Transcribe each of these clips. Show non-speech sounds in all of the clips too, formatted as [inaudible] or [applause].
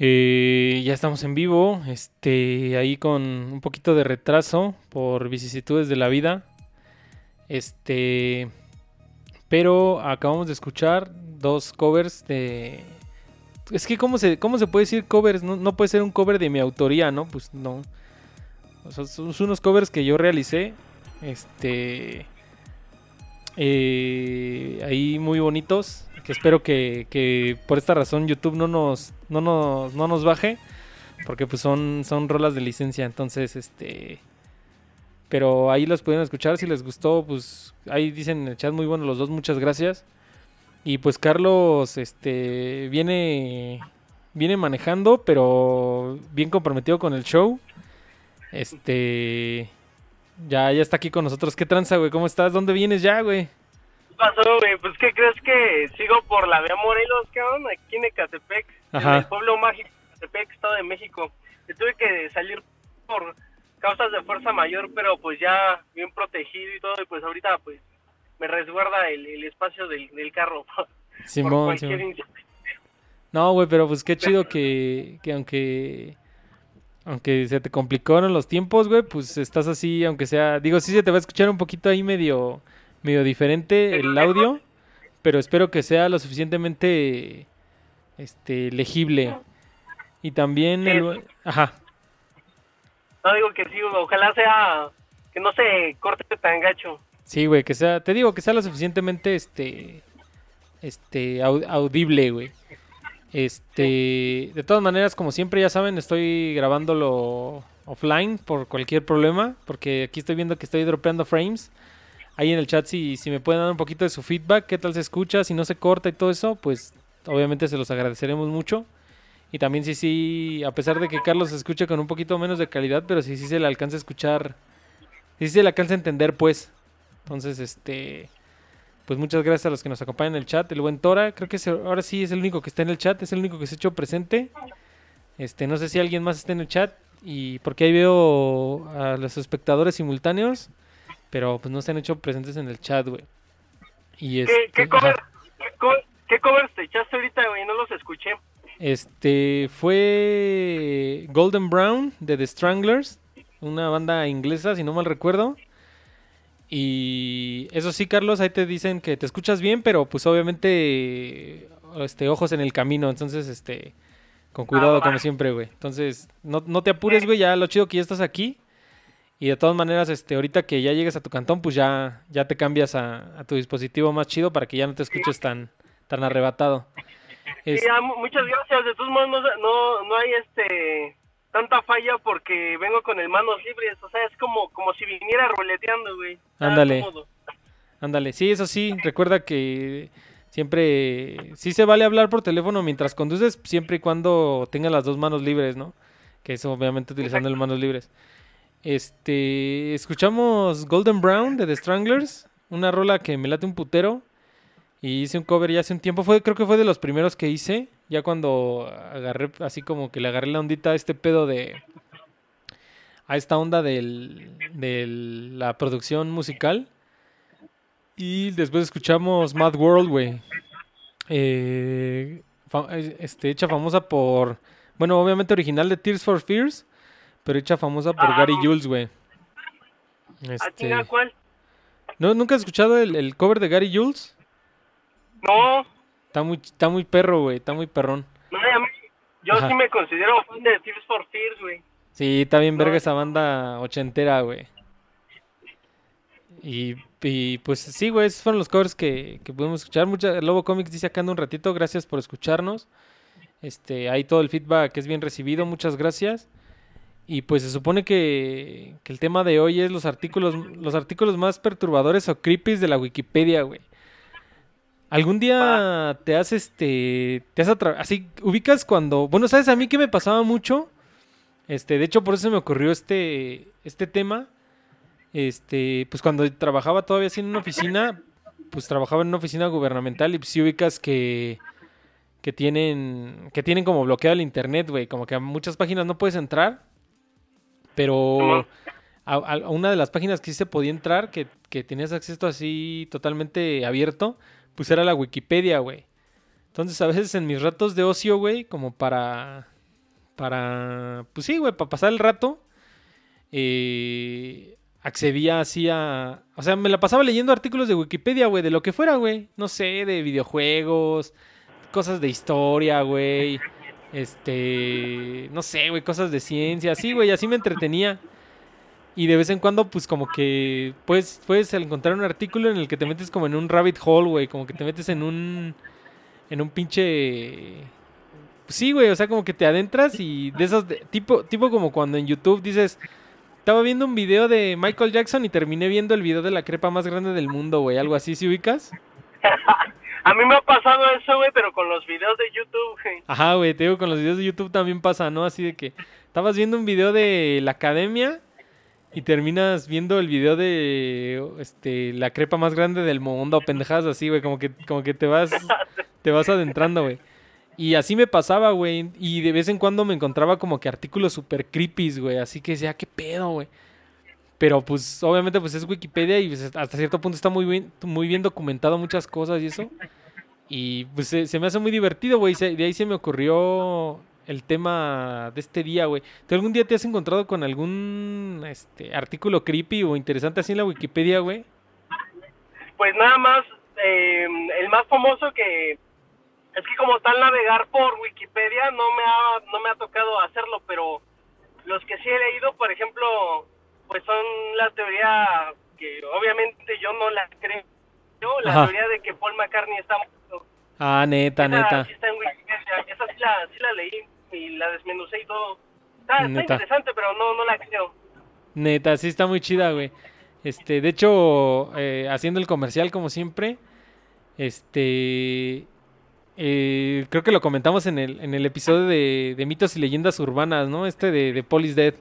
Eh, ya estamos en vivo, este, ahí con un poquito de retraso por vicisitudes de la vida. Este, pero acabamos de escuchar dos covers de... Es que, ¿cómo se, cómo se puede decir covers? No, puede ser un cover de mi autoría, ¿no? Pues no. Son unos covers que yo realicé. Este... eh, ahí muy bonitos. Espero que, por esta razón YouTube no nos, no nos, no nos baje. Porque pues son, son rolas de licencia. Entonces, este... Pero ahí los pudieron escuchar. Si les gustó, pues ahí dicen en el chat muy bueno los dos. Muchas gracias. Y pues Carlos, este, viene, viene manejando, pero bien comprometido con el show. Este, ya, ya está aquí con nosotros. ¿Qué tranza, güey? ¿Cómo estás? ¿Dónde vienes ya, güey? ¿Qué pasó, güey? Pues, ¿qué crees que sigo por la vía Morelos, cabrón? Aquí en Ecatepec, Ajá. en el pueblo mágico de Ecatepec, Estado de México. Y tuve que salir por causas de fuerza mayor, pero pues ya bien protegido y todo, y pues ahorita pues me resguarda el, el espacio del, del carro [laughs] Simón, cualquier Simón. No, güey, pero pues qué chido que, que aunque aunque se te complicaron los tiempos, güey, pues estás así, aunque sea, digo, sí se te va a escuchar un poquito ahí medio medio diferente el audio, pero espero que sea lo suficientemente este legible. Y también Sí. el ajá. No digo que sí, ojalá sea que no se corte tan gacho. Sí, güey, que sea, te digo que sea lo suficientemente este este au- audible, güey. Este, de todas maneras, como siempre ya saben, estoy grabándolo offline por cualquier problema, porque aquí estoy viendo que estoy dropeando frames. Ahí en el chat si, si me pueden dar un poquito de su feedback, qué tal se escucha, si no se corta y todo eso, pues obviamente se los agradeceremos mucho. Y también si sí, a pesar de que Carlos se escuche con un poquito menos de calidad, pero si sí se le alcanza a escuchar, si sí se le alcanza a entender, pues. Entonces, este, pues muchas gracias a los que nos acompañan en el chat. El buen Tora, creo que ahora sí es el único que está en el chat, es el único que se ha hecho presente. Este, no sé si alguien más está en el chat y porque ahí veo a los espectadores simultáneos, pero pues no se han hecho presentes en el chat, güey. Y ¿Qué, este, qué, ajá. cover, qué, qué covers te echaste ahorita, güey? No los escuché. Este fue Golden Brown de The Stranglers, una banda inglesa, si no mal recuerdo. Y eso sí, Carlos, ahí te dicen que te escuchas bien, pero pues obviamente este ojos en el camino, entonces este con cuidado va. como siempre, güey. Entonces, no, no te apures, güey, ya lo chido que ya estás aquí. Y de todas maneras, este ahorita que ya llegues a tu cantón, pues ya ya te cambias a, a tu dispositivo más chido para que ya no te escuches tan tan arrebatado. Sí, ya, muchas gracias. De todos modos, no, no, hay este tanta falla porque vengo con el manos libres. O sea, es como, como si viniera ruleteando, güey. Ándale. Ándale, sí, eso sí, recuerda que siempre, sí se vale hablar por teléfono mientras conduces, siempre y cuando tengas las dos manos libres, ¿no? Que es obviamente utilizando las manos libres. Este, escuchamos Golden Brown de The Stranglers, una rola que me late un putero. Y hice un cover ya hace un tiempo, fue, creo que fue de los primeros que hice, ya cuando agarré, así como que le agarré la ondita a este pedo de, a esta onda de la producción musical. Y después escuchamos Mad World, güey. Eh, este, hecha famosa por. Bueno, obviamente original de Tears for Fears. Pero hecha famosa por Ah, Gary. Jules, güey. Ah, Este. ¿no, ¿Nunca has escuchado el, el cover de Gary Jules? No, Está muy, está muy perro, güey. Está muy perrón. no, yo Ajá. sí me considero fan de Tears for Fears, güey. Sí, está bien verga No. esa banda ochentera, güey. Y, y, pues sí, güey, esos fueron los covers que, que pudimos escuchar. Mucha, Lobo Comics dice acá anda un ratito, gracias por escucharnos. Este, ahí todo el feedback es bien recibido, muchas gracias. Y pues se supone que, que el tema de hoy es los artículos, los artículos más perturbadores o creepies de la Wikipedia, güey. ¿Algún día te has este, te has así, ubicas cuando, bueno, sabes a mí que me pasaba mucho? Este, de hecho, por eso se me ocurrió este, este tema. Este, pues cuando trabajaba todavía así en una oficina, pues trabajaba en una oficina gubernamental y pues sí ubicas que, que tienen, que tienen como bloqueado el internet, güey, como que a muchas páginas no puedes entrar, pero a, una de las páginas que sí se podía entrar, que, que tenías acceso así totalmente abierto, pues era la Wikipedia, güey. Entonces a veces en mis ratos de ocio, güey, como para para, pues sí, güey, para pasar el rato, eh, accedía así a... O sea, me la pasaba leyendo artículos de Wikipedia, güey, de lo que fuera, güey. No sé, de videojuegos, cosas de historia, güey. Este, no sé, güey, cosas de ciencia, sí, güey, así me entretenía. Y de vez en cuando, pues como que puedes, puedes encontrar un artículo en el que te metes como en un rabbit hole, güey, como que te metes en un, en un pinche... Sí, güey, o sea, como que te adentras y de esos, tipo, tipo como cuando en YouTube dices, estaba viendo un video de Michael Jackson y terminé viendo el video de la crepa más grande del mundo, güey, algo así, ¿sí ubicas? [laughs] A mí me ha pasado eso, güey, pero con los videos de YouTube, güey. Ajá, güey, te digo, con los videos de YouTube también pasa, ¿no? Así de que estabas viendo un video de la academia y terminas viendo el video de este la crepa más grande del mundo, pendejadas así, güey, como que como que te vas [laughs] te vas adentrando, güey. Y así me pasaba, güey, y de vez en cuando me encontraba como que artículos super creepy, güey, así que decía, ¿qué pedo, güey? Pero pues obviamente pues es Wikipedia y pues, hasta cierto punto está muy bien muy bien documentado muchas cosas y eso. Y pues se, me hace muy divertido, güey. De ahí se me ocurrió el tema de este día, güey. ¿Tú algún día te has encontrado con algún este, artículo creepy o interesante así en la Wikipedia, güey? Pues nada más, em, el más famoso que es que como tal navegar por Wikipedia no me ha no me ha tocado hacerlo, pero los que sí he leído, por ejemplo, pues son la teoría que obviamente yo no la creo, la teoría de que Paul McCartney está Ah, neta, neta. Sí está en Wikipedia. Esa sí la, sí la leí y la desmenucé y todo. Está, interesante, pero no, no la creo. Neta, sí está muy chida, güey. Este, de hecho, eh, haciendo el comercial como siempre, este, eh, creo que lo comentamos en el, en el episodio de, de mitos y leyendas urbanas, ¿no? Este de, de Police Dead,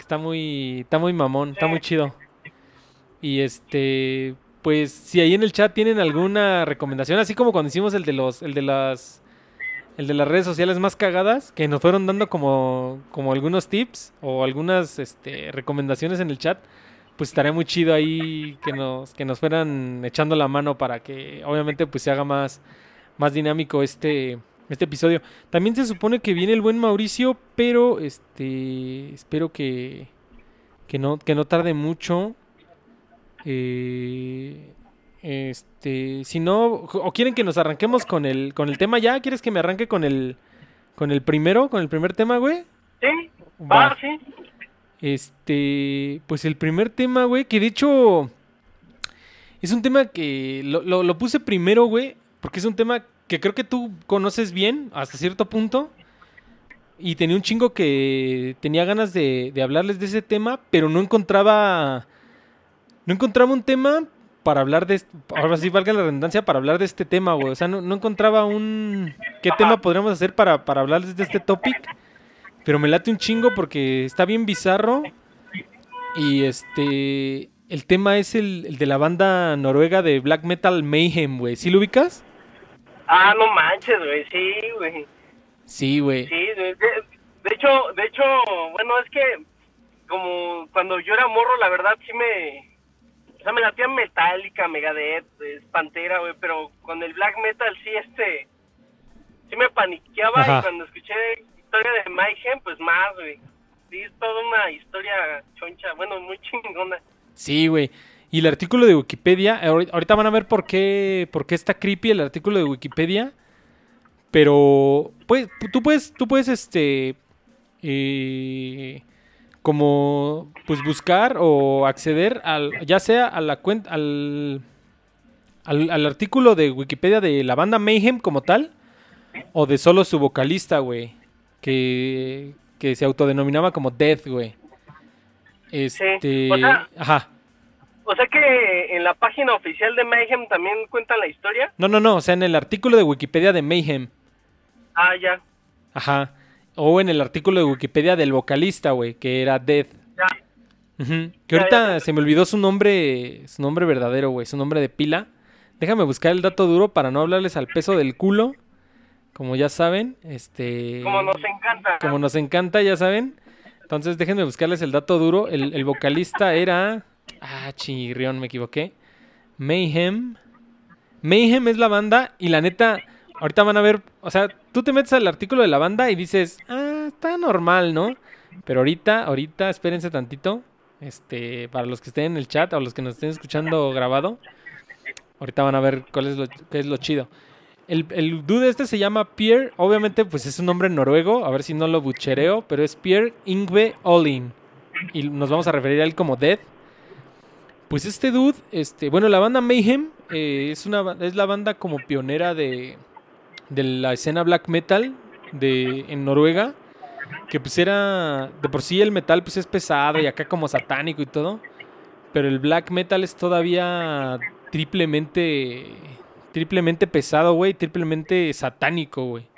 está muy, está muy mamón, está muy chido. Y este, pues si ahí en el chat tienen alguna recomendación, así como cuando hicimos el de los, el de las, el de las redes sociales más cagadas, que nos fueron dando como, como algunos tips o algunas este, recomendaciones en el chat, pues estaría muy chido ahí que nos, que nos fueran echando la mano para que obviamente pues se haga más, más dinámico este, este episodio. También se supone que viene el buen Mauricio, pero este espero que, que no, que no tarde mucho. Eh, este, si no, o quieren que nos arranquemos con el, con el tema ya, ¿quieres que me arranque con el, con el primero, con el primer tema, güey? Sí, va, sí. Este, pues el primer tema, güey, que de hecho es un tema que lo, lo, puse primero, güey, porque es un tema que creo que tú conoces bien hasta cierto punto. Y tenía un chingo que tenía ganas de, de hablarles de ese tema, pero no encontraba no encontraba un tema para hablar de ahora sí valga la redundancia para hablar de este tema, güey. O sea, no, encontraba un qué tema podríamos hacer para, para hablar de este topic. Pero me late un chingo porque está bien bizarro. Y este el tema es el, de la banda noruega de black metal Mayhem, güey. ¿Sí lo ubicas? Ah, no manches, güey. Sí, güey. Sí, güey. Sí, de, de, hecho, de hecho, bueno, es que como cuando yo era morro, la verdad sí me o sea, me latía Metallica, Megadeth, Pantera, güey, pero con el black metal sí, este, sí me paniqueaba y cuando escuché historia de Mayhem, pues más, güey. Sí, es toda una historia choncha, bueno, muy chingona. Sí, güey. Y el artículo de Wikipedia, ahorita van a ver por qué, por qué está creepy el artículo de Wikipedia. Pero, pues, tú puedes, tú puedes, este, eh, como pues buscar o acceder al ya sea a la cuenta al, al, artículo de Wikipedia de la banda Mayhem como tal o de solo su vocalista, güey, que, que se autodenominaba como Death, güey. Este, o sea, ajá. O sea que en la página oficial de Mayhem también cuentan la historia? No, no, no, o sea, en el artículo de Wikipedia de Mayhem. Ah, ya. Ajá. O en el artículo de Wikipedia del vocalista, güey, que era Death. Que ahorita se me olvidó su nombre, su nombre verdadero, güey, su nombre de pila. Déjame buscar el dato duro para no hablarles al peso del culo. Como ya saben, este... Como nos encanta. Como nos encanta, ya saben. Entonces déjenme buscarles el dato duro. El, el vocalista era... Ah, chirrión, me equivoqué. Mayhem. Mayhem es la banda y la neta, ahorita van a ver, o sea, tú te metes al artículo de la banda y dices, ah, está normal, ¿no? Pero ahorita, ahorita, espérense tantito. Este, para los que estén en el chat o los que nos estén escuchando grabado, ahorita van a ver cuál es lo, qué es lo chido. El, el dude este se llama Pierre, obviamente pues es un nombre noruego, a ver si no lo buchereo, pero es Pierre Ingve Olin. Y nos vamos a referir a él como Dead. Pues este dude, este, bueno, la banda Mayhem eh, es, una, es la banda como pionera de, de la escena black metal de, en Noruega que pues era, de por sí el metal pues es pesado y acá como satánico y todo, pero el black metal es todavía triplemente, triplemente pesado, güey, triplemente satánico, güey.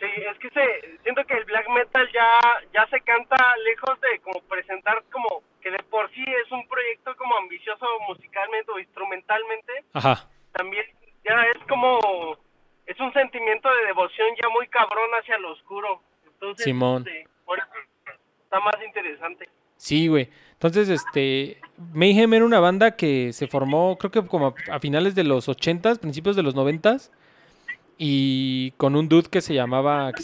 Sí, que se, siento que el black metal ya, ya se canta lejos de como presentar como que de por sí es un proyecto como ambicioso musicalmente o instrumentalmente. Ajá. También ya es como, es un sentimiento de devoción ya muy cabrón hacia lo oscuro. Simón. Este, está más interesante. Sí, güey. Entonces, este, Mayhem era una banda que se formó, creo que como a finales de los 80 principios de los 90 y con un dude que se llamaba, que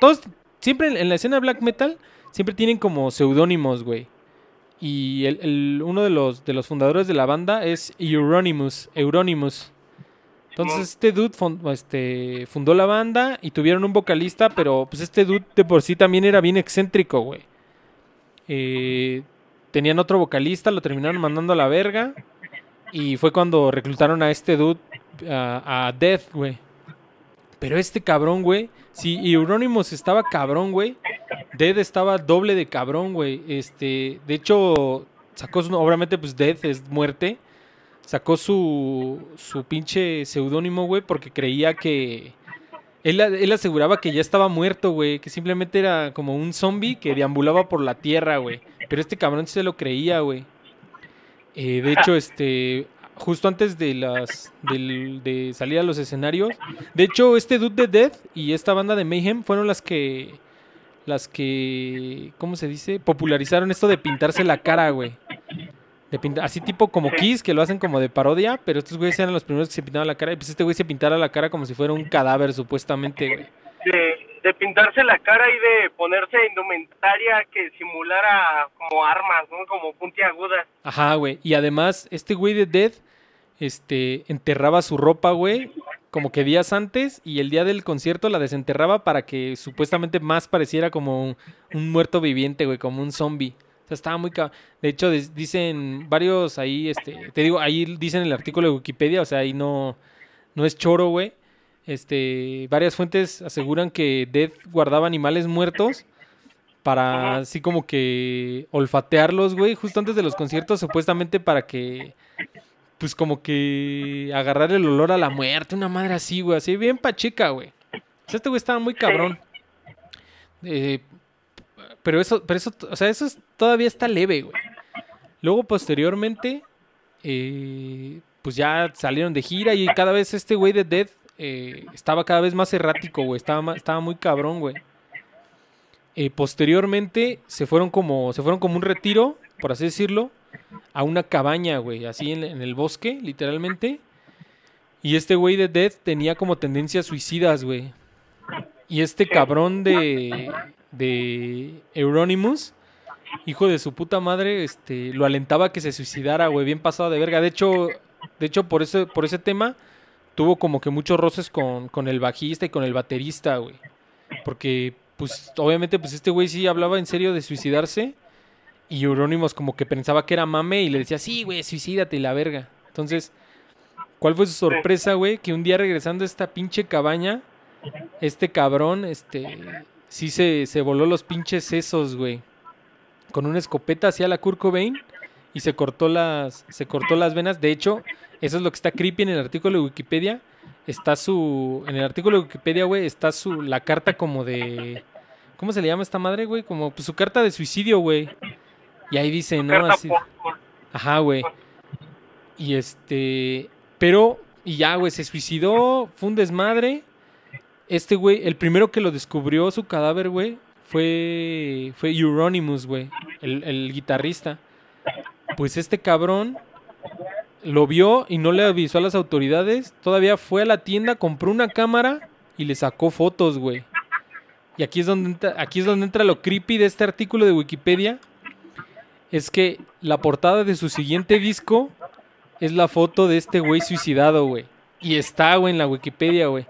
todos, siempre en, la escena black metal, siempre tienen como seudónimos, güey. Y el, uno de los, de los fundadores de la banda es Euronymous, Euronymous. Entonces este dude este, fundó la banda y tuvieron un vocalista, pero pues este dude de por sí también era bien excéntrico, güey. Eh, tenían otro vocalista, lo terminaron mandando a la verga. Y fue cuando reclutaron a este dude, a, Death, güey. Pero este cabrón, güey, si Euronymous estaba cabrón, güey, Death estaba doble de cabrón, güey. Este, de hecho, sacó su, obviamente, pues Death es muerte sacó su, su pinche seudónimo, güey, porque creía que... Él, él, aseguraba que ya estaba muerto, güey, que simplemente era como un zombie que deambulaba por la tierra, güey. Pero este cabrón se lo creía, güey. Eh, de hecho, este, justo antes de las de salir a los escenarios, de hecho, este dude de Death y esta banda de Mayhem fueron las que las que ¿cómo se dice? popularizaron esto de pintarse la cara, güey así tipo como Kiss, que lo hacen como de parodia, pero estos güeyes eran los primeros que se pintaban la cara. Y pues este güey se pintara la cara como si fuera un cadáver, supuestamente, güey. De, pintarse la cara y de ponerse indumentaria que simulara como armas, ¿no? Como puntiagudas. Ajá, güey. Y además, este güey de Dead, este, enterraba su ropa, güey, como que días antes y el día del concierto la desenterraba para que supuestamente más pareciera como un, muerto viviente, güey, como un zombie sea, estaba muy... De hecho, dicen varios ahí, este, te digo, ahí dicen el artículo de Wikipedia, o sea, ahí no, no es choro, güey. Este, varias fuentes aseguran que Death guardaba animales muertos para así como que olfatearlos, güey, justo antes de los conciertos, supuestamente para que, pues como que agarrar el olor a la muerte, una madre así, güey, así bien pachica, güey. O sea, este güey estaba muy cabrón. Eh, pero eso, pero eso, o sea, eso todavía está leve, güey. Luego, posteriormente, eh, pues ya salieron de gira y cada vez este güey de Dead eh, estaba cada vez más errático, güey. Estaba, estaba muy cabrón, güey. Eh, posteriormente se fueron como se fueron como un retiro, por así decirlo, a una cabaña, güey, así en, el bosque, literalmente. Y este güey de Dead tenía como tendencias suicidas, güey. Y este cabrón de de Euronymous, hijo de su puta madre, este, lo alentaba a que se suicidara, güey, bien pasado de verga. De hecho, de hecho por ese, por ese tema, tuvo como que muchos roces con, con el bajista y con el baterista, güey. Porque, pues, obviamente, pues este güey sí hablaba en serio de suicidarse. Y Euronymous como que pensaba que era mame y le decía, sí, güey, suicídate la verga. Entonces, ¿cuál fue su sorpresa, güey? Que un día regresando a esta pinche cabaña, este cabrón, este, sí se, se voló los pinches sesos, güey. Con una escopeta hacia la Kurt Cobain y se cortó las se cortó las venas. De hecho, eso es lo que está creepy en el artículo de Wikipedia. Está su en el artículo de Wikipedia, güey, está su la carta como de ¿Cómo se le llama esta madre, güey? Como pues, su carta de suicidio, güey. Y ahí dice, ¿no? Así. Ajá, güey. Y este, pero y ya, güey, se suicidó, fue un desmadre este güey, el primero que lo descubrió su cadáver, güey, fue, fue Euronymous, güey, el, guitarrista. Pues este cabrón lo vio y no le avisó a las autoridades. Todavía fue a la tienda, compró una cámara y le sacó fotos, güey. y aquí es donde entra, aquí es donde entra lo creepy de este artículo de Wikipedia, es que la portada de su siguiente disco es la foto de este güey suicidado, güey. Y está, güey, en la Wikipedia, güey.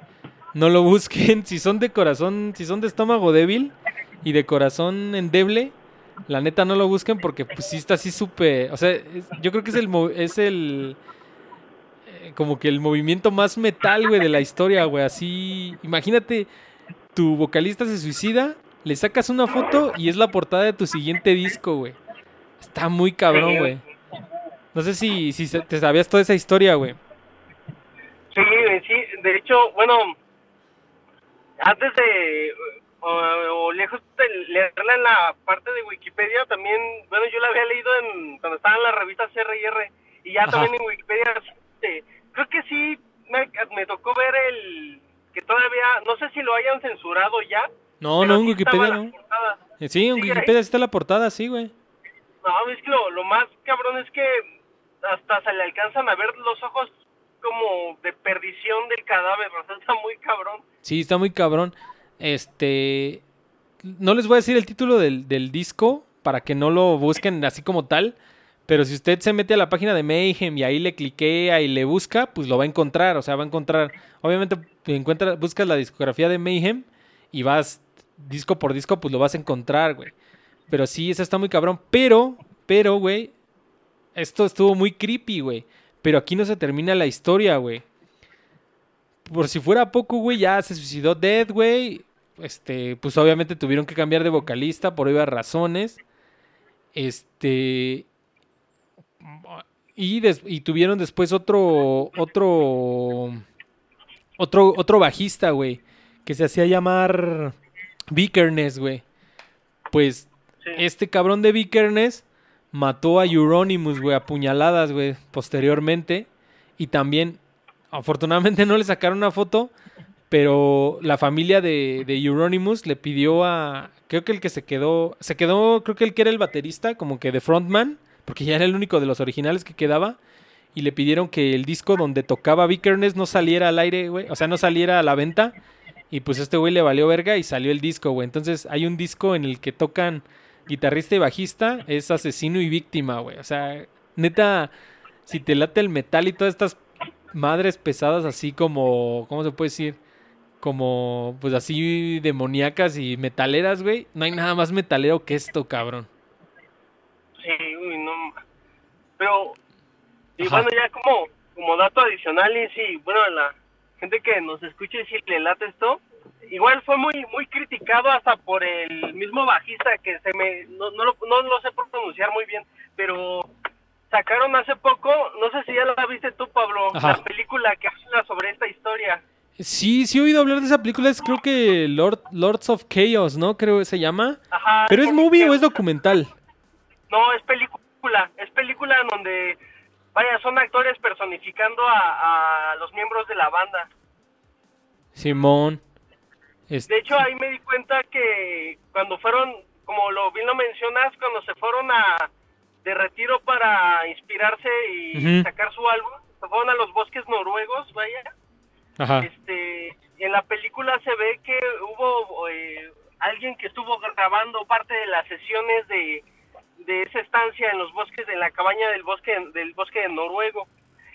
No lo busquen. [laughs] Si son de corazón, si son de estómago débil y de corazón endeble, la neta no lo busquen porque pues sí está así súper... O sea, yo creo que es el... Es el eh, como que el movimiento más metal, güey, de la historia, güey. Así... Imagínate, tu vocalista se suicida, le sacas una foto y es la portada de tu siguiente disco, güey. Está muy cabrón, güey. No sé si, si te sabías toda esa historia, güey. Sí, sí, de hecho, bueno, antes de, o, o lejos de leerla en la parte de Wikipedia, también, bueno, yo la había leído en, cuando estaba en la revista CRR, y ya Ajá. también en Wikipedia, este, creo que sí, me, me tocó ver el, que todavía, no sé si lo hayan censurado ya. No, no, en Wikipedia no. Sí, en ¿Sigue Wikipedia está la portada, sí, güey. No, es que lo, lo más cabrón es que hasta se le alcanzan a ver los ojos como de perdición del cadáver, o sea, está muy cabrón. Sí, está muy cabrón. Este. No les voy a decir el título del, disco para que no lo busquen así como tal. Pero si usted se mete a la página de Mayhem y ahí le cliquea y le busca, pues lo va a encontrar. O sea, va a encontrar. Obviamente, encuentra, buscas la discografía de Mayhem y vas disco por disco, pues lo vas a encontrar, güey. Pero sí, eso está muy cabrón. Pero, pero, güey, esto estuvo muy creepy, güey. Pero aquí no se termina la historia, güey. Por si fuera poco, güey, ya se suicidó Dead, güey. Este, pues obviamente tuvieron que cambiar de vocalista por obvias razones. Este. Y, y tuvieron después otro. Otro. Otro, otro bajista, güey. Que se hacía llamar. Vickerness, güey. Pues Este cabrón de Vickerness mató a Euronymous, güey, a puñaladas, güey, posteriormente. Y también, afortunadamente [laughs] no le sacaron una foto, pero la familia de, de Euronymous le pidió a, creo que el que se quedó, se quedó, creo que el que era el baterista, como que de frontman, porque ya era el único de los originales que quedaba. Y le pidieron que el disco donde tocaba Vickerness no saliera al aire, güey. O sea, no saliera a la venta. Y pues este güey le valió verga y salió el disco, güey. Entonces hay un disco en el que tocan guitarrista y bajista, es asesino y víctima, güey. O sea, neta, si te late el metal y todas estas madres pesadas así como, ¿cómo se puede decir? Como, pues así demoníacas y metaleras, güey. No hay nada más metalero que esto, cabrón. Sí, uy, no. Pero, y Ajá. bueno, ya como, como dato adicional, y sí, bueno, la gente que nos escuche y si le late esto, igual fue muy muy criticado hasta por el mismo bajista que se me, no, no, lo, no lo sé por pronunciar muy bien, pero sacaron hace poco, no sé si ya la viste tú, Pablo, Ajá. la película que habla sobre esta historia. Sí, sí he oído hablar de esa película, es creo que Lord, Lords of Chaos, ¿no? Creo que se llama. Ajá. ¿Pero es que- movie o es documental? No, es película. Es película en donde, vaya, son actores personificando a, a los miembros de la banda. Simón. Este, De hecho, ahí me di cuenta que cuando fueron, como lo bien lo mencionas, cuando se fueron a de retiro para inspirarse y sacar su álbum, se fueron a los bosques noruegos, vaya. Ajá. Este, en la película se ve que hubo eh, alguien que estuvo grabando parte de las sesiones de, de esa estancia en los bosques, en la cabaña del bosque del bosque de noruego.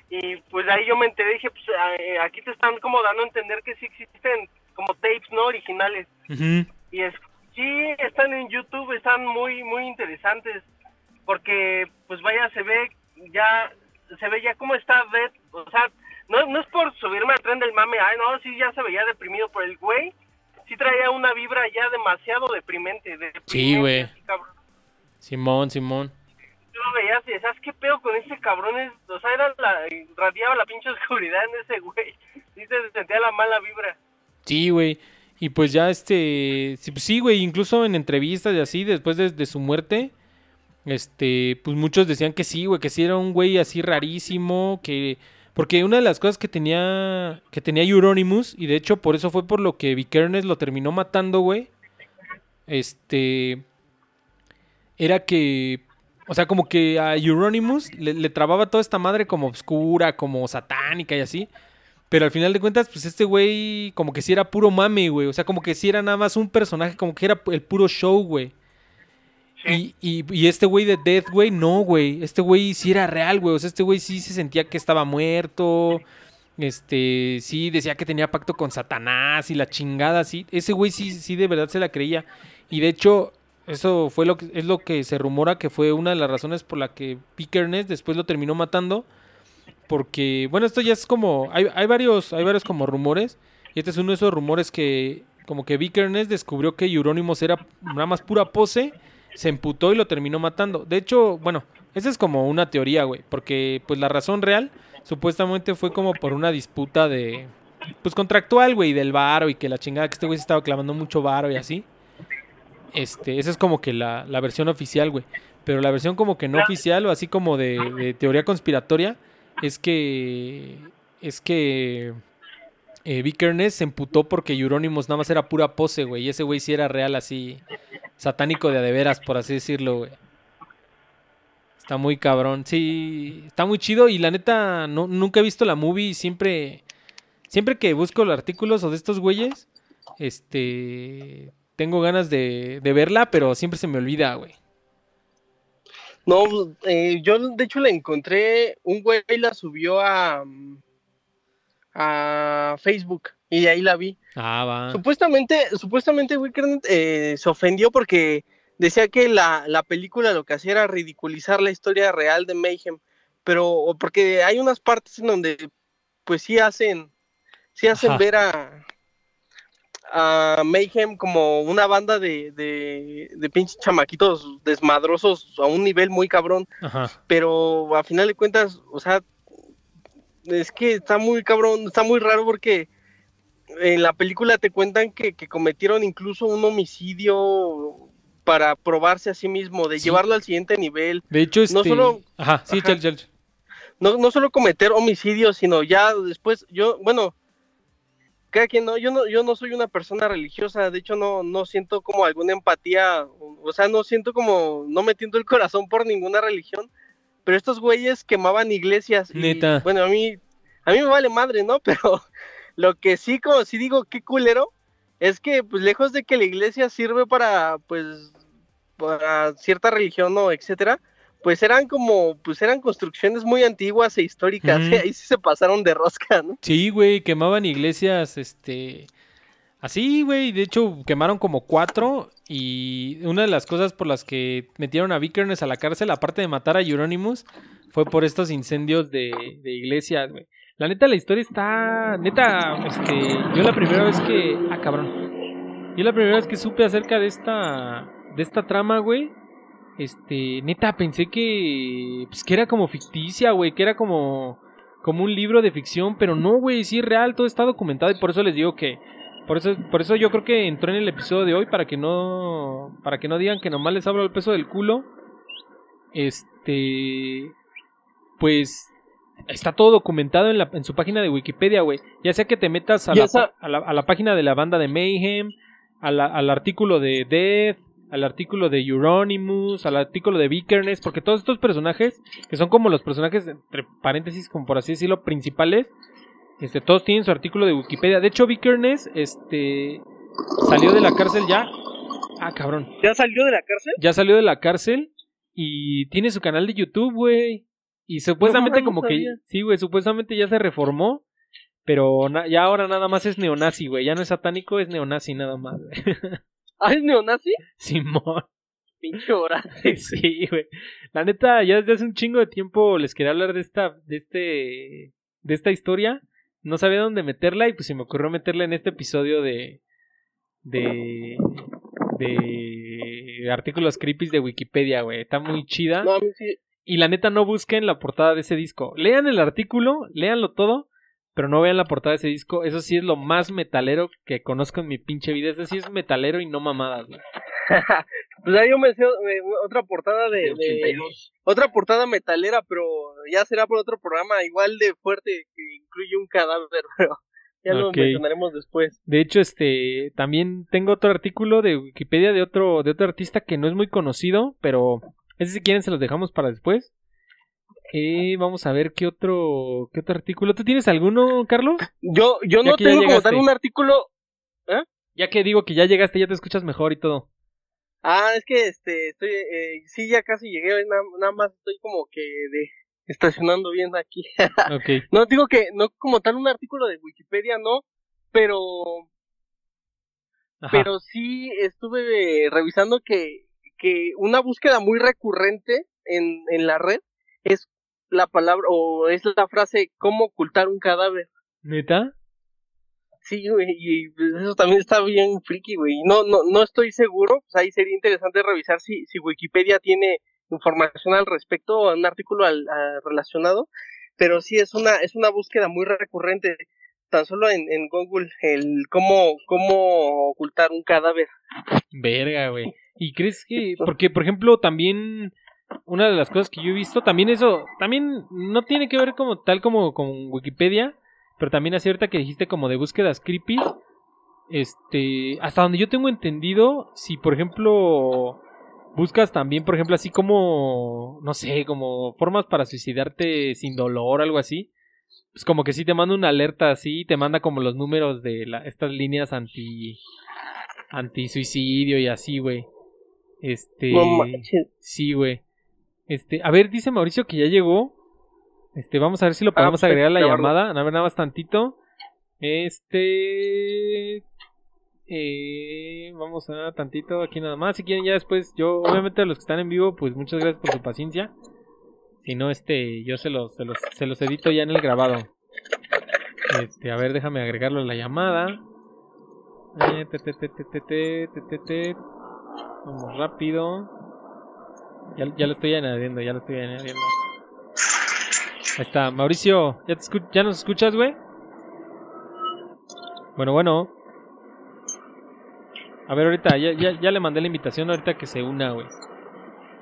Y pues ahí yo me enteré, dije, pues eh, aquí te están como dando a entender que sí existen como tapes no originales. Y es, sí, están en YouTube, están muy, muy interesantes. Porque, pues vaya, se ve ya, se ve ya cómo está Dead. O sea, no, no es por subirme al tren del mame, ay, no, sí, ya se veía deprimido por el güey. Sí traía una vibra ya demasiado deprimente. deprimente, Sí, güey. así. Simón, Simón. Tú lo veías y decías, ¿qué pedo con ese cabrón? Es, o sea, era la, radiaba la pinche oscuridad en ese güey. [laughs] Sí se sentía la mala vibra. Sí, güey. Y pues ya este, sí, pues sí, güey, incluso en entrevistas y así, después de, su muerte, este, pues muchos decían que sí, güey, que sí era un güey así rarísimo, que, porque una de las cosas que tenía, que tenía Euronymous, y de hecho por eso fue por lo que Vikernes lo terminó matando, güey, este, era que, o sea, como que a Euronymous le, le trababa toda esta madre como oscura, como satánica y así, Pero al final de cuentas, pues este güey como que sí era puro mame, güey. O sea, como que sí era nada más un personaje, como que era el puro show, güey. Y, y, y, este güey de Death, güey, no, güey. Este güey sí era real, güey. O sea, este güey sí se sentía que estaba muerto. Este, sí, decía que tenía pacto con Satanás y la chingada, sí. Ese güey sí, sí, de verdad se la creía. Y de hecho, eso fue lo que, es lo que se rumora que fue una de las razones por la que Pickerness después lo terminó matando. Porque, bueno, esto ya es como, hay, hay varios, hay varios como rumores. Y este es uno de esos rumores que, como que Vickerness descubrió que Euronymous era nada más pura pose se emputó y lo terminó matando. De hecho, bueno, esa es como una teoría, güey, porque pues la razón real supuestamente fue como por una disputa de pues contractual, güey, del varo y que la chingada que este güey se estaba clavando mucho varo y así. Este, esa es como que la, la versión oficial, güey. Pero la versión como que no oficial o así como de teoría conspiratoria es que es que eh, se emputó porque Euronymous nada más era pura pose, güey. Y ese güey sí era real así satánico de adeveras, por así decirlo, güey. Está muy cabrón. Sí, está muy chido y la neta no, nunca he visto la movie siempre siempre que busco los artículos o de estos güeyes, este tengo ganas de, de verla, pero siempre se me olvida, güey. No, eh, yo de hecho la encontré, un güey la subió a, a Facebook y ahí la vi. Ah, va. Supuestamente, supuestamente eh, se ofendió porque decía que la, la, película lo que hacía era ridiculizar la historia real de Mayhem, pero porque hay unas partes en donde pues sí hacen, sí hacen ver a, a Mayhem como una banda de, de, de, pinches chamaquitos desmadrosos a un nivel muy cabrón, pero a final de cuentas, o sea, es que está muy cabrón, está muy raro porque en la película te cuentan que, cometieron incluso un homicidio para probarse a sí mismo, de llevarlo al siguiente nivel. De hecho, este... no solo, ajá, sí, No, no solo cometer homicidios, sino ya después, yo, bueno, cada quien no, yo no, yo no soy una persona religiosa, de hecho no, no siento como alguna empatía, o sea, no siento como, no metiendo el corazón por ninguna religión, pero estos güeyes quemaban iglesias. Y, Bueno, a mí, a mí me vale madre, ¿no? [laughs] Pero lo que sí, como si digo, qué culero, es que, pues, lejos de que la iglesia sirve para, pues, para cierta religión o etcétera, pues eran como, pues eran construcciones muy antiguas e históricas, [laughs] ahí sí se pasaron de rosca, ¿no? Sí, güey, quemaban iglesias, este, así, güey, de hecho quemaron como cuatro y una de las cosas por las que metieron a Vickerness a la cárcel, aparte de matar a Euronymous, fue por estos incendios de, de iglesias, güey. La neta, la historia está. Neta, este. Yo la primera vez que. Ah, cabrón. Yo la primera vez que supe acerca de esta. De esta trama, güey. Este. Neta, pensé que. Pues que era como ficticia, güey. Que era como. Como un libro de ficción. Pero no, güey. Sí es real. Todo está documentado. Y por eso les digo que. Por eso, por eso yo creo que entró en el episodio de hoy. Para que no. Para que no digan que nomás les hablo el peso del culo. Este. Pues está todo documentado en, la, en su página de Wikipedia, güey. Ya sea que te metas a la, a, la, a la, página de la banda de Mayhem, al artículo de Death, al artículo de Euronymous, al artículo de Vickerness, porque todos estos personajes, que son como los personajes, entre paréntesis, como por así decirlo, principales, este, todos tienen su artículo de Wikipedia. De hecho, Vickerness, este, salió de la cárcel ya. Ah, cabrón. ¿Ya salió de la cárcel? Ya salió de la cárcel y tiene su canal de YouTube, güey. Y supuestamente como que, sí, güey, supuestamente ya se reformó, pero ya ahora nada más es neonazi, güey, ya no es satánico, es neonazi nada más, güey. [laughs] [laughs] ¿Ah, es neonazi? Simón. Pinche hora. [laughs] sí, güey. La neta, ya desde hace un chingo de tiempo les quería hablar de esta, de este, de esta historia. No sabía dónde meterla y pues se me ocurrió meterla en este episodio de, de, de artículos creepy de Wikipedia, güey. Está muy chida. No, sí, y la neta, no busquen la portada de ese disco. Lean el artículo, léanlo todo, pero no vean la portada de ese disco. Eso sí es lo más metalero que conozco en mi pinche vida. Eso sí es metalero y no mamadas, güey. [laughs] pues ahí yo me sé otra portada de, Otra portada metalera, pero ya será por otro programa igual de fuerte que incluye un cadáver, [laughs] pero ya lo mencionaremos después. De hecho, este también tengo otro artículo de Wikipedia de otro de otro artista que no es muy conocido, pero ese si quieren se los dejamos para después. Eh, vamos a ver qué otro, qué otro artículo. ¿Tú tienes alguno, Carlos? Yo, yo Ya no tengo como tal un artículo. Ya que digo que ya llegaste, ya te escuchas mejor y todo. Ah, es que este, estoy, eh, sí, ya casi llegué, nada, nada más estoy como que de estacionando bien aquí. [laughs] No digo que, no como tal un artículo de Wikipedia, no, pero, Ajá. pero sí estuve revisando que, que una búsqueda muy recurrente en, en la red es la palabra, o es la frase, cómo ocultar un cadáver. ¿Neta? Sí, güey, y pues, eso también está bien friki, güey. No, no, no estoy seguro, pues ahí sería interesante revisar si, si Wikipedia tiene información al respecto, un artículo al, a- relacionado, pero sí es una, es una búsqueda muy recurrente, tan solo en, en Google, el cómo, cómo ocultar un cadáver. Verga, güey. ¿Y crees que.? Porque, por ejemplo, también. Una de las cosas que yo he visto, también eso. También no tiene que ver como tal como con Wikipedia. Pero también así ahorita que dijiste como de búsquedas creepy. Este. Hasta donde yo tengo entendido. Si, por ejemplo. Buscas también, por ejemplo, así como. No sé, como formas para suicidarte sin dolor, algo así. Pues como que sí te manda una alerta así. Te manda como los números de la, estas líneas anti anti-suicidio y así, güey. Este. No sí, güey. Este, a ver, dice Mauricio que ya llegó. Este, vamos a ver si lo podemos agregar a la llamada. A ver, nada más tantito. Este. Eh, vamos a tantito aquí nada más. Si quieren, ya después. Yo, obviamente, a los que están en vivo, pues muchas gracias por su paciencia. Si no, este, yo se los, se los, se los edito ya en el grabado. Este, a ver, déjame agregarlo a la llamada. Vamos rápido. Ya, ya lo estoy añadiendo, ya lo estoy añadiendo. Ahí está, Mauricio, ¿ya, te escu- ¿ya nos escuchas, güey? Bueno, bueno. A ver, ahorita, ya, ya, ya le mandé la invitación ahorita que se una, güey.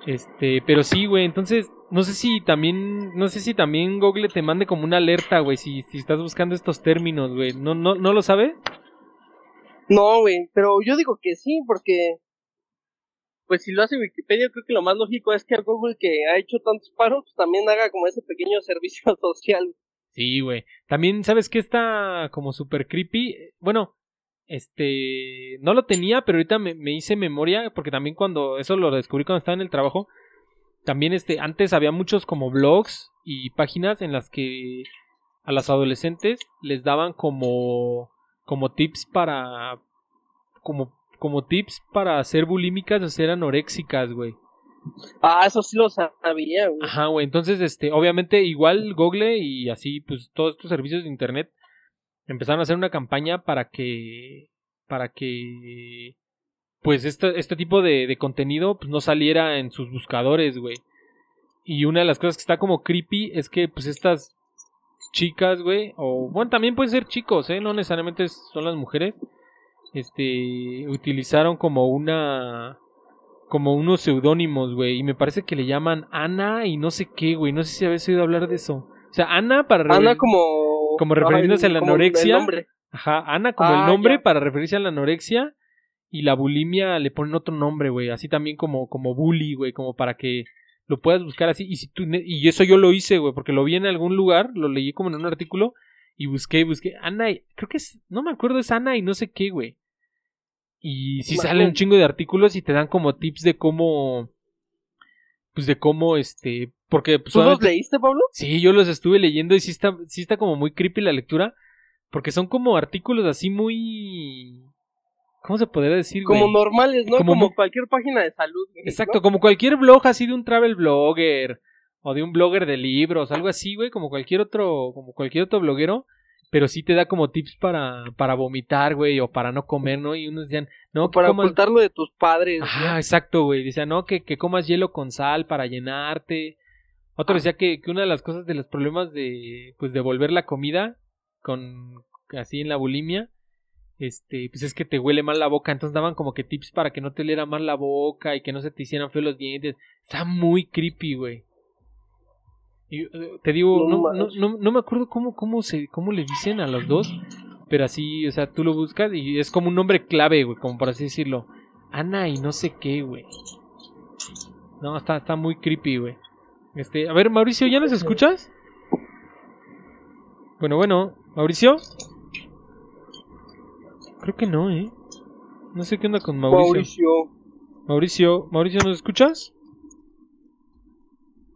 Este, pero sí, güey, entonces, no sé si también, no sé si también Google te mande como una alerta, güey, si, si estás buscando estos términos, güey. ¿No, no, ¿No lo sabe? No, güey, pero yo digo que sí, porque pues si lo hace Wikipedia, creo que lo más lógico es que Google que ha hecho tantos paros, pues también haga como ese pequeño [laughs] servicio social. Sí, güey. También, ¿sabes qué está como super creepy? Bueno, este, no lo tenía, pero ahorita me, me hice memoria, porque también cuando, eso lo descubrí cuando estaba en el trabajo, también este, antes había muchos como blogs y páginas en las que a las adolescentes les daban como, como tips para, como, como tips para ser bulímicas o ser anoréxicas, güey. Ah, eso sí lo sabía, güey. Ajá, güey. Entonces, este, obviamente, igual Google y así, pues, todos estos servicios de internet empezaron a hacer una campaña para que, para que, pues, este, este tipo de, de contenido, pues, no saliera en sus buscadores, güey. Y una de las cosas que está como creepy es que, pues, estas chicas, güey, o, bueno, también pueden ser chicos, ¿eh? No necesariamente son las mujeres, este, utilizaron como una como unos seudónimos, güey, y me parece que le llaman Ana y no sé qué, güey, no sé si habéis oído hablar de eso. O sea, Ana para Ana como... como refiriéndose a la como anorexia. nombre. Ajá, Ana como Ah, el nombre ya. para referirse a la anorexia y la bulimia le ponen otro nombre, güey, así también como como bully, güey, como para que lo puedas buscar así y si tú y eso yo lo hice, güey, porque lo vi en algún lugar, lo leí como en un artículo y busqué busqué Ana, y- creo que es no me acuerdo es Ana y no sé qué, güey. Y si Imagínate. salen un chingo de artículos y te dan como tips de cómo pues de cómo este porque pues, ¿Tú los leíste, Pablo? Sí, yo los estuve leyendo y sí está, sí está como muy creepy la lectura. Porque son como artículos así muy. ¿Cómo se podría decir, güey? Como normales, ¿no? Como cualquier página de salud. güey, Exacto, ¿no? como cualquier blog así de un travel blogger. O de un blogger de libros, algo así, güey. Como cualquier otro, como cualquier otro bloguero. Pero sí te da como tips para, para vomitar, güey, o para no comer, ¿no? Y unos decían, no, Para comas- ocultarlo de tus padres. ¿no? exacto, güey. Decía, no, que, que comas hielo con sal para llenarte. Otro decía que, que una de las cosas de los problemas de, pues, devolver la comida con, así en la bulimia, este, pues es que te huele mal la boca. Entonces daban como que tips para que no te oliera mal la boca y que no se te hicieran feos los dientes. Está muy creepy, güey. Y, eh, te digo, No no, no, manches. no, no me acuerdo cómo, cómo, se, cómo le dicen a los dos. Pero así, o sea, tú lo buscas y es como un nombre clave, güey, como por así decirlo. Ana y no sé qué, güey. No, está, está muy creepy, güey. Este, a ver, Mauricio, ¿ya nos escuchas? Bueno, bueno, Mauricio. Creo que no, ¿eh? No sé qué onda con Mauricio. Mauricio. Mauricio, Mauricio, ¿nos escuchas?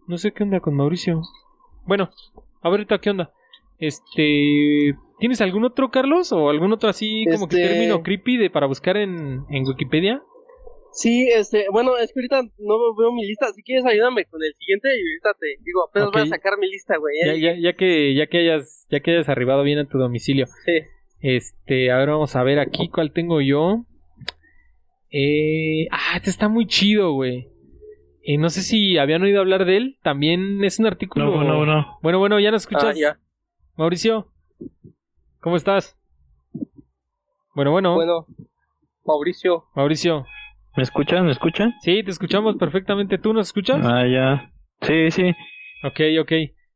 No sé qué onda con Mauricio. Bueno, ahorita qué onda. Este, ¿tienes algún otro, Carlos? ¿O algún otro así como que Este- término creepy de para buscar en, en Wikipedia? Sí, este, bueno, es que ahorita no veo mi lista. Si quieres, ayúdame con el siguiente y ahorita te digo, apenas voy Ok. a sacar mi lista, güey. Ya, ya, ya que ya que hayas ya que hayas arribado bien a tu domicilio. Sí. Este, ahora vamos a ver aquí cuál tengo yo. Eh, ah, este está muy chido, güey. Eh, no sé si habían oído hablar de él. También es un artículo. No, no, no. Bueno, bueno, ya nos Ah, escuchas. ya. Mauricio, ¿cómo estás? Bueno, bueno, Bueno, Mauricio. Mauricio. ¿Me escuchan? ¿Me escuchan? Sí, te escuchamos perfectamente. ¿Tú nos escuchas? Ah, ya. Sí, sí. Ok, ok.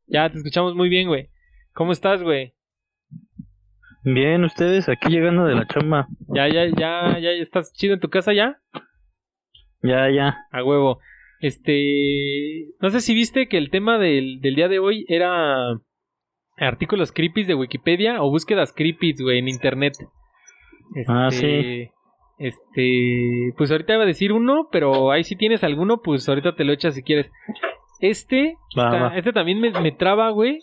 Ya te escuchamos muy bien, güey. ¿Cómo estás, güey? Bien, ustedes aquí llegando de la chamba. ¿Ya, ya, ya, ya estás chido en tu casa ya? Ya, ya. A huevo. Este. No sé si viste que el tema del, del día de hoy era artículos creepy de Wikipedia o búsquedas creepy, güey, en internet. Este, Ah, sí. Este. Pues ahorita iba a decir uno, pero ahí si tienes alguno, pues ahorita te lo echas si quieres. Este. Está-. Este también me, me traba, güey.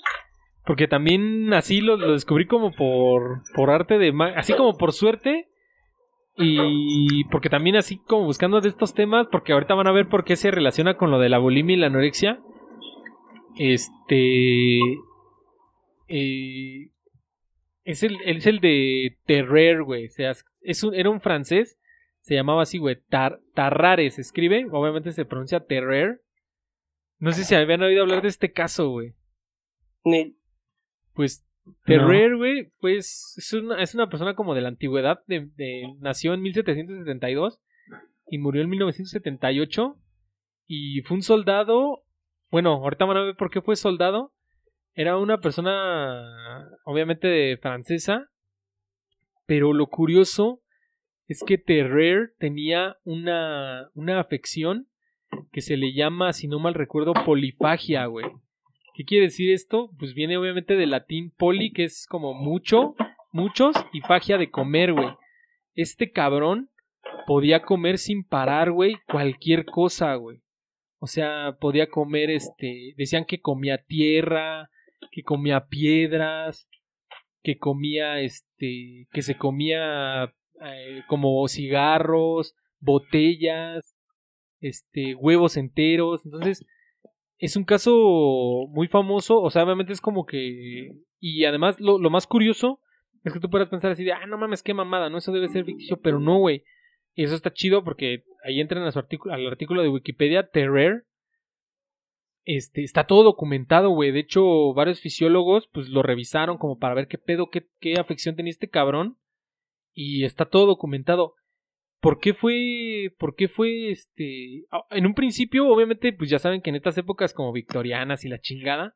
Porque también así lo, lo descubrí como por, por arte de... Así como por suerte. Y porque también así como buscando de estos temas, porque ahorita van a ver por qué se relaciona con lo de la bulimia y la anorexia. Este... eh, es, el, es el de Terrer, güey. O sea, es un, era un francés. Se llamaba así, güey. Tar, Tarrare se escribe. Obviamente se pronuncia Terrer. No sé si habían oído hablar de este caso, güey. Ni- Pues Terrer, güey, pues es una, es una persona como de la antigüedad, de, de- nació en 1772 y murió en 1978 y fue un soldado, bueno, ahorita van a ver por qué fue soldado, era una persona obviamente francesa, pero lo curioso es que Terrer tenía una, una afección que se le llama, si no mal recuerdo, polifagia, güey. ¿Qué quiere decir esto? Pues viene obviamente del latín poli, que es como mucho, muchos, y fagia de comer, güey. Este cabrón podía comer sin parar, güey, cualquier cosa, güey. O sea, podía comer, este, decían que comía tierra, que comía piedras, que comía, este, que se comía eh, como cigarros, botellas, este, huevos enteros. Entonces, es un caso muy famoso, o sea, obviamente es como que... Y además, lo, lo más curioso es que tú puedas pensar así de, ah, no mames, qué mamada, ¿no? Eso debe ser ficticio, pero no, güey. Y eso está chido porque ahí entran a su artículo, al artículo de Wikipedia, Terrer. Este, está todo documentado, güey. De hecho, varios fisiólogos, pues, lo revisaron como para ver qué pedo, qué, qué afección tenía este cabrón. Y está todo documentado. ¿Por qué fue, por qué fue, este, ah, en un principio, obviamente, pues ya saben que en estas épocas como victorianas y la chingada,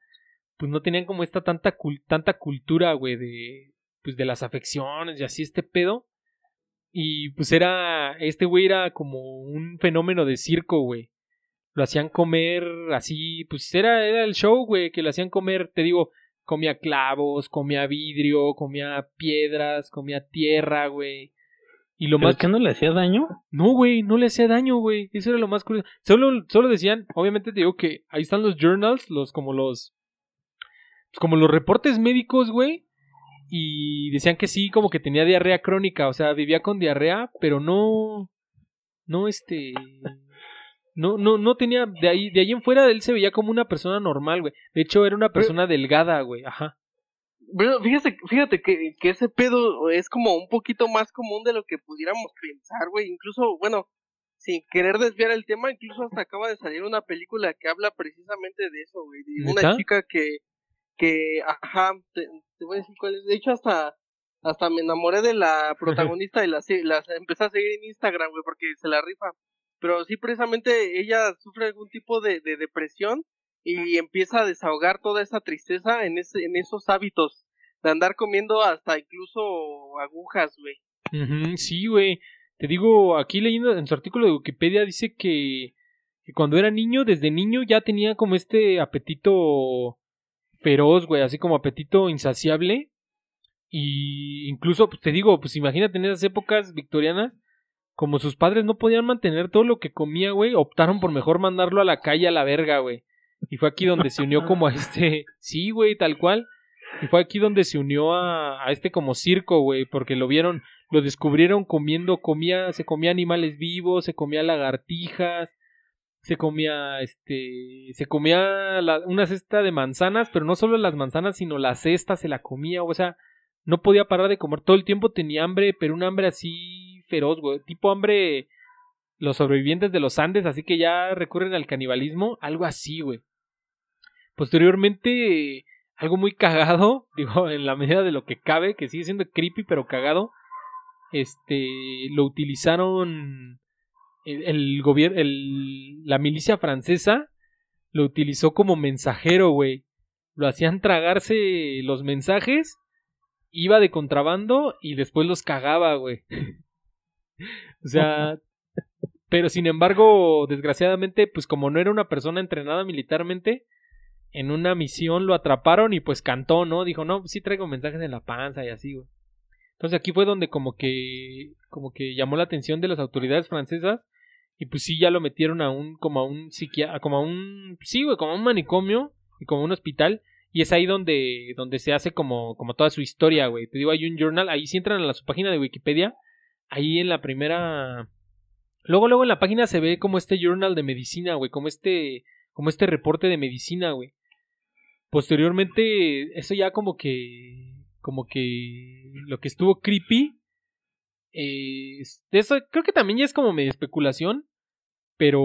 pues no tenían como esta tanta, cul- tanta cultura, güey, de, pues de las afecciones y así este pedo. Y pues era, este güey era como un fenómeno de circo, güey. Lo hacían comer así, pues era, era el show, güey, que lo hacían comer, te digo, comía clavos, comía vidrio, comía piedras, comía tierra, güey. Y lo ¿Pero más es que no le hacía daño? no, güey, no le hacía daño, güey. Eso era lo más curioso. Solo, solo decían, obviamente te digo que ahí están los journals, los como los. pues, como los reportes médicos, güey. Y decían que sí, como que tenía diarrea crónica. O sea, vivía con diarrea, pero no. No, este. No, no, no tenía. De ahí, de ahí en fuera él se veía como una persona normal, güey. De hecho, era una persona delgada, güey. Ajá. Pero fíjate, fíjate que, que ese pedo es como un poquito más común de lo que pudiéramos pensar, güey. Incluso, bueno, sin querer desviar el tema, incluso hasta acaba de salir una película que habla precisamente de eso, güey. De una chica que, que, ajá, te, te voy a decir cuál es. De hecho, hasta, hasta me enamoré de la [laughs] protagonista y la, la empecé a seguir en Instagram, güey, porque se la rifa. Pero sí, precisamente ella sufre algún tipo de, de depresión y empieza a desahogar toda esa tristeza en, ese, en esos hábitos de andar comiendo hasta incluso agujas, güey. Sí, güey. Te digo, aquí leyendo en su artículo de Wikipedia dice que, que cuando era niño, desde niño ya tenía como este apetito feroz, güey, así como apetito insaciable. Y incluso, pues te digo, pues imagínate en esas épocas victorianas, como sus padres no podían mantener todo lo que comía, güey, optaron por mejor mandarlo a la calle a la verga, güey. Y fue aquí donde se unió [laughs] como a este, sí, güey, tal cual. Y fue aquí donde se unió a, a este como circo, güey, porque lo vieron, lo descubrieron comiendo, comía, se comía animales vivos, se comía lagartijas, se comía, este, se comía la, una cesta de manzanas, pero no solo las manzanas, sino la cesta se la comía, o sea, no podía parar de comer, todo el tiempo tenía hambre, pero un hambre así feroz, güey, tipo hambre, los sobrevivientes de los Andes, así que ya recurren al canibalismo, algo así, güey. Posteriormente, algo muy cagado, [laughs] digo, en la medida de lo que cabe, que sigue siendo creepy, pero cagado, este, lo utilizaron el, gobierno, la milicia francesa lo utilizó como mensajero, güey. Lo hacían tragarse los mensajes, iba de contrabando y después los cagaba, güey. [laughs] o sea, pero sin embargo, desgraciadamente, pues como no era una persona entrenada militarmente, en una misión lo atraparon y pues cantó, ¿no? Dijo, no, sí traigo mensajes en la panza y así, güey. Entonces aquí fue donde como que como que llamó la atención de las autoridades francesas y pues sí ya lo metieron a un como a un psiquiatra, como a un sí, güey, como a un manicomio y como a un hospital y es ahí donde donde se hace como como toda su historia, güey. Te digo, hay un journal, ahí si entran a su página de Wikipedia, ahí en la primera Luego luego en la página se ve como este journal de medicina, güey, como este como este reporte de medicina, güey. Posteriormente eso ya como que como que lo que estuvo creepy. Eh, eso creo que también ya es como medio especulación. Pero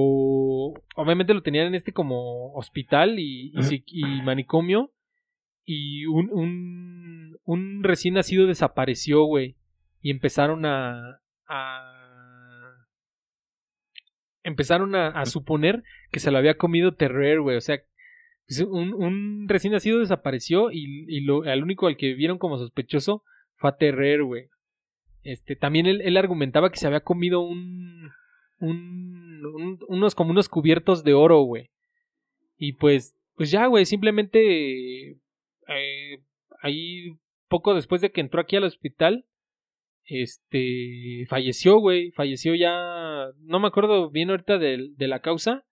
obviamente lo tenían en este como hospital y, y, manicomio. Y un, un, un, recién nacido desapareció, güey. Y empezaron a, a empezaron a, a, suponer que se lo había comido Terrer, güey. O sea, pues, un, un recién nacido desapareció y, y lo, al único al que vieron como sospechoso fue a Terrer, güey. Este, también él, él, argumentaba que se había comido un, un, unos como unos cubiertos de oro, güey. Y pues, pues ya, güey, simplemente eh, ahí poco después de que entró aquí al hospital, este, falleció, güey, falleció ya, no me acuerdo bien ahorita de la causa.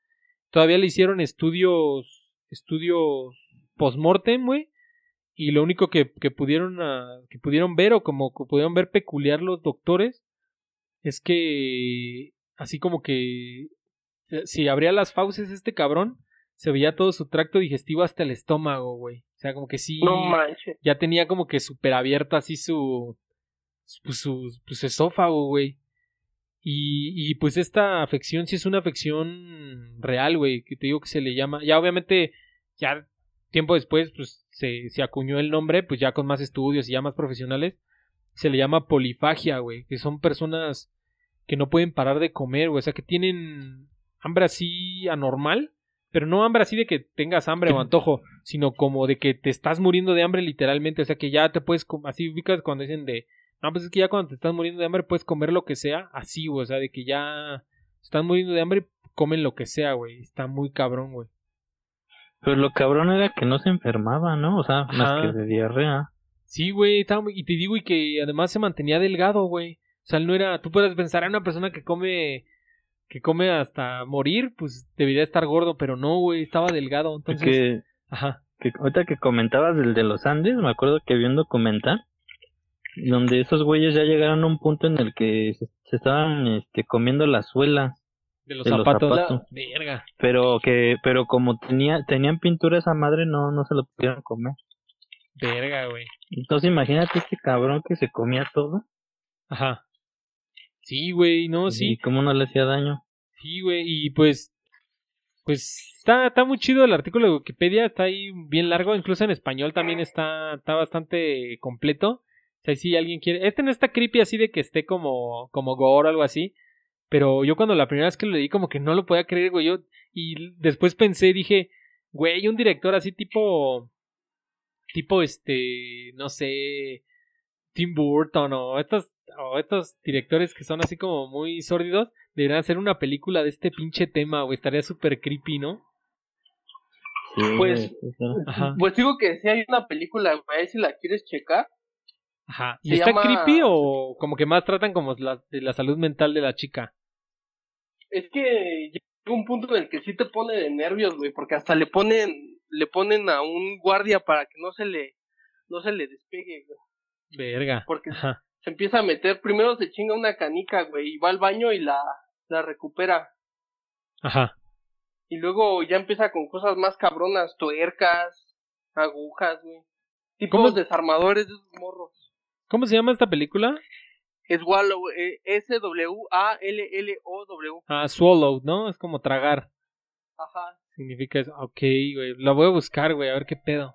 Todavía le hicieron estudios estudios post-mortem, güey. Y lo único que, que pudieron ah, que pudieron ver o como que pudieron ver peculiar los doctores es que así como que si abría las fauces este cabrón se veía todo su tracto digestivo hasta el estómago, güey. O sea, como que sí ya tenía como que súper abierto así su pues, su, su, esófago, güey. Y, y pues esta afección sí es una afección real, güey, que te digo que se le llama, ya obviamente ya tiempo después pues se, se acuñó el nombre, pues ya con más estudios y ya más profesionales, se le llama polifagia, güey, que son personas que no pueden parar de comer, güey, o sea, que tienen hambre así anormal, pero no hambre así de que tengas hambre o antojo, sino como de que te estás muriendo de hambre literalmente, o sea, que ya te puedes, así ubicas cuando dicen de, no, pues es que ya cuando te estás muriendo de hambre puedes comer lo que sea, así, güey, o sea, de que ya están muriendo de hambre, comen lo que sea, güey, está muy cabrón, güey. Pero lo cabrón era que no se enfermaba, ¿no? O sea, más que de diarrea. Sí, güey, y te digo, y que además se mantenía delgado, güey. O sea, él no era, tú puedes pensar en una persona que come, que come hasta morir, pues debería estar gordo, pero no, güey, estaba delgado, entonces... Que, Ajá. Que, ahorita que comentabas del de los Andes, me acuerdo que vi un documental donde esos güeyes ya llegaron a un punto en el que se, se estaban este, comiendo la suela de los, zapatos. verga. Pero que, pero como tenía, tenían pintura esa madre, no, no se lo pudieron comer. Verga, güey. Entonces imagínate este cabrón que se comía todo. Ajá. Sí, güey, no, sí. ¿Y cómo no le hacía daño? Sí, güey, y pues, pues está, está muy chido el artículo de Wikipedia, está ahí bien largo, incluso en español también está, está bastante completo. O sea, si alguien quiere, este no está creepy así de que esté como, como gore o algo así, pero yo cuando la primera vez que lo leí como que no lo podía creer, güey. Yo, y después pensé, dije, güey, un director así tipo... Tipo este, no sé, Tim Burton o estos, o estos directores que son así como muy sórdidos, Deberían hacer una película de este pinche tema, güey. Estaría súper creepy, ¿no? Sí, Pues- Ajá. Pues digo que si hay una película, güey, si la quieres checar. Ajá. ¿Y está llama- creepy o como que más tratan como la, de la salud mental de la chica? Es que llega un punto en el que sí te pone de nervios, güey, porque hasta le ponen, le ponen a un guardia para que no se le, no se le despegue, güey. Verga. Porque Ajá. se empieza a meter, primero se chinga una canica, güey, y va al baño y la, la recupera. Ajá. Y luego ya empieza con cosas más cabronas, tuercas, agujas, güey. Tipos ¿Cómo? desarmadores de esos morros. ¿Cómo se llama esta película? Es Wallow, eh, S-W-A-L-L-O-W. Ah, swallowed, ¿no? Es como tragar. Ajá. Significa eso. Ok, güey. La voy a buscar, güey, a ver qué pedo.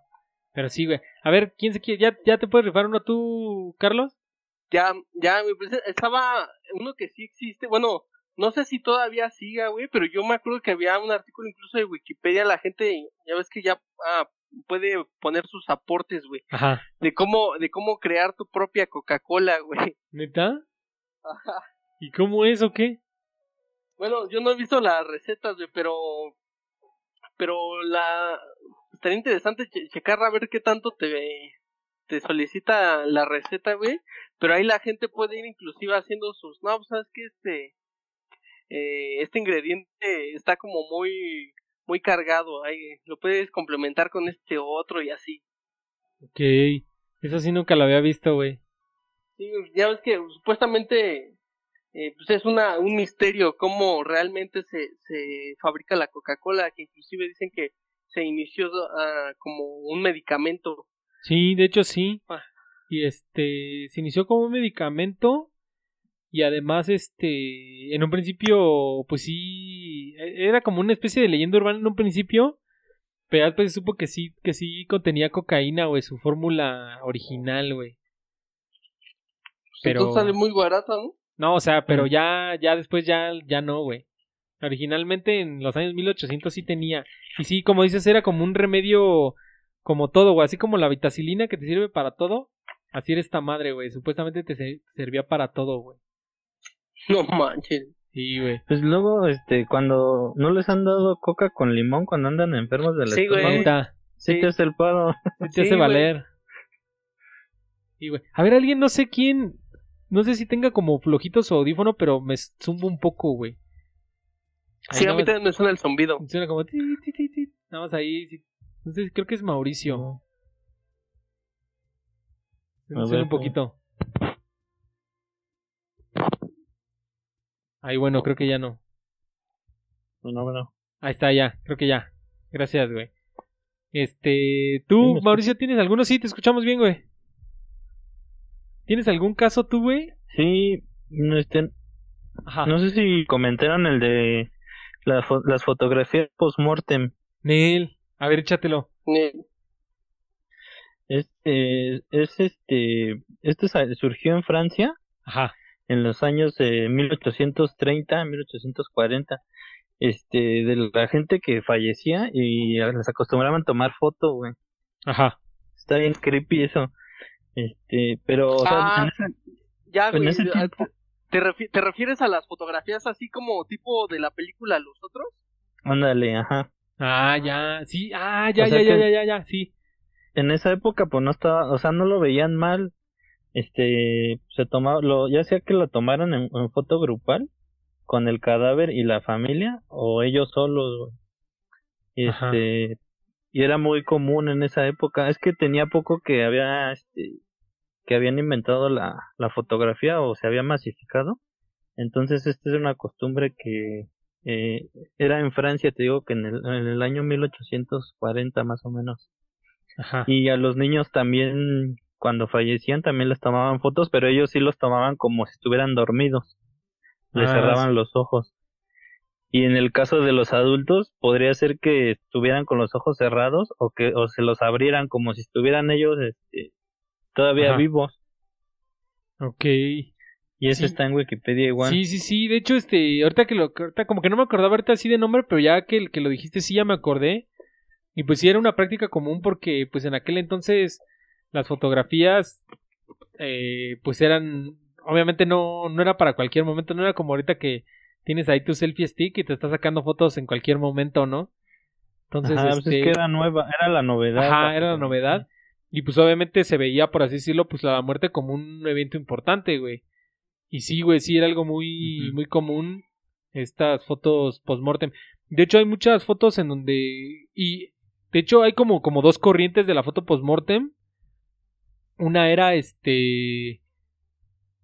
Pero sí, güey. A ver, ¿quién se quiere? ¿Ya, ya te puedes rifar uno tú, Carlos? Ya, ya, güey, pues estaba uno que sí existe, bueno, no sé si todavía siga, güey, pero yo me acuerdo que había un artículo incluso de Wikipedia, la gente, ya ves que ya ah, puede poner sus aportes, güey, Ajá. de cómo, de cómo crear tu propia Coca-Cola, [laughs] güey. ¿Neta? Ajá. ¿Y cómo es o qué? Bueno, yo no he visto las recetas, güey, pero, pero la, estaría interesante che- checar a ver qué tanto te, te solicita la receta, güey, pero ahí la gente puede ir inclusive haciendo sus, no, pues, sabes que este, eh, este ingrediente está como muy, muy cargado, ahí lo puedes complementar con este otro y así. Ok. Eso sí nunca lo había visto, güey. Sí, ya ves que supuestamente eh, pues es una, un misterio cómo realmente se, se fabrica la Coca-Cola, que inclusive dicen que se inició ah, como un medicamento. Sí, de hecho sí. Ah. Y este, se inició como un medicamento y además este, en un principio, pues sí, e- era como una especie de leyenda urbana en un principio, pero después se supo que sí, que sí contenía cocaína, güey, su fórmula original, güey. Pero- Entonces sale muy barata, ¿no? No, o sea, pero Mm. ya, ya después ya, ya no, güey. Originalmente en los años 1800 sí tenía. Y sí, como dices, era como un remedio, como todo, güey. Así como la vitacilina que te sirve para todo. Así era esta madre, güey. Supuestamente te se- servía para todo, güey. [laughs] No manches. Sí, güey. Pues luego, este, cuando no les han dado coca con limón cuando andan enfermos del Sí, güey. sí Sí. te hace el paro. sí te hace valer. Sí, güey. A ver, alguien, no sé quién. No sé si tenga como flojito su audífono, pero me zumba un poco, güey. Ahí Sí, a mí también me suena el zumbido. Suena como ti, ti, ti, ti. Nada más ahí. sé, creo que es Mauricio. A Suena un poquito. Ahí bueno, creo que ya no. Bueno, bueno. Ahí está, ya. Creo que ya. Gracias, güey. Este, tú, Mauricio, ¿tienes alguno? Sí, te escuchamos bien, güey. ¿Tienes algún caso tú, güey? Sí, no, este, Ajá. no sé si comentaron el de la fo- las fotografías post-mortem. Nel. A ver, échatelo. Eh, Este, es este, este surgió en Francia Ajá. En los años de 1830, 1840, este, de la gente que fallecía y les acostumbraban tomar foto, güey. Ajá. Está bien creepy eso. Este, pero, o sea, Ah, en ese- ya, en güey. ese ah, tiempo, ¿Te, refi- ¿Te refieres a las fotografías así como tipo de la película Los Otros? ándale, ajá. Ah, ya. Sí, ah, ya, O sea ya, ya, ya, ya, sí. En esa época, pues no estaba, o sea, no lo veían mal. Este, se tomaba, lo, ya sea que lo tomaran en, en foto grupal con el cadáver y la familia o ellos solos. Ajá. Este, y era muy común en esa época. Es que tenía poco que había, este, que habían inventado la, la fotografía o se había masificado. Entonces, esta es una costumbre que eh, era en Francia, te digo que en el, en el año 1840 más o menos. Ajá. Y a los niños también, cuando fallecían, también les tomaban fotos, pero ellos sí los tomaban como si estuvieran dormidos. Les Ah, cerraban sí. los ojos. Y en el caso de los adultos, podría ser que estuvieran con los ojos cerrados o que o se los abrieran como si estuvieran ellos este, todavía Ajá. vivos. Ok. Y eso Sí. está en Wikipedia igual. Sí, sí, sí. De hecho, este, ahorita que lo, ahorita como que no me acordaba ahorita así de nombre, pero ya que, que lo dijiste, sí, ya me acordé. Y pues sí era una práctica común porque, pues en aquel entonces, las fotografías, eh, pues eran, obviamente no, no era para cualquier momento, no era como ahorita que tienes ahí tu selfie stick y te estás sacando fotos en cualquier momento, ¿no? Entonces, Ajá, pues es este que era nueva, era la novedad. Ajá, era la novedad. Y pues obviamente se veía, por así decirlo, pues la muerte como un evento importante, güey. Y sí, güey, sí era algo muy, muy común estas fotos post-mortem. De hecho, hay muchas fotos en donde. Y de hecho, hay como, como dos corrientes de la foto post-mortem. Una era este.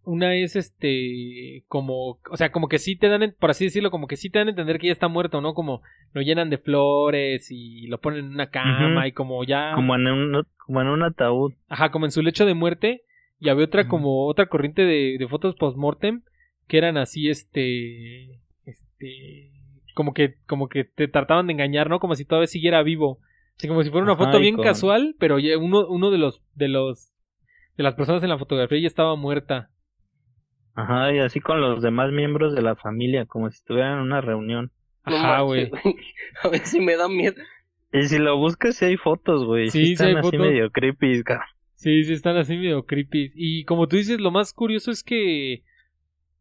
Una es este. Como. O sea, como que sí te dan. Por así decirlo, como que sí te dan a entender que ya está muerto, ¿no? Como lo llenan de flores y lo ponen en una cama y como ya. Como en, un, como en un ataúd. Ajá, como en su lecho de muerte. Y había otra, como otra corriente de, de fotos post-mortem que eran así, este. Este como que, como que te trataban de engañar, ¿no? Como si todavía siguiera vivo. Así como si fuera una foto bien casual, pero uno, uno de los, de los, de las personas en la fotografía ya estaba muerta. Ajá, y así con los demás miembros de la familia, como si estuvieran en una reunión. Ajá, güey. [laughs] A ver si me da miedo. Y si lo buscas, sí hay fotos, güey. Sí, sí, están así medio creepy, Sí, sí están así medio creepy. Y como tú dices, lo más curioso es que,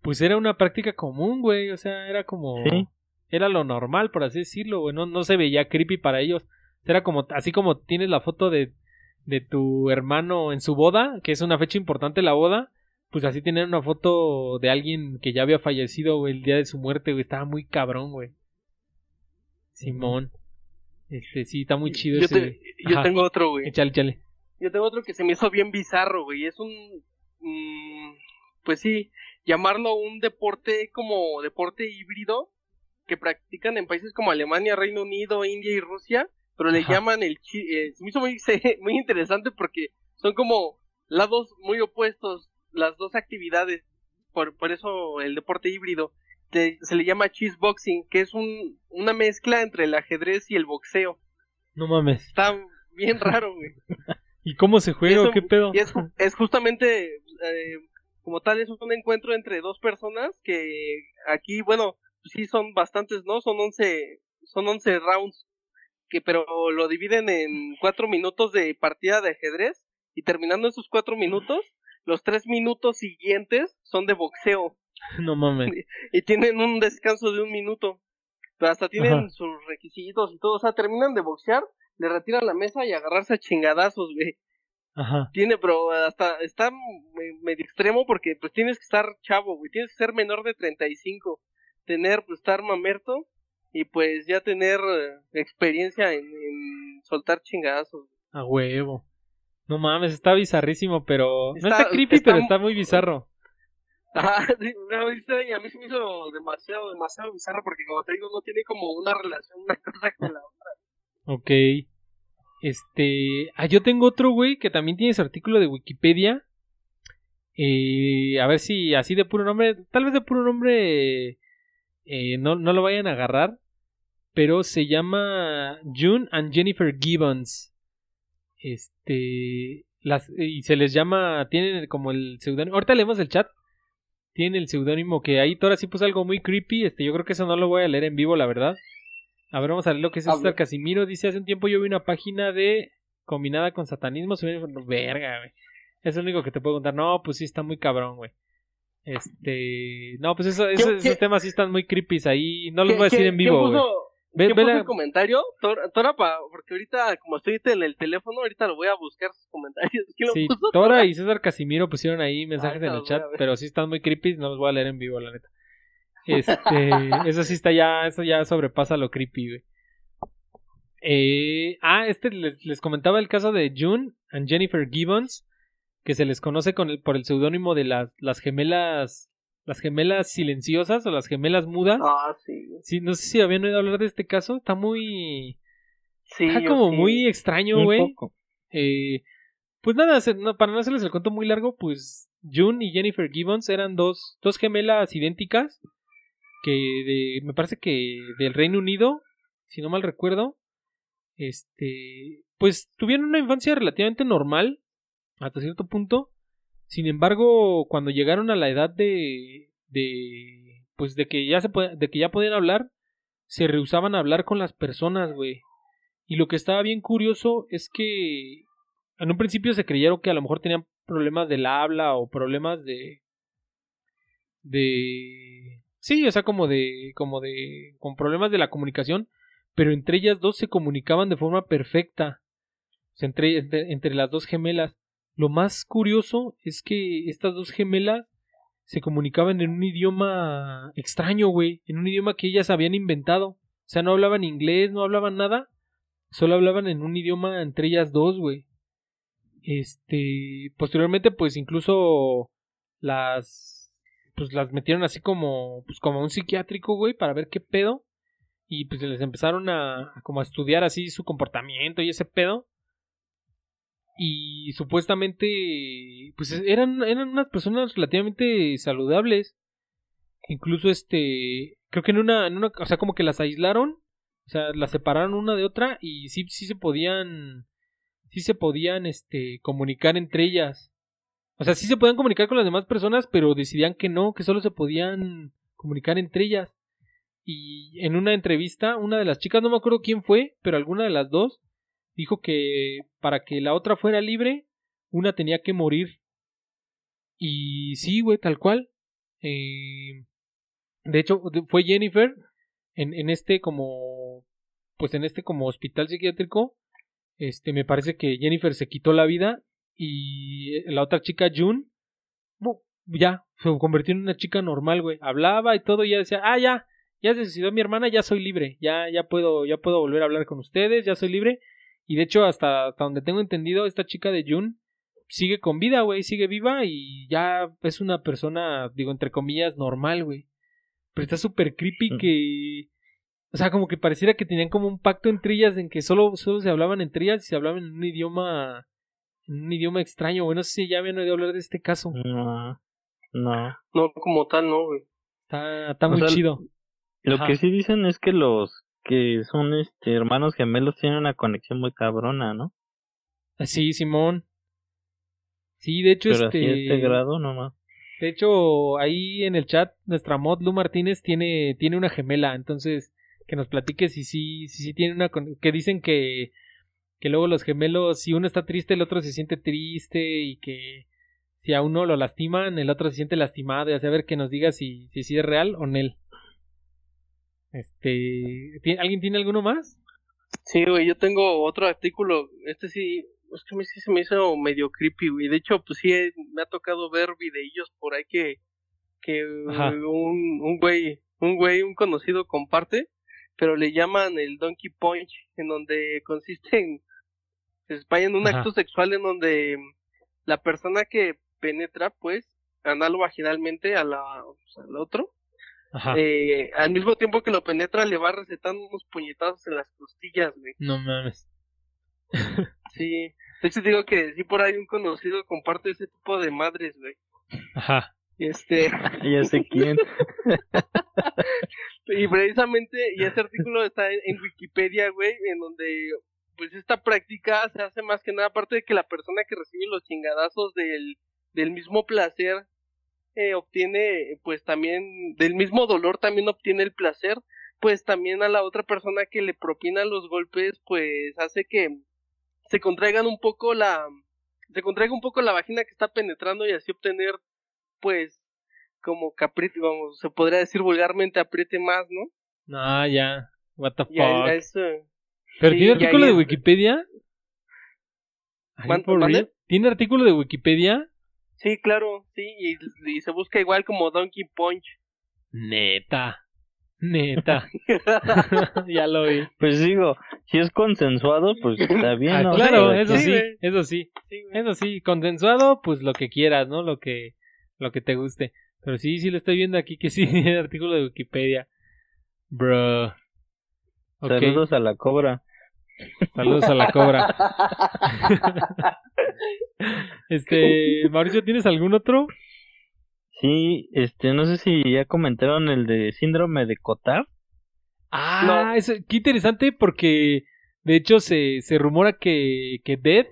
pues era una práctica común, güey. O sea, era como... ¿Sí? era lo normal, por así decirlo, güey. No, no se veía creepy para ellos. Era como, así como tienes la foto de, de tu hermano en su boda, que es una fecha importante la boda, pues así tener una foto de alguien que ya había fallecido el día de su muerte, güey. Estaba muy cabrón, güey. Simón. Este, sí, está muy chido yo ese. yo tengo otro, güey. Échale, échale. Yo tengo otro que se me hizo bien bizarro, güey. Es un. Mm, pues sí, llamarlo un deporte como deporte híbrido que practican en países como Alemania, Reino Unido, India y Rusia, pero le llaman el eh, se me hizo muy, [laughs] muy interesante porque son como lados muy opuestos las dos actividades, por, por eso el deporte híbrido se le llama cheese boxing, que es un, una mezcla entre el ajedrez y el boxeo. No mames. Está bien raro, güey. [laughs] ¿Y cómo se juega? ¿Qué pedo? es, es justamente, eh, como tal, es un encuentro entre dos personas que aquí, bueno, sí son bastantes, ¿no? Son 11, son 11 rounds, que, pero lo dividen en cuatro minutos de partida de ajedrez y terminando esos cuatro minutos, los tres minutos siguientes son de boxeo. [laughs] No mames. Y, tienen un descanso de un minuto. Pero hasta tienen sus requisitos y todo. O sea, terminan de boxear, le retiran la mesa y agarrarse a chingadazos, güey. Ajá. Tiene, pero hasta está medio extremo porque pues tienes que estar chavo, güey. Tienes que ser menor de 35 tener, pues estar mamerto y pues ya tener eh, experiencia en, soltar chingadazos. A huevo. No mames, está bizarrísimo, pero... no está creepy, pero está muy bizarro. [laughs] Ajá, no, y a mí se me hizo demasiado, demasiado bizarro porque como te digo, no tiene como una relación una cosa con la otra. Ok. Este... Ah, yo tengo otro, güey, que también tiene ese artículo de Wikipedia. Eh, a ver si así de puro nombre, tal vez de puro nombre eh, no, no lo vayan a agarrar, pero se llama June and Jennifer Gibbons. Este, las, y se les llama, tienen como el seudónimo, ahorita leemos el chat, tienen el seudónimo que ahí Tora sí puso algo muy creepy, este, yo creo que eso no lo voy a leer en vivo, la verdad. A ver, vamos a leer lo que es César Casimiro, dice, hace un tiempo yo vi una página de combinada con satanismo, se verga, güey. Es lo único que te puedo contar. No, pues sí, está muy cabrón, güey. Este. No, pues eso, esos temas sí están muy creepy ahí. No los voy a decir en vivo, güey. Ve, puso el comentario? Tora, porque ahorita, como estoy en el teléfono, ahorita lo voy a buscar sus comentarios. [laughs] sí, Tora [laughs] y César Casimiro pusieron ahí mensajes en el chat, pero sí están muy creepy, no los voy a leer en vivo, la neta. Este, [laughs] eso sí está ya, eso ya sobrepasa lo creepy, güey. Eh, ah, este les, les, comentaba el caso de June and Jennifer Gibbons, que se les conoce con el, por el seudónimo de las, las gemelas las gemelas silenciosas o las gemelas mudas. Ah, sí. Sí, no sé si habían oído hablar de este caso. Está muy. Sí, está como muy extraño, güey. Eh, pues nada, para no hacerles el cuento muy largo, pues June y Jennifer Gibbons eran dos, dos gemelas idénticas. Que de, me parece que del Reino Unido, si no mal recuerdo. Este. Pues tuvieron una infancia relativamente normal hasta cierto punto. Sin embargo, cuando llegaron a la edad de, de pues de que ya se de que ya podían hablar, se rehusaban a hablar con las personas, güey. Y lo que estaba bien curioso es que en un principio se creyeron que a lo mejor tenían problemas del habla o problemas de de Sí, o sea, como de, como de, con problemas de la comunicación, pero entre ellas dos se comunicaban de forma perfecta. Entre, entre las dos gemelas. Lo más curioso es que estas dos gemelas se comunicaban en un idioma extraño, güey, en un idioma que ellas habían inventado. O sea, no hablaban inglés, no hablaban nada, solo hablaban en un idioma entre ellas dos, güey. Este, posteriormente, pues incluso las, pues las metieron así como, pues como un psiquiátrico, güey, para ver qué pedo. Y pues les empezaron como a estudiar así su comportamiento y ese pedo y supuestamente pues eran eran unas personas relativamente saludables. Incluso este creo que en una, en una o sea como que las aislaron o sea las separaron una de otra y sí sí se podían sí se podían este comunicar entre ellas. O sea sí se podían comunicar con las demás personas pero decidían que no que solo se podían comunicar entre ellas. Y en una entrevista una de las chicas no me acuerdo quién fue pero alguna de las dos dijo que para que la otra fuera libre, una tenía que morir. Y sí, güey, tal cual. Eh, de hecho, fue Jennifer en, en este como, pues en este como hospital psiquiátrico. Este, me parece que Jennifer se quitó la vida y la otra chica, June, ya, se convirtió en una chica normal, güey. Hablaba y todo y ya decía, ah, ya, ya se decidió mi hermana, ya soy libre, ya, ya puedo, ya puedo volver a hablar con ustedes, ya soy libre. Y de hecho, hasta, donde tengo entendido, esta chica de June sigue con vida, güey, sigue viva y ya es una persona, digo, entre comillas, normal, güey. Pero está súper creepy mm. que... O sea, como que pareciera que tenían como un pacto entre ellas en que solo, solo se hablaban entre ellas y se hablaban en un idioma... En un idioma extraño, güey. No sé si ya habían oído hablar de este caso. No, no. No, como tal, no, güey. Está, está muy chido. Lo que sí dicen es que los que son este hermanos gemelos tienen una conexión muy cabrona, ¿no? Sí, Simón. Sí, de hecho Pero este este grado nomás. De hecho, ahí en el chat nuestra mod Lu Martínez tiene tiene una gemela, entonces que nos platique si sí si, si, tiene una que dicen que que luego los gemelos si uno está triste el otro se siente triste y que si a uno lo lastiman el otro se siente lastimado y a saber que nos diga si si, si es real o no. Este, ¿alguien tiene alguno más? Sí, güey, yo tengo otro artículo, este sí, es que a mí sí se me hizo medio creepy, güey. De hecho, pues sí, me ha tocado ver videillos por ahí que, que un, un güey, un güey, un conocido comparte, pero le llaman el Donkey Punch, en donde consiste en, pues, en un acto sexual en donde la persona que penetra, pues, analo vaginalmente a la, pues, al otro, eh, al mismo tiempo que lo penetra, le va recetando unos puñetazos en las costillas, güey. No mames. [laughs] sí. De hecho, digo que sí por ahí un conocido comparte ese tipo de madres, güey. Ajá. Este. [laughs] ya sé quién. [laughs] y precisamente, y ese artículo está en, Wikipedia, güey, en donde, pues esta práctica se hace más que nada, aparte de que la persona que recibe los chingadazos del, del mismo placer eh, obtiene pues también del mismo dolor también obtiene el placer pues también a la otra persona que le propina los golpes pues hace que se contraigan un poco la se contraiga un poco la vagina que está penetrando y así obtener pues como capricho vamos se podría decir vulgarmente apriete más no ah ya. What the fuck. pero tiene artículo de Wikipedia ¿Tiene artículo de Wikipedia? Sí, claro, sí, y, se busca igual como Donkey Punch. Neta. Neta. [laughs] [laughs] ya lo vi. Pues digo, si es consensuado, pues está bien. Ah, claro, eso sí, eso sí. eso sí, consensuado, pues lo que quieras, ¿no? Lo que, lo que te guste. Pero sí, sí lo estoy viendo aquí que [laughs] sí, el artículo de Wikipedia. Bro. Saludos a la cobra. Saludos a la cobra. [laughs] este, Mauricio, ¿tienes algún otro? Sí, este, no sé si ya comentaron el de síndrome de Cotard. Ah, eso, qué interesante porque de hecho se, se rumora que, que Dead,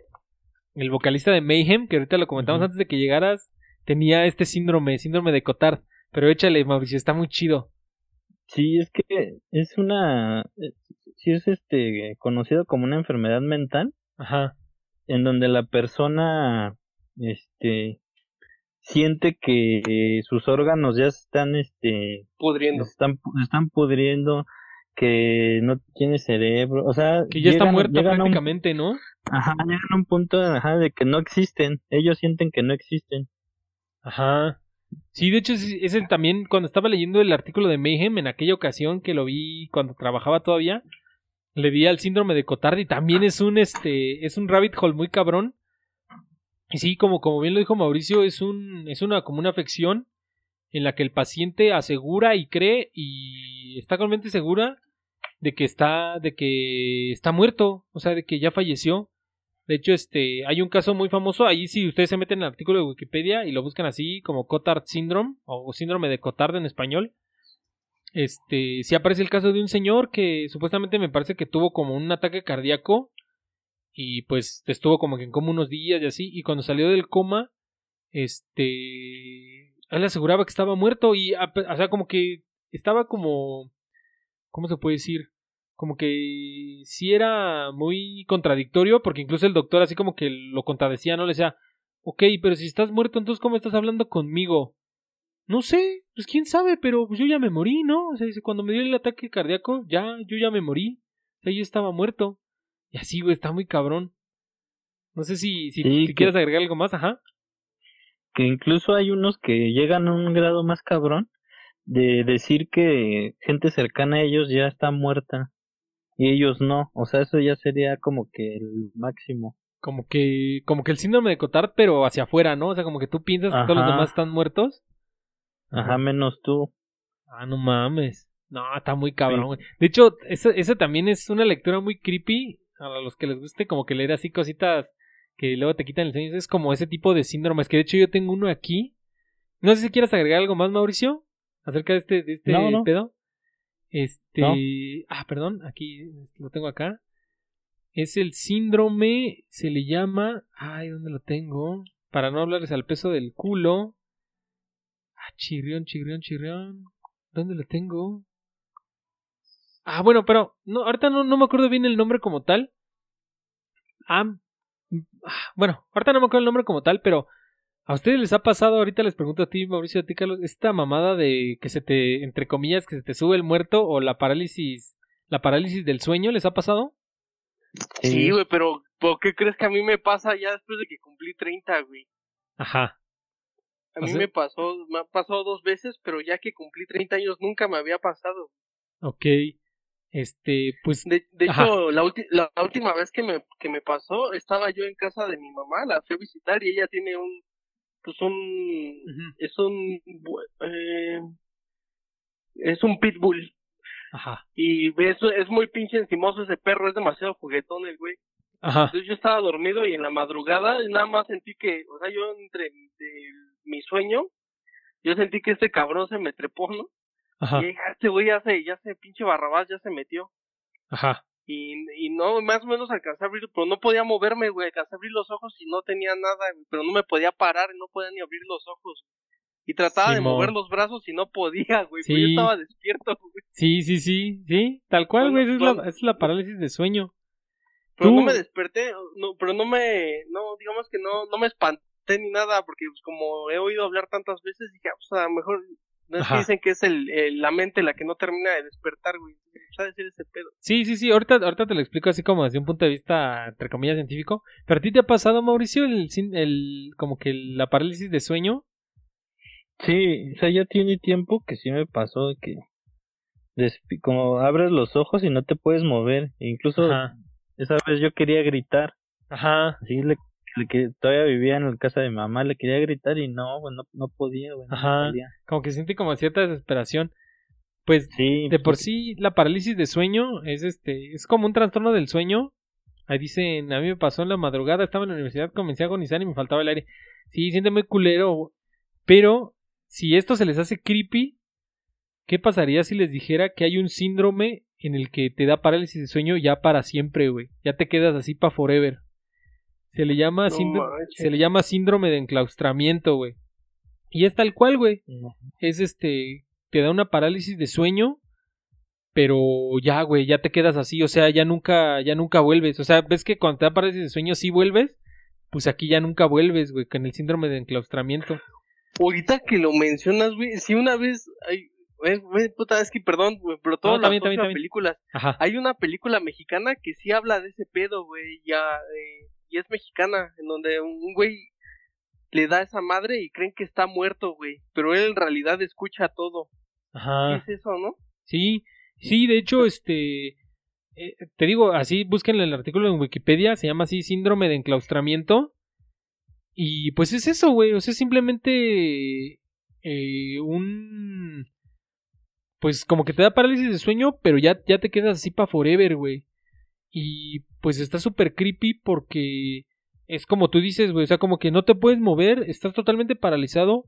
el vocalista de Mayhem, que ahorita lo comentamos antes de que llegaras, tenía este síndrome, síndrome de Cotard. Pero échale, Mauricio, está muy chido. Sí, es que es una, sí es este conocido como una enfermedad mental. Ajá. En donde la persona, este, siente que sus órganos ya están, este, Pudriendo. están, están pudriendo, que no tiene cerebro, o sea, Que ya está llegan- muerta un- prácticamente, ¿no? ajá, llegan a un punto ajá, de que no existen, ellos sienten que no existen. Ajá. Sí, de hecho, ese ese también, cuando estaba leyendo el artículo de Mayhem, en aquella ocasión que lo vi cuando trabajaba todavía, le di al síndrome de Cotard y también es un, este, es un rabbit hole muy cabrón. Y sí, como, como bien lo dijo Mauricio, es un, es una, como una afección en la que el paciente asegura y cree y está totalmente segura de que está, de que está muerto, o sea, de que ya falleció. De hecho, este, hay un caso muy famoso, ahí si ustedes se meten en el artículo de Wikipedia y lo buscan así como Cotard Syndrome o síndrome de Cotard en español, este, sí aparece el caso de un señor que supuestamente me parece que tuvo como un ataque cardíaco y pues estuvo como que en coma unos días y así y cuando salió del coma, este, él aseguraba que estaba muerto y, o sea, como que estaba como, ¿cómo se puede decir? Como que sí era muy contradictorio, porque incluso el doctor así como que lo contradecía, ¿no? Le decía, ok, pero si estás muerto, entonces ¿cómo estás hablando conmigo? No sé, pues quién sabe, pero pues yo ya me morí, ¿no? O sea, dice, cuando me dio el ataque cardíaco, ya, yo ya me morí. O sea, yo estaba muerto. Y así, güey, está muy cabrón. No sé si, si, Sí, si que- quieres agregar algo más, ajá. Que incluso hay unos que llegan a un grado más cabrón de decir que gente cercana a ellos ya está muerta y ellos no, o sea, eso ya sería como que el máximo. Como que, como que el síndrome de Cotard, pero hacia afuera, ¿no? O sea, como que tú piensas que todos los demás están muertos. Ajá, menos tú. Ah, no mames. No, está muy cabrón, güey. De hecho, esa, esa también es una lectura muy creepy. A los que les guste como que leer así cositas que luego te quitan el sueño. Es como ese tipo de síndromes. Que de hecho yo tengo uno aquí. No sé si quieres agregar algo más, Mauricio. Acerca de este, de este No, no. pedo. Este. No. Ah, perdón. Aquí lo tengo acá. Es el síndrome. Se le llama. Ay, ¿dónde lo tengo? Para no hablarles al peso del culo. Chirrión, chirrión, chirrión. ¿Dónde lo tengo? Ah, bueno, pero no, ahorita no, no me acuerdo bien el nombre como tal. Ah, bueno, ahorita no me acuerdo el nombre como tal, pero ¿a ustedes les ha pasado, ahorita les pregunto a ti, Mauricio, a ti, Carlos, esta mamada de que se te, entre comillas, que se te sube el muerto o la parálisis, la parálisis del sueño, ¿les ha pasado? Sí, güey, pero ¿por qué crees que a mí me pasa ya después de que cumplí 30, güey? Ajá. A ¿Ah, mí sí? me pasó, me ha pasado dos veces, pero ya que cumplí 30 años nunca me había pasado. Ok. Este, pues, De, de hecho, la, ulti- la última vez que me, que me pasó, estaba yo en casa de mi mamá, la fui a visitar y ella tiene un, pues un, es un, eh, es un pitbull. ajá, Y ves, es muy pinche encimoso ese perro, es demasiado juguetón el güey. ajá, Entonces yo estaba dormido y en la madrugada nada más sentí que, o sea, yo entre de mi sueño, yo sentí que este cabrón se me trepó, ¿no? ajá, Y dije, "Ah, este güey ya se, ya se, pinche barrabás, ya se metió. ajá. Y, y no, más o menos alcancé a abrir, pero no podía moverme, güey, alcancé a abrir los ojos y no tenía nada, pero no me podía parar y no podía ni abrir los ojos. Y trataba de mover los brazos y no podía, güey, Sí. yo estaba despierto, güey. Sí, sí, sí, sí, tal cual, Bueno, güey, esa es la, bueno. es la parálisis de sueño. Pero Tú- no me desperté, no, pero no me, no, digamos que no, no me espanté ni nada, porque pues como he oído hablar tantas veces, dije, ah, pues a lo mejor, no es que dicen que es el, el- la mente la que no termina de despertar, güey, ¿sabes decir ese pedo? Sí, sí, sí, ahorita, ahorita te lo explico así como desde un punto de vista, entre comillas, científico. Pero a ti te ha pasado, Mauricio, el, el como que la parálisis de sueño. Sí, o sea, ya tiene tiempo que sí me pasó de que como abres los ojos y no te puedes mover. E incluso Ajá, esa vez yo quería gritar, ajá, así le que todavía vivía en la casa de mi mamá, le quería gritar y no, güey, no, no podía, güey, no Ajá. salía. como que siente como cierta desesperación. Pues Sí, de por pues, sí la parálisis de sueño es este, es como un trastorno del sueño. Ahí dicen, a mí me pasó en la madrugada, estaba en la universidad, comencé a agonizar y me faltaba el aire. Sí, siente muy culero, pero si esto se les hace creepy, ¿qué pasaría si les dijera que hay un síndrome en el que te da parálisis de sueño ya para siempre, güey? Ya te quedas así para forever. Se le llama No síndrome, se le llama síndrome de enclaustramiento, güey. Y es tal cual, güey no. es este, te da una parálisis de sueño, pero ya, güey, ya te quedas así, o sea, ya nunca, ya nunca vuelves, o sea, ves que cuando te da parálisis de sueño sí vuelves, pues aquí ya nunca vuelves, güey, con el síndrome de enclaustramiento. Ahorita que lo mencionas, güey, si una vez, ay, güey, puta, es que perdón, güey, pero todas No, las películas, Ajá. hay una película mexicana que sí habla de ese pedo, güey, ya, eh, y es mexicana, en donde un güey le da a esa madre y creen que está muerto, güey, pero él en realidad escucha todo. Ajá. ¿Qué es eso, no? Sí, sí, de hecho, este, eh, te digo, así, busquen el artículo en Wikipedia, se llama así síndrome de enclaustramiento. Y pues es eso, güey, o sea, simplemente eh, un... Pues como que te da parálisis de sueño, pero ya, ya te quedas así para forever, güey. Y pues está súper creepy porque es como tú dices, güey, o sea, como que no te puedes mover, estás totalmente paralizado,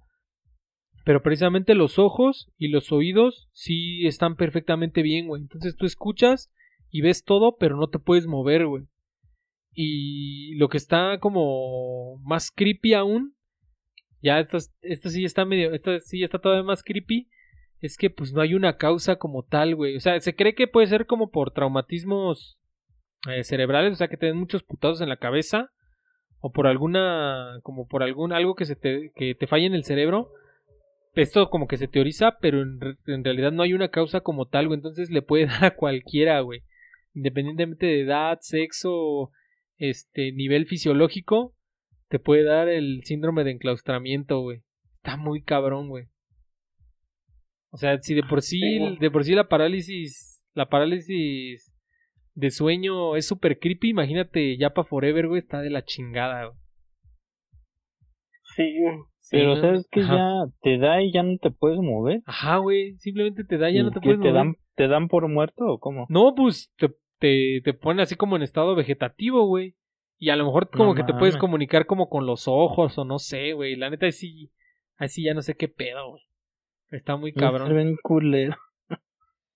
pero precisamente los ojos y los oídos sí están perfectamente bien, güey. Entonces tú escuchas y ves todo, pero no te puedes mover, güey. Y lo que está como más creepy aún, ya esto, esto sí está medio, esto sí está todavía más creepy, es que pues no hay una causa como tal, güey. O sea, se cree que puede ser como por traumatismos eh, cerebrales, o sea, que te den muchos putazos en la cabeza, o por alguna, como por algún, algo que se te, que te falle en el cerebro. Esto como que se teoriza, pero en, en realidad no hay una causa como tal, güey. Entonces le puede [laughs] dar a cualquiera, güey. Independientemente de edad, sexo, este, nivel fisiológico, te puede dar el síndrome de enclaustramiento, güey. Está muy cabrón, güey. O sea, si de por sí, Sí, de por sí la parálisis, la parálisis de sueño es súper creepy, imagínate ya para forever, güey, está de la chingada, güey. Sí, Sí, Pero ¿no? sabes que Ajá. ya te da y ya no te puedes mover. Ajá, güey, simplemente te da, ya no ¿Y te puedes te mover. dan te dan por muerto o cómo? No, pues te, te, te pone así como en estado vegetativo, güey. Y a lo mejor como No que te puedes comunicar como con los ojos o no sé, güey. La neta, sí, así ya no sé qué pedo, güey. Está muy Se cabrón. ven culero.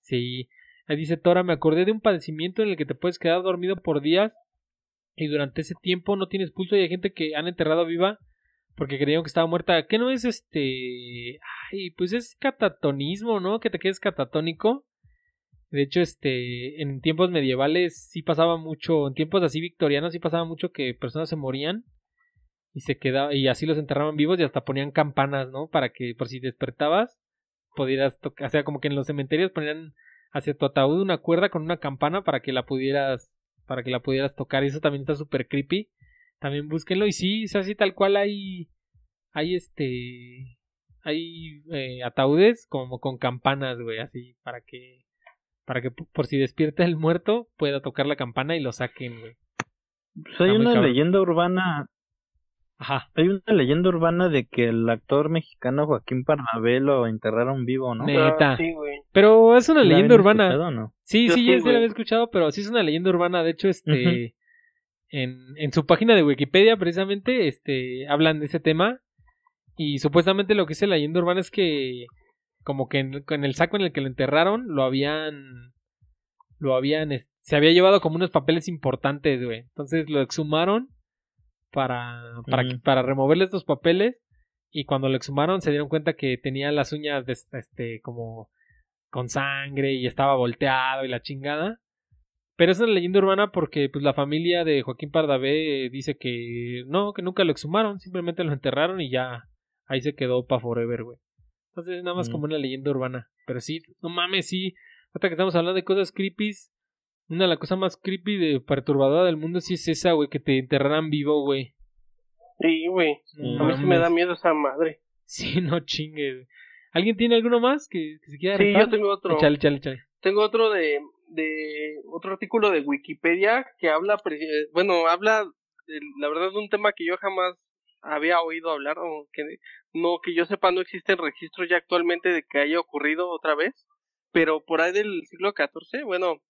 Sí. Ahí dice Tora, me acordé de un padecimiento en el que te puedes quedar dormido por días y durante ese tiempo no tienes pulso y hay gente que han enterrado viva porque creyeron que estaba muerta. ¿Qué no es este? Ay, pues es catatonismo, ¿no? Que te quedes catatónico. De hecho, este, en tiempos medievales sí pasaba mucho, en tiempos así victorianos sí pasaba mucho que personas se morían y se quedaba y así los enterraban vivos y hasta ponían campanas, ¿no? Para que por si despertabas pudieras tocar, o sea, como que en los cementerios ponían hacia tu ataúd una cuerda con una campana para que la pudieras para que la pudieras tocar y eso también está súper creepy. También búsquenlo y sí, o sea, así tal cual hay hay este hay eh, ataúdes como con campanas, güey, así para que para que por si despierta el muerto pueda tocar la campana y lo saquen, güey. Pues hay una cabrón. leyenda urbana, Ajá. hay una leyenda urbana de que el actor mexicano Joaquín Pardavé lo enterraron vivo, ¿no? Neta. Ah, sí, güey. Pero es una ¿La leyenda urbana. no? Sí, Yo sí, sí, ya sí güey. la había escuchado, pero sí es una leyenda urbana. De hecho, este, en, en su página de Wikipedia, precisamente, este, hablan de ese tema. Y supuestamente lo que dice la leyenda urbana es que, como que en, en el saco en el que lo enterraron, lo habían, lo habían, se había llevado como unos papeles importantes, güey. Entonces lo exhumaron para, para, para removerle estos papeles. Y cuando lo exhumaron se dieron cuenta que tenía las uñas, de, este, como con sangre y estaba volteado y la chingada. Pero es una leyenda urbana porque pues la familia de Joaquín Pardavé eh, dice que no, que nunca lo exhumaron, simplemente lo enterraron y ya ahí se quedó pa' forever, güey. Entonces nada más Mm. como una leyenda urbana. Pero sí, no mames, sí. Hasta que estamos hablando de cosas creepy, una de las cosas más creepy de perturbadora del mundo sí es esa, güey, que te enterraran vivo, güey. Sí, güey. No A mí sí me da miedo esa madre. Sí, [laughs] no chingue, güey. ¿Alguien tiene alguno más que, que se quiera Sí, yo tengo otro. Échale, échale, échale. Tengo otro de, de otro artículo de Wikipedia que habla, eh, bueno, habla, de, la verdad, de un tema que yo jamás había oído hablar o que no que yo sepa no existen registros ya actualmente de que haya ocurrido otra vez, pero por ahí del siglo XIV, bueno,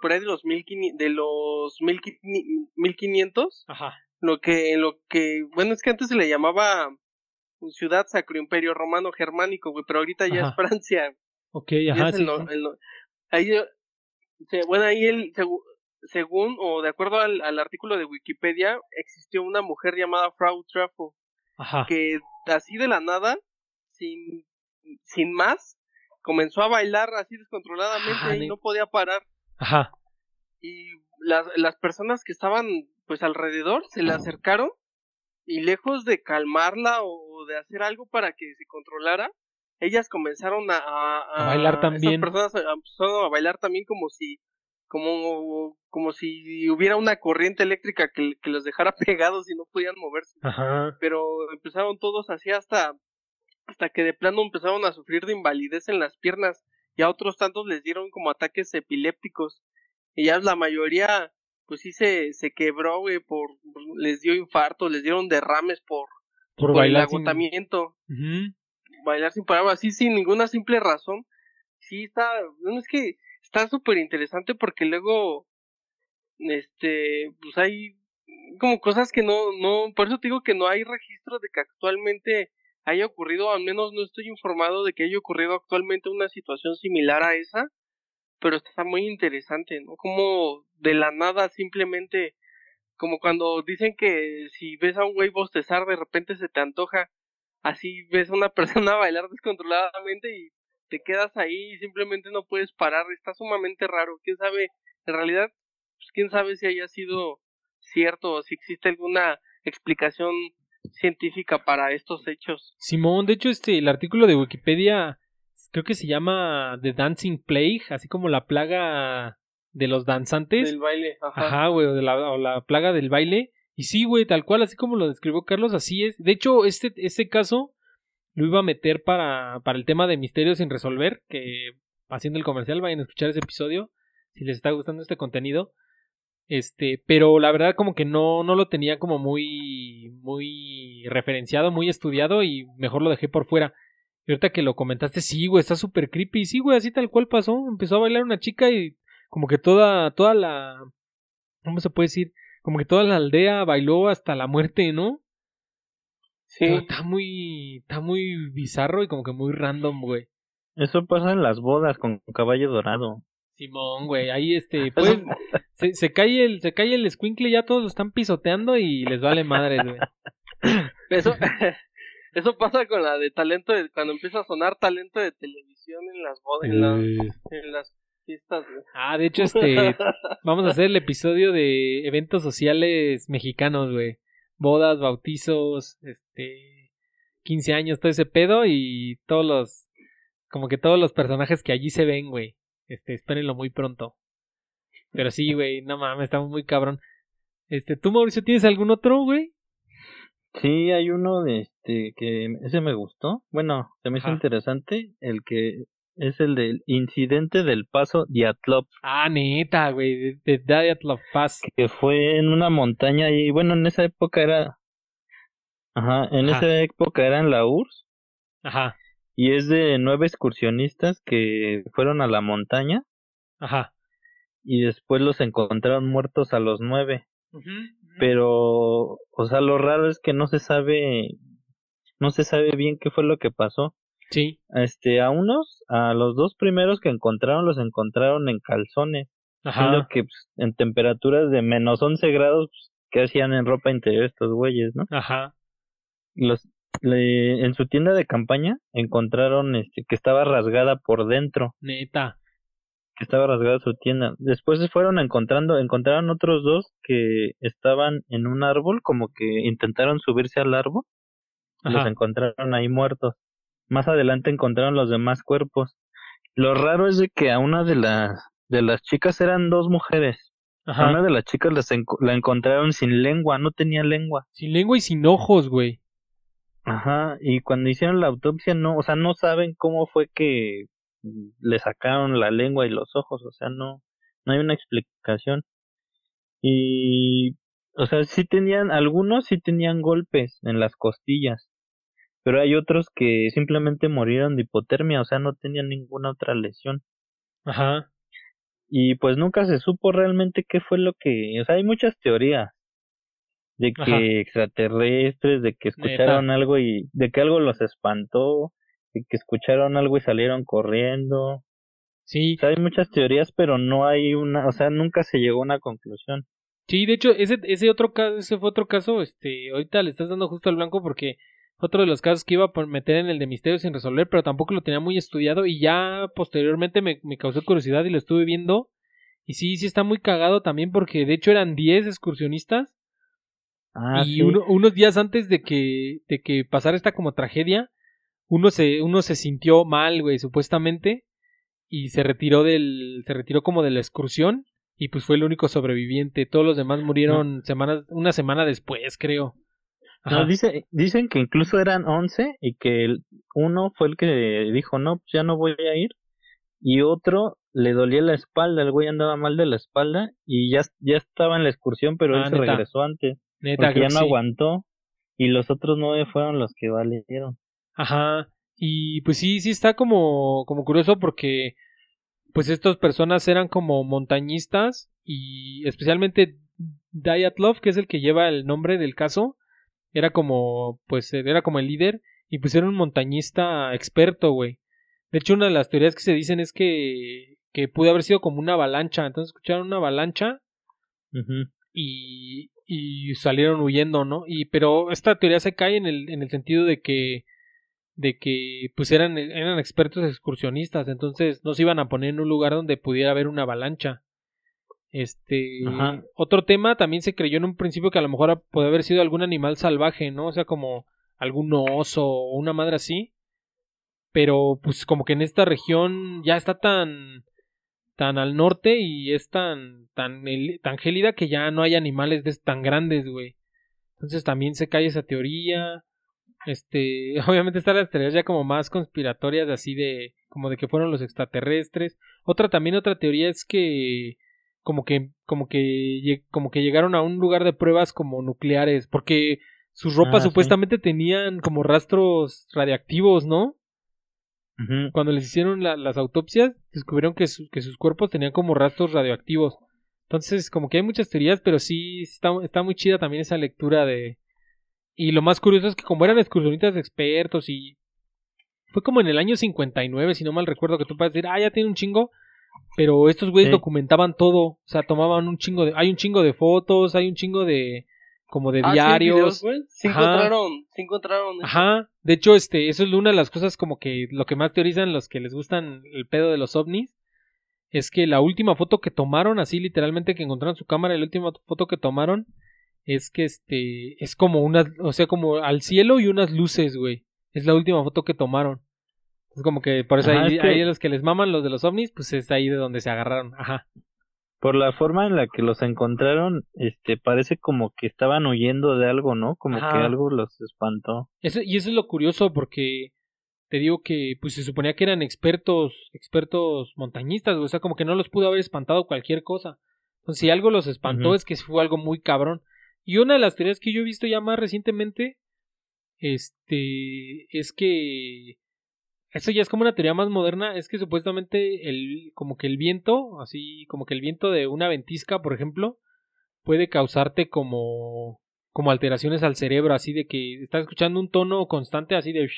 por ahí de los 1500, de los 1500 Ajá. lo que lo que bueno es que antes se le llamaba ciudad sacro imperio romano germánico güey pero ahorita ya Ajá. es Francia Ok, ajá, es sí. el no- el no- ahí bueno ahí el según o de acuerdo al, al artículo de Wikipedia existió una mujer llamada Frau Trafo Ajá. que así de la nada sin sin más comenzó a bailar así descontroladamente Ah, y no podía parar Ajá. y las, las personas que estaban pues alrededor se le acercaron y lejos de calmarla o de hacer algo para que se controlara, ellas comenzaron a, a, bailar también. personas empezaron a bailar también como si como como si hubiera una corriente eléctrica que, que los dejara [laughs] pegados y no podían moverse. Ajá. Pero empezaron todos así hasta hasta que de plano empezaron a sufrir de invalidez en las piernas y a otros tantos les dieron como ataques epilépticos. Y ya la mayoría pues sí se, se quebró, güey, por, les dio infarto, les dieron derrames por, Por, por el bailar. agotamiento. sin- Ujú. Bailar sin parar, así sin ninguna simple razón. Sí está, no es que está súper interesante porque luego, este, pues hay como cosas que no, no, por eso te digo que no hay registro de que actualmente haya ocurrido, al menos no estoy informado de que haya ocurrido actualmente una situación similar a esa, pero está muy interesante, ¿no? Como de la nada simplemente, como cuando dicen que si ves a un güey bostezar de repente se te antoja, así ves a una [laughs] persona bailar descontroladamente y te quedas ahí y simplemente no puedes parar, está sumamente raro, quién sabe, en realidad, pues quién sabe si haya sido cierto o si existe alguna explicación científica para estos hechos. Simón, de hecho, este, el artículo de Wikipedia creo que se llama The Dancing Plague, así como la plaga de los danzantes. Del baile, ajá. Ajá, güey, o, de la, o la plaga del baile. Y sí, güey, tal cual, así como lo describió Carlos, así es. De hecho, este, este caso lo iba a meter para, para el tema de misterios sin resolver, que haciendo el comercial, vayan a escuchar ese episodio, si les está gustando este contenido. Este, pero la verdad como que no, no lo tenía como muy, muy referenciado, muy estudiado y mejor lo dejé por fuera. Y ahorita que lo comentaste, sí, güey, está súper creepy. Sí, güey, así tal cual pasó. Empezó a bailar una chica y como que toda, toda la, ¿cómo se puede decir? Como que toda la aldea bailó hasta la muerte, ¿no? Sí, Está, está muy, está muy bizarro y como que muy random, güey. Eso pasa en las bodas con caballo dorado. Simón, güey, ahí este, [laughs] pues, se, se cae el, se cae el escuincle, ya todos lo están pisoteando y les vale madres, güey. [laughs] Eso, [laughs] eso pasa con la de talento, de, cuando empieza a sonar talento de televisión en las bodas, en, las- en las fiestas. güey. Ah, de hecho, este, vamos a hacer el episodio de eventos sociales mexicanos, güey. Bodas, bautizos, este, 15 años, todo ese pedo y todos los, como que todos los personajes que allí se ven, güey. Este, espérenlo muy pronto. Pero sí, güey, no mames, estamos muy cabrón. Este, ¿tú, Mauricio, tienes algún otro, güey? Sí, hay uno de este que ese me gustó. Bueno, se me hizo interesante el que es el del incidente del paso Diatlov, Ah, neta, güey, de, de Dyatlov Pass. que fue en una montaña y bueno, en esa época era Ajá, en Ajá. esa época era en la URSS Ajá, y es de nueve excursionistas que fueron a la montaña. Ajá. y después los encontraron muertos a los nueve. Ujú, pero o sea lo raro es que no se sabe no se sabe bien qué fue lo que pasó. Sí, este a unos a los dos primeros que encontraron los encontraron en calzones. Ajá, que pues, en temperaturas de menos 11 grados pues, qué hacían en ropa interior estos güeyes no ajá. los le- en su tienda de campaña encontraron este que estaba rasgada por dentro Neta. que estaba rasgada su tienda. Después se fueron encontrando, encontraron otros dos que estaban en un árbol, como que intentaron subirse al árbol, y los Ajá. encontraron ahí muertos. Más adelante encontraron los demás cuerpos. Lo raro es de que a una de las de las chicas eran dos mujeres. A una Ajá. de las chicas las enco- la encontraron sin lengua, no tenía lengua. Sin lengua y sin ojos, güey. Ajá, y cuando hicieron la autopsia no, o sea, no saben cómo fue que le sacaron la lengua y los ojos, o sea, no, no hay una explicación. Y, o sea, sí tenían, algunos sí tenían golpes en las costillas, pero hay otros que simplemente murieron de hipotermia, o sea, no tenían ninguna otra lesión. Ajá. Y pues nunca se supo realmente qué fue lo que, o sea, hay muchas teorías de que Ajá. extraterrestres, de que escucharon algo y de que algo los espantó, de que escucharon algo y salieron corriendo. Sí. O sea, hay muchas teorías, pero no hay una, o sea, nunca se llegó a una conclusión. Sí, de hecho, ese, ese otro caso, ese fue otro caso, este, ahorita le estás dando justo al blanco porque fue otro de los casos que iba a meter en el de misterio sin resolver, pero tampoco lo tenía muy estudiado y ya posteriormente me, me causó curiosidad y lo estuve viendo. Y sí, sí está muy cagado también porque de hecho eran 10 excursionistas Ah, y sí. uno- unos días antes de que, de que pasara esta como tragedia, uno se, uno se sintió mal, güey, supuestamente, y se retiró del, se retiró como de la excursión, y pues fue el único sobreviviente. Todos los demás murieron semanas, una semana después, creo. No, dice, dicen que incluso eran 11 y que el- uno fue el que dijo, no, pues ya no voy a ir. Y otro le dolía la espalda, el güey andaba mal de la espalda y ya, ya estaba en la excursión, pero Ah, él se neta. regresó antes Neta, porque ya no sí. aguantó. Y los otros nueve fueron los que valieron. Ajá. Y pues sí, sí está como, como curioso porque pues estas personas eran como montañistas y especialmente Dyatlov, que es el que lleva el nombre del caso, era como, pues era como el líder y pues era un montañista experto, güey. De hecho, una de las teorías que se dicen es que, que pudo haber sido como una avalancha. Entonces escucharon una avalancha Ujú. y, y salieron huyendo, ¿no? Y pero esta teoría se cae en el, en el sentido de que de que pues eran, eran expertos excursionistas, entonces no se iban a poner en un lugar donde pudiera haber una avalancha. Este Ajá. otro tema también se creyó en un principio que a lo mejor puede haber sido algún animal salvaje, ¿no? O sea, como algún oso o una madre así. Pero pues como que en esta región ya está tan tan al norte y es tan tan tan gélida que ya no hay animales de tan grandes, güey. Entonces también se cae esa teoría. Este, [laughs] obviamente están las teorías ya como más conspiratorias así de como de que fueron los extraterrestres. Otra también otra teoría es que como que como que como que llegaron a un lugar de pruebas como nucleares porque sus ropas Ah, sí. supuestamente tenían como rastros radiactivos, ¿no? Cuando les hicieron la- las autopsias, descubrieron que, su- que sus cuerpos tenían como rastros radioactivos. Entonces, como que hay muchas teorías, pero sí está, está muy chida también esa lectura de... Y lo más curioso es que como eran excursionistas expertos y... Fue como en el año 59, si no mal recuerdo, que tú puedes decir, ah, ya tiene un chingo. Pero estos güeyes Sí. documentaban todo. O sea, tomaban un chingo de... Hay un chingo de fotos, hay un chingo de... Como de Ah, sí, diarios. videos. Sí Ajá. encontraron, sí encontraron. Ajá, de hecho, este, eso es una de las cosas como que lo que más teorizan los que les gustan el pedo de los ovnis, es que la última foto que tomaron, así literalmente que encontraron su cámara, la última foto que tomaron, es que este, es como unas, o sea, como al cielo y unas luces, güey. Es la última foto que tomaron. Es como que por eso Ajá, ahí, es que- ahí los que les maman los de los ovnis, pues es ahí de donde se agarraron. Ajá. Por la forma en la que los encontraron, este, parece como que estaban huyendo de algo, ¿no? Como Ajá. que algo los espantó. Eso, y eso es lo curioso porque te digo que pues se suponía que eran expertos, expertos montañistas, o sea, como que no los pudo haber espantado cualquier cosa. Entonces, si algo los espantó es que fue algo muy cabrón. Y una de las teorías que yo he visto ya más recientemente, este, es que eso ya es como una teoría más moderna, es que supuestamente el, como que el viento, así, como que el viento de una ventisca, por ejemplo, puede causarte como, como alteraciones al cerebro, así de que estás escuchando un tono constante así de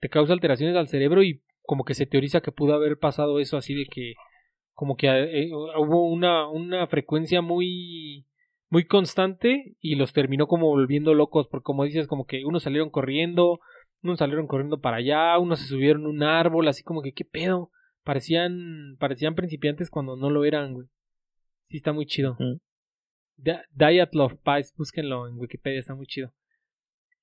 te causa alteraciones al cerebro y como que se teoriza que pudo haber pasado eso así de que como que eh, hubo una, una frecuencia muy muy constante y los terminó como volviendo locos porque como dices como que unos salieron corriendo unos salieron corriendo para allá unos se subieron a un árbol así como que qué pedo parecían parecían principiantes cuando no lo eran güey sí está muy chido. Da- Dyatlov Pies, búsquenlo en Wikipedia, está muy chido.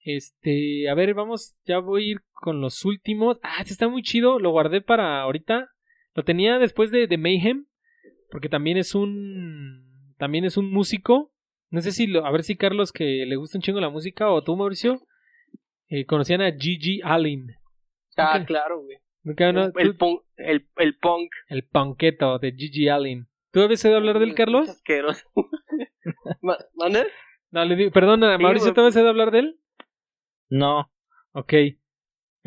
Este, a ver, vamos, ya voy a ir con los últimos. Ah, este está muy chido, lo guardé para ahorita. Lo tenía después de, de Mayhem, porque también es un, también es un músico. No sé si, lo, a ver si Carlos, que le gusta un chingo la música, o tú, Mauricio, eh, conocían a Gigi Allen. Ah, claro, güey. No, el, punk, el, el punk. el punketo de Gigi Allen. ¿Tú habías oído hablar del Carlos? Asqueroso. [laughs] Ma- ¿Mande? No, le digo, perdona, Sí, Mauricio. ¿tú habías oído hablar de él? No, Ok.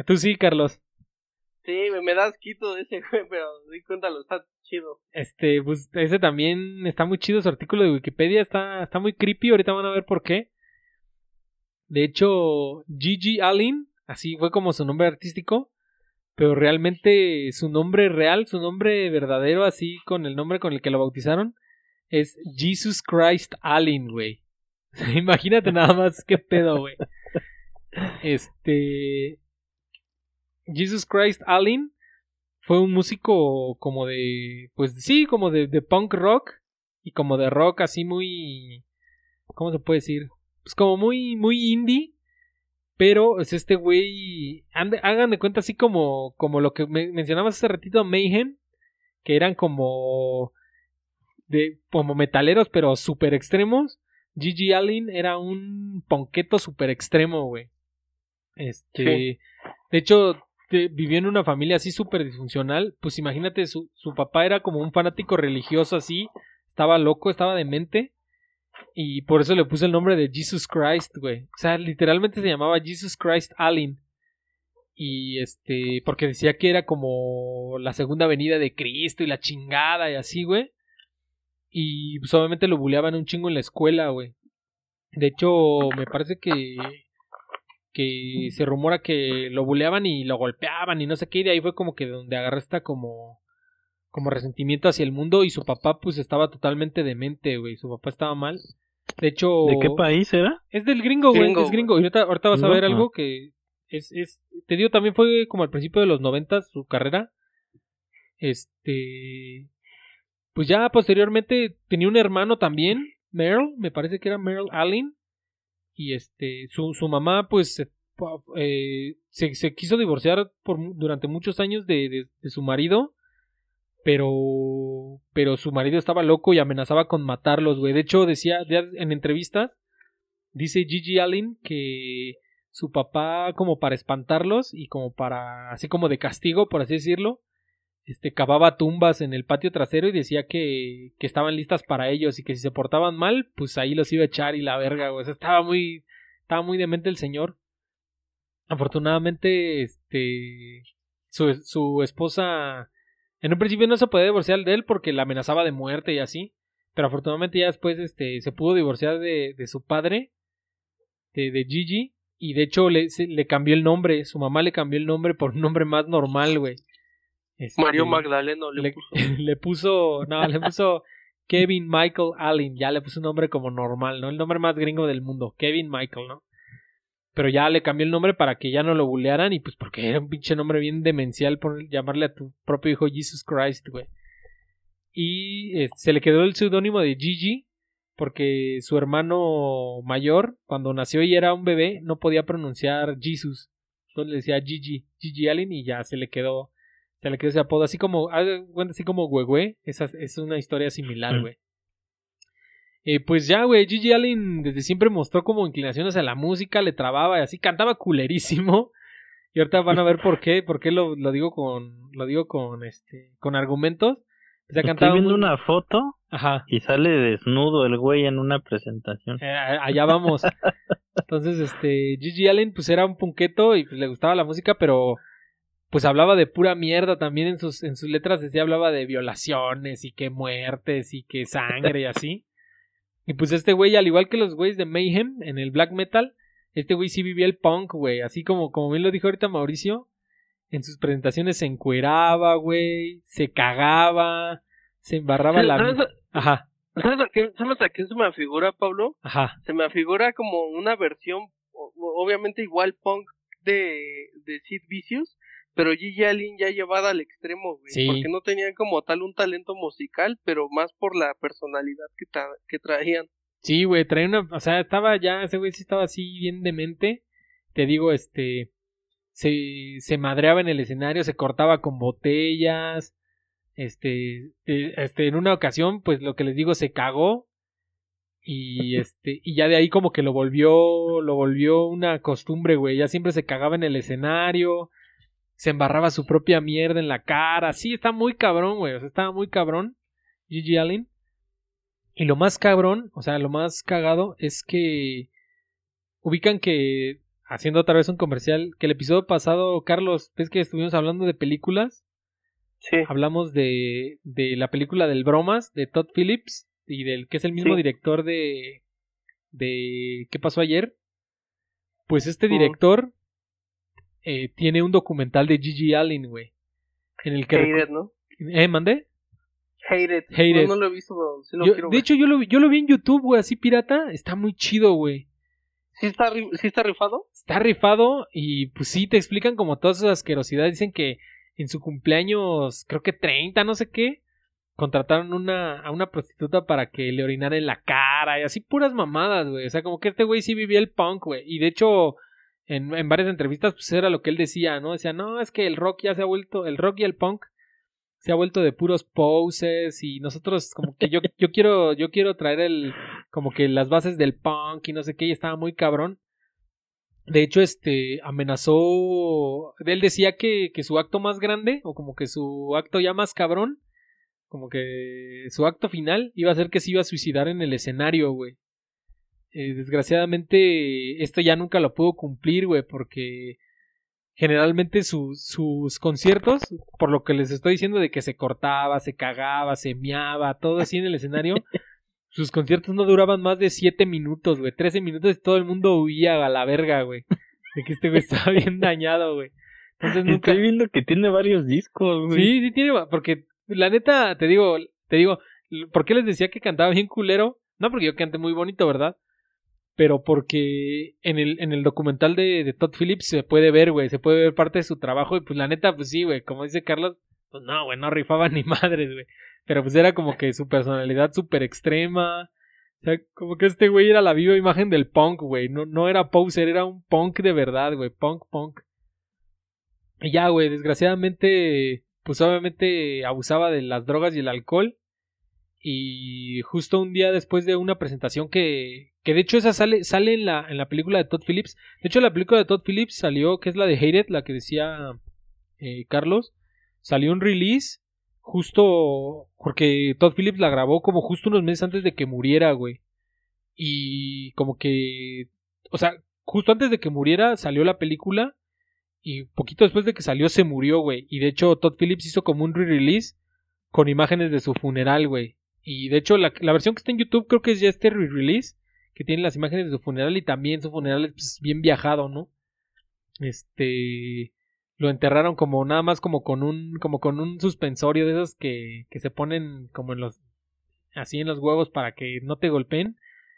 Tú sí, Carlos. Sí, me, me das quito de ese [laughs] güey, pero di cuéntalo, está chido. Este, pues ese también está muy chido su artículo de Wikipedia, está, está muy creepy, ahorita van a ver por qué. De hecho, Gigi Allen, así fue como su nombre artístico, pero realmente su nombre real, su nombre verdadero, así con el nombre con el que lo bautizaron, es Jesus Christ Allen, güey. [laughs] Imagínate nada más qué pedo, güey. Este. Jesus Christ Allen fue un músico como de. Pues sí, como de, de punk rock. Y como de rock así muy. ¿cómo se puede decir? Pues como muy, muy indie, pero es este güey, ande- hagan de cuenta así como, como lo que me- mencionabas hace ratito, Mayhem, que eran como, de, como metaleros, pero súper extremos. Gigi Allen era un ponqueto súper extremo, güey. Este, de hecho, te- vivió en una familia así súper disfuncional. Pues imagínate, su, su papá era como un fanático religioso así. Estaba loco, estaba demente. Y por eso le puse el nombre de Jesus Christ, güey. O sea, literalmente se llamaba Jesus Christ Allen. Y este, porque decía que era como la segunda venida de Cristo y la chingada y así, güey. Y pues obviamente lo buleaban un chingo en la escuela, güey. De hecho, me parece que que se rumora que lo buleaban y lo golpeaban y no sé qué, y de ahí fue como que donde agarró esta como como resentimiento hacia el mundo y su papá pues estaba totalmente demente, güey, su papá estaba mal. De hecho, ¿De qué país era? es del gringo, güey, Gringo, es gringo. Y ahorita, ahorita vas a ver algo que es, es, te digo, también fue como al principio de los noventas su carrera. Este, pues ya posteriormente tenía un hermano también, Merle, me parece que era Merle Allen. Y este, su, su mamá pues se, eh, se, se quiso divorciar por, mu- durante muchos años de, de- de su marido. Pero, pero su marido estaba loco y amenazaba con matarlos, güey. De hecho, decía de- en entrevistas, dice Gigi Allen que su papá, como para espantarlos y como para, así como de castigo, por así decirlo, este, cavaba tumbas en el patio trasero y decía que, que estaban listas para ellos y que si se portaban mal, pues ahí los iba a echar y la verga, güey. O sea, estaba muy, estaba muy demente el señor. Afortunadamente, este, su, su esposa, en un principio no se podía divorciar de él porque la amenazaba de muerte y así. Pero afortunadamente ya después, este, se pudo divorciar de, de su padre, de, de Gigi. Y de hecho le, se- le cambió el nombre. Su mamá le cambió el nombre por un nombre más normal, güey. Este, Mario Magdaleno le, le, puso. [laughs] le puso, no, le puso Kevin Michael Allen, ya le puso un nombre como normal, ¿no? El nombre más gringo del mundo, Kevin Michael, ¿no? Pero ya le cambió el nombre para que ya no lo bulearan y pues porque era un pinche nombre bien demencial por llamarle a tu propio hijo Jesus Christ, güey. Y eh, se le quedó el seudónimo de Gigi porque su hermano mayor, cuando nació y era un bebé, no podía pronunciar Jesus. Entonces le decía Gigi, Gigi Allen y ya se le quedó se le quedó ese apodo, así como, así como Güegüe, esa es una historia similar, Mm. güey. Eh, pues ya, güey, Gigi Allen desde siempre mostró como inclinaciones a la música, le trababa y así, cantaba culerísimo. [laughs] Y ahorita van a ver por qué, por qué lo, lo digo con, lo digo con, este, con argumentos. Pues Estoy viendo muy- una foto Ajá, y sale desnudo el güey en una presentación. eh, allá vamos. Entonces, este, Gigi Allen, pues era un punqueto y pues le gustaba la música, pero pues hablaba de pura mierda también en sus, en sus letras, decía, hablaba de violaciones y que muertes y que sangre y así. Y pues este güey, al igual que los güeyes de Mayhem en el black metal, este güey sí vivía el punk, güey, así como, como bien lo dijo ahorita Mauricio, en sus presentaciones se encueraba, güey, se cagaba, se embarraba la... ¿Sabes, Ajá, ¿sabes a qué, ¿Sabes a qué se me afigura, Pablo? ajá, Se me afigura como una versión, obviamente igual punk de, de Sid Vicious, pero Gigi Allen ya llevada al extremo, güey. Sí. Porque no tenían como tal un talento musical, pero más por la personalidad que, tra- que traían. Sí, güey, traía una, o sea, estaba ya, ese güey sí estaba así bien demente. Te digo, este, se, se madreaba en el escenario, se cortaba con botellas. Este, eh, este, en una ocasión, pues lo que les digo, se cagó. Y [laughs] este, y ya de ahí como que lo volvió, lo volvió una costumbre, güey. Ya siempre se cagaba en el escenario. Se embarraba su propia mierda en la cara. Sí, está muy cabrón, güey. O sea, estaba muy cabrón. Gigi Allen. Y lo más cabrón, o sea, lo más cagado es que ubican que, haciendo otra vez un comercial, que el episodio pasado, Carlos, ves que estuvimos hablando de películas, Sí. hablamos de, de la película del Bromas, de Todd Phillips, y del que es el mismo Sí. director de, de ¿Qué pasó ayer? Pues este Ujú. director eh, tiene un documental de Gigi Allen, güey, en el que... Hated, ¿no? ¿Eh, mandé? Hated. Hated. No, no lo he visto, pero sí lo Yo- quiero de hecho, yo lo, vi- yo lo vi en YouTube, güey, así pirata, está muy chido, güey. ¿Sí está, ¿Sí está rifado? Está rifado y pues sí, te explican como todas esas asquerosidades. Dicen que en su cumpleaños, creo que 30, no sé qué, contrataron una, a una prostituta para que le orinara en la cara y así puras mamadas, güey. O sea, como que este güey sí vivía el punk, güey. Y de hecho, en, en varias entrevistas, pues era lo que él decía, ¿no? Decía, no, es que el rock ya se ha vuelto, el rock y el punk se ha vuelto de puros poses y nosotros como que yo, yo quiero, yo quiero traer el, como que las bases del punk y no sé qué, y estaba muy cabrón. De hecho, este, amenazó, él decía que, que su acto más grande, o como que su acto ya más cabrón, como que su acto final iba a ser que se iba a suicidar en el escenario, güey. Eh, desgraciadamente, esto ya nunca lo pudo cumplir, güey, porque generalmente sus conciertos, por lo que les estoy diciendo de que se cortaba, se cagaba, se miaba, todo así en el escenario, [laughs] sus conciertos no duraban más de 7 minutos, güey, 13 minutos y todo el mundo huía a la verga, güey. De que este güey estaba bien dañado, güey. Entonces nunca... Estoy viendo que tiene varios discos, güey. Sí, sí tiene, porque la neta, te digo, te digo, ¿por qué les decía que cantaba bien culero? No porque yo cante muy bonito, ¿verdad? Pero porque en el, en el documental de, Todd Phillips se puede ver, güey, se puede ver parte de su trabajo y pues la neta, pues sí, güey, como dice Carlos, pues no, güey, no rifaba [laughs] ni madres, güey. Pero pues era como que su personalidad súper extrema. O sea, como que este güey era la viva imagen del punk, güey. No, no era poser, era un punk de verdad, güey. Punk, punk. Y ya, güey, desgraciadamente pues obviamente abusaba de las drogas y el alcohol. Y justo un día después de una presentación que, que de hecho esa sale, sale en, la, en la película de Todd Phillips. De hecho la película de Todd Phillips salió, que es la de Hated, la que decía eh, Carlos. Salió un release justo porque Todd Phillips la grabó como justo unos meses antes de que muriera, güey. Y como que, o sea, justo antes de que muriera salió la película y poquito después de que salió se murió, güey. Y de hecho Todd Phillips hizo como un re-release con imágenes de su funeral, güey. Y de hecho la, versión que está en YouTube creo que es ya este re-release que tiene las imágenes de su funeral y también su funeral es pues, bien viajado, ¿no? Este lo enterraron como nada más como con un como con un suspensorio de esos que, que se ponen como en los así en los huevos para que no te golpeen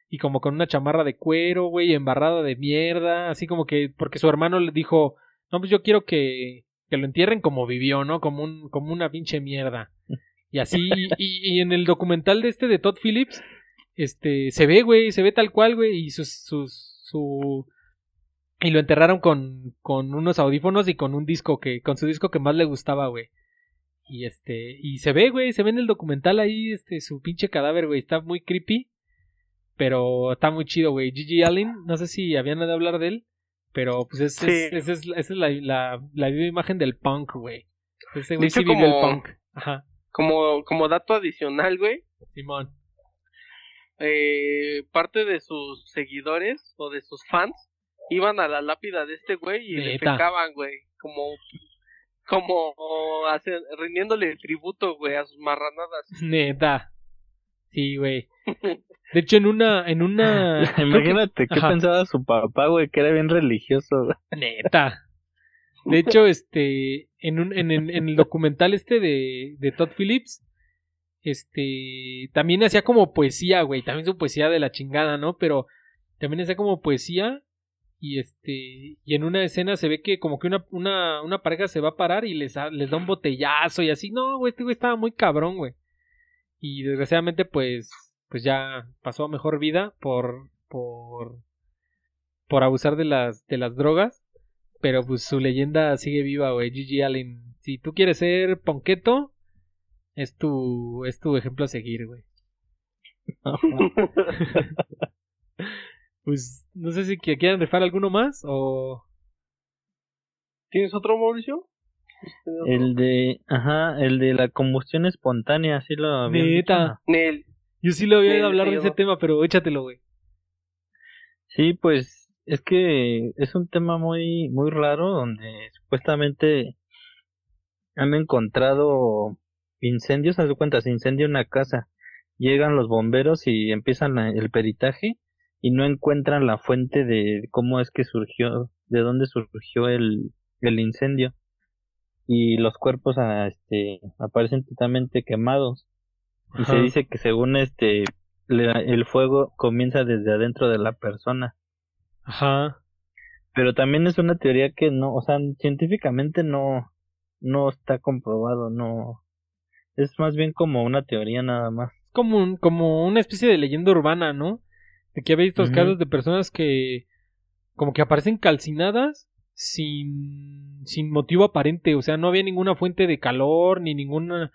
y como con una chamarra de cuero, güey, embarrada de mierda, así como que porque su hermano le dijo, no, pues yo quiero que, que lo entierren como vivió, ¿no? Como, un, como una pinche mierda. Y así, y, y, en el documental de este de Todd Phillips, este, se ve, güey, se ve tal cual, güey, y sus, sus, su, y lo enterraron con, con unos audífonos y con un disco que, con su disco que más le gustaba, güey. Y este, y se ve, güey, se ve en el documental ahí, este, su pinche cadáver, güey, está muy creepy, pero está muy chido, güey. Gigi Allen, no sé si habían de hablar de él, pero pues esa es, es, es, la, la, la, viva imagen del punk, güey. Ese güey sí vive el punk. Ajá. Como, como dato adicional, güey. Simón. Eh, parte de sus seguidores o de sus fans iban a la lápida de este güey y le pecaban, güey. Como, como rindiéndole tributo, güey, a sus marranadas. [laughs] Neta. Sí, güey. [laughs] De hecho, en una, en una. [laughs] Imagínate qué pensaba su papá, güey, que era bien religioso. Neta. De hecho, este, en un, en, en, el documental este de, de Todd Phillips, este, también hacía como poesía, güey, también su poesía de la chingada, ¿no? Pero también hacía como poesía y este, y en una escena se ve que como que una, pareja se va a parar y les, les da un botellazo y así, no, güey, este güey estaba muy cabrón, güey. Y desgraciadamente, pues, pues ya pasó a mejor vida por por por abusar de las de las drogas, pero pues su leyenda sigue viva, güey. Gigi Allen, si tú quieres ser ponqueto, es tu es tu ejemplo a seguir, güey. [laughs] [laughs] pues no sé si quieran rifar alguno más o ¿Tienes otro Mauricio? El de, ajá, el de la combustión espontánea, sí lo Neta. Yo sí lo había a hablar de ese tema, pero échatelo, güey. Sí, pues es que es un tema muy muy raro donde supuestamente han encontrado incendios, haz de cuenta, se incendia una casa, llegan los bomberos y empiezan el peritaje y no encuentran la fuente de cómo es que surgió, de dónde surgió el, el incendio y los cuerpos ah, este, aparecen totalmente quemados y se dice que según este el fuego comienza desde adentro de la persona. Ajá. Pero también es una teoría que no, o sea, científicamente no no está comprobado, no Es más bien como una teoría nada más. Como, un- como una especie de leyenda urbana, ¿no? De que había estos casos de personas que como que aparecen calcinadas sin, sin motivo aparente. O sea, no había ninguna fuente de calor ni ninguna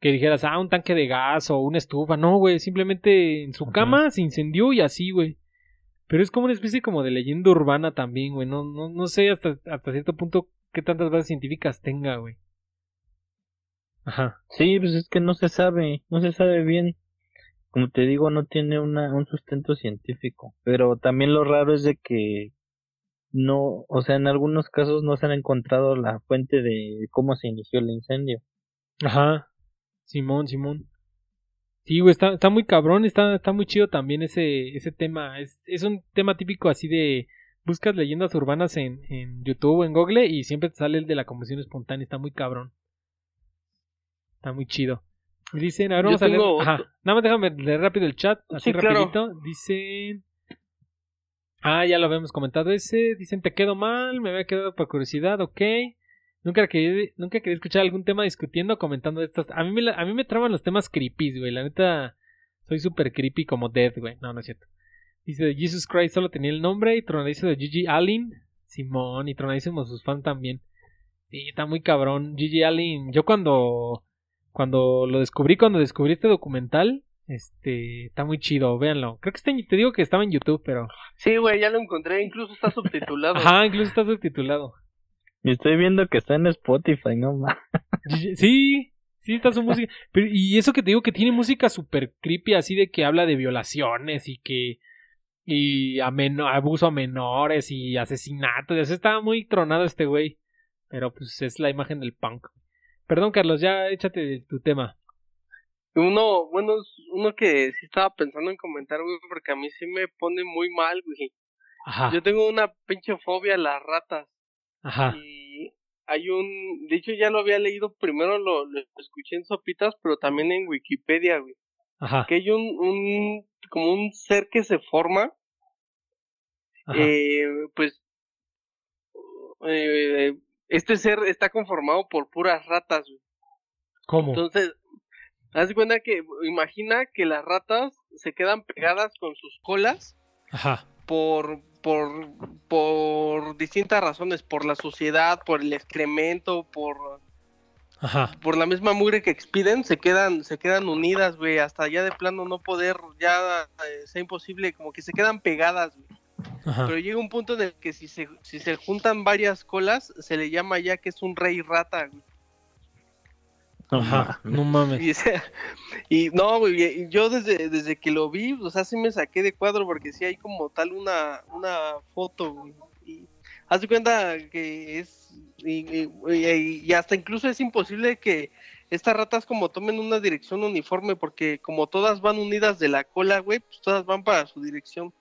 que dijeras, ah, un tanque de gas o una estufa. No, güey, simplemente en su cama se incendió y así, güey. Pero es como una especie como de leyenda urbana también, güey. No, no, no sé hasta, hasta cierto punto qué tantas bases científicas tenga, güey. Ajá. Sí, pues es que no se sabe, no se sabe bien. Como te digo, no tiene una, un sustento científico. Pero también lo raro es de que no, o sea, en algunos casos no se han encontrado la fuente de cómo se inició el incendio. Ajá. Simón, Simón. Sí, güey, está, está muy cabrón, está, está muy chido también ese, ese tema. Es, es un tema típico así de buscas leyendas urbanas en, en YouTube o en Google y siempre te sale el de la combustión espontánea, está muy cabrón. Está muy chido. Dicen, a ver, Yo vamos a leer. Ajá. Nada más déjame leer rápido el chat, así Sí, claro. rapidito. Dicen. Ah, ya lo habíamos comentado ese. Dicen, te quedo mal, me había quedado por curiosidad, ok. Nunca quería, nunca quería escuchar algún tema discutiendo, comentando estas. A mí me, a mí me traban los temas creepy, güey. La neta, soy súper creepy como Dead, güey. No, no es cierto. Dice, Jesus Christ solo tenía el nombre y tronadizo de Gigi Allen. Simón, y tronadísimo sus fans también. Sí, está muy cabrón. Gigi Allen, yo cuando, cuando lo descubrí, cuando descubrí este documental, este, está muy chido, véanlo. Creo que está en- te digo que estaba en YouTube, pero... Sí, güey, ya lo encontré, incluso está subtitulado. Ajá, incluso está subtitulado. Y estoy viendo que está en Spotify, no más. Sí, sí está su música. Pero, y eso que te digo que tiene música super creepy, así de que habla de violaciones y que. Y a meno- abuso a menores y asesinatos. O sea, estaba muy tronado este güey. Pero pues es la imagen del punk. Perdón, Carlos, ya échate tu tema. Uno, bueno, es uno que sí estaba pensando en comentar, güey, porque a mí sí me pone muy mal, güey. Ajá. Yo tengo una pinche fobia a las ratas. Ajá. Y hay un, de hecho ya lo había leído, primero lo, lo escuché en Sopitas, pero también en Wikipedia, güey. Ajá. Que hay un, un, como un ser que se forma, ajá. eh, pues, eh, este ser está conformado por puras ratas, güey. ¿Cómo? Entonces, haz de cuenta que, imagina que las ratas se quedan pegadas con sus colas Ajá. por, por, por distintas razones, por la suciedad, por el excremento, por, Ajá. por la misma mugre que expiden, se quedan, se quedan unidas, güey, hasta ya de plano no poder, ya eh, sea imposible, como que se quedan pegadas, güey. Ajá. Pero llega un punto en el que si se, si se juntan varias colas, se le llama ya que es un rey rata, güey. Ajá. No mames. Y, o sea, y no, güey, y yo desde, desde que lo vi, o sea, sí me saqué de cuadro porque sí hay como tal una, una foto, güey. Y haz de cuenta que es, y, y- y- y hasta incluso es imposible que estas ratas como tomen una dirección uniforme porque como todas van unidas de la cola, güey, pues todas van para su dirección.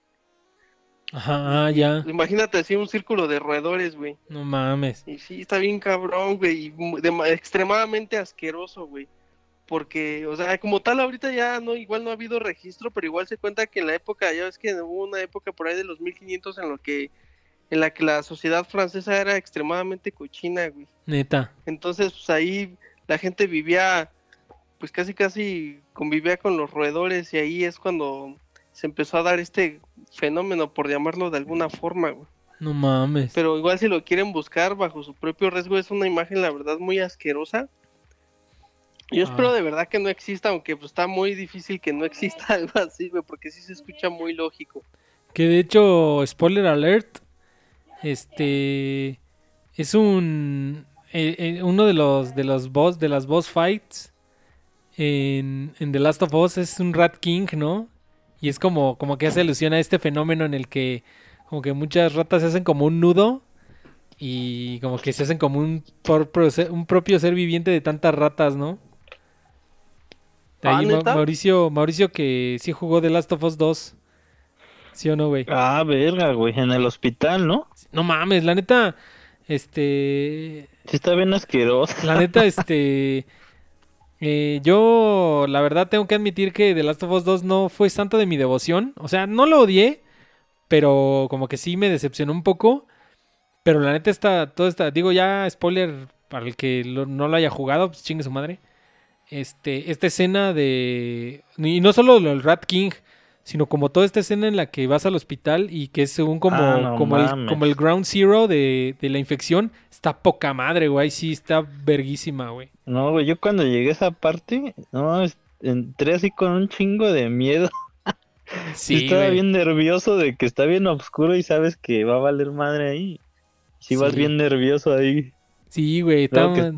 Ajá, ah, ya. Imagínate así un círculo de roedores, güey. No mames. Y sí, está bien cabrón, güey, y dema- extremadamente asqueroso, güey. Porque, o sea, como tal, ahorita ya no, igual no ha habido registro, pero igual se cuenta que en la época, ya ves que hubo una época por ahí de los 1500 en lo que, en la que la sociedad francesa era extremadamente cochina, güey. Neta. Entonces, pues ahí la gente vivía, pues casi casi convivía con los roedores y ahí es cuando se empezó a dar este fenómeno, por llamarlo de alguna forma, güey. No mames. Pero igual si lo quieren buscar bajo su propio riesgo es una imagen la verdad muy asquerosa. Yo Ah. espero de verdad que no exista, aunque pues está muy difícil que no exista [laughs] algo así, güey, porque sí se escucha muy lógico. Que de hecho, spoiler alert, este es un eh, eh, uno de los de los boss de las boss fights en, en The Last of Us es un Rat King, ¿no? Y es como como que hace alusión a este fenómeno en el que como que muchas ratas se hacen como un nudo y como que se hacen como un, por- un propio ser viviente de tantas ratas, ¿no? De Ah, ahí Ma- ¿neta? Mauricio, Mauricio que sí jugó The Last of Us 2. ¿Sí o no, güey? Ah, verga, güey, en el hospital, ¿no? No mames, la neta, este, Sí está bien asqueroso. la neta, [laughs] este, eh, yo, la verdad, tengo que admitir que The Last of Us 2 no fue santo de mi devoción. O sea, no lo odié, pero como que sí me decepcionó un poco. Pero la neta está, todo está, digo ya, spoiler para el que no lo haya jugado, pues chingue su madre. este, esta escena de... Y no solo el Rat King, sino como toda esta escena en la que vas al hospital y que es según como, Ah, no como, el, como el ground zero de, de la infección, está poca madre, güey. Sí, está verguísima, güey. No, güey, yo cuando llegué a esa parte, no, entré así con un chingo de miedo. [laughs] Sí, Estaba güey. bien nervioso de que está bien oscuro y sabes que va a valer madre ahí. Si vas Sí. bien nervioso ahí. Sí, güey. Está-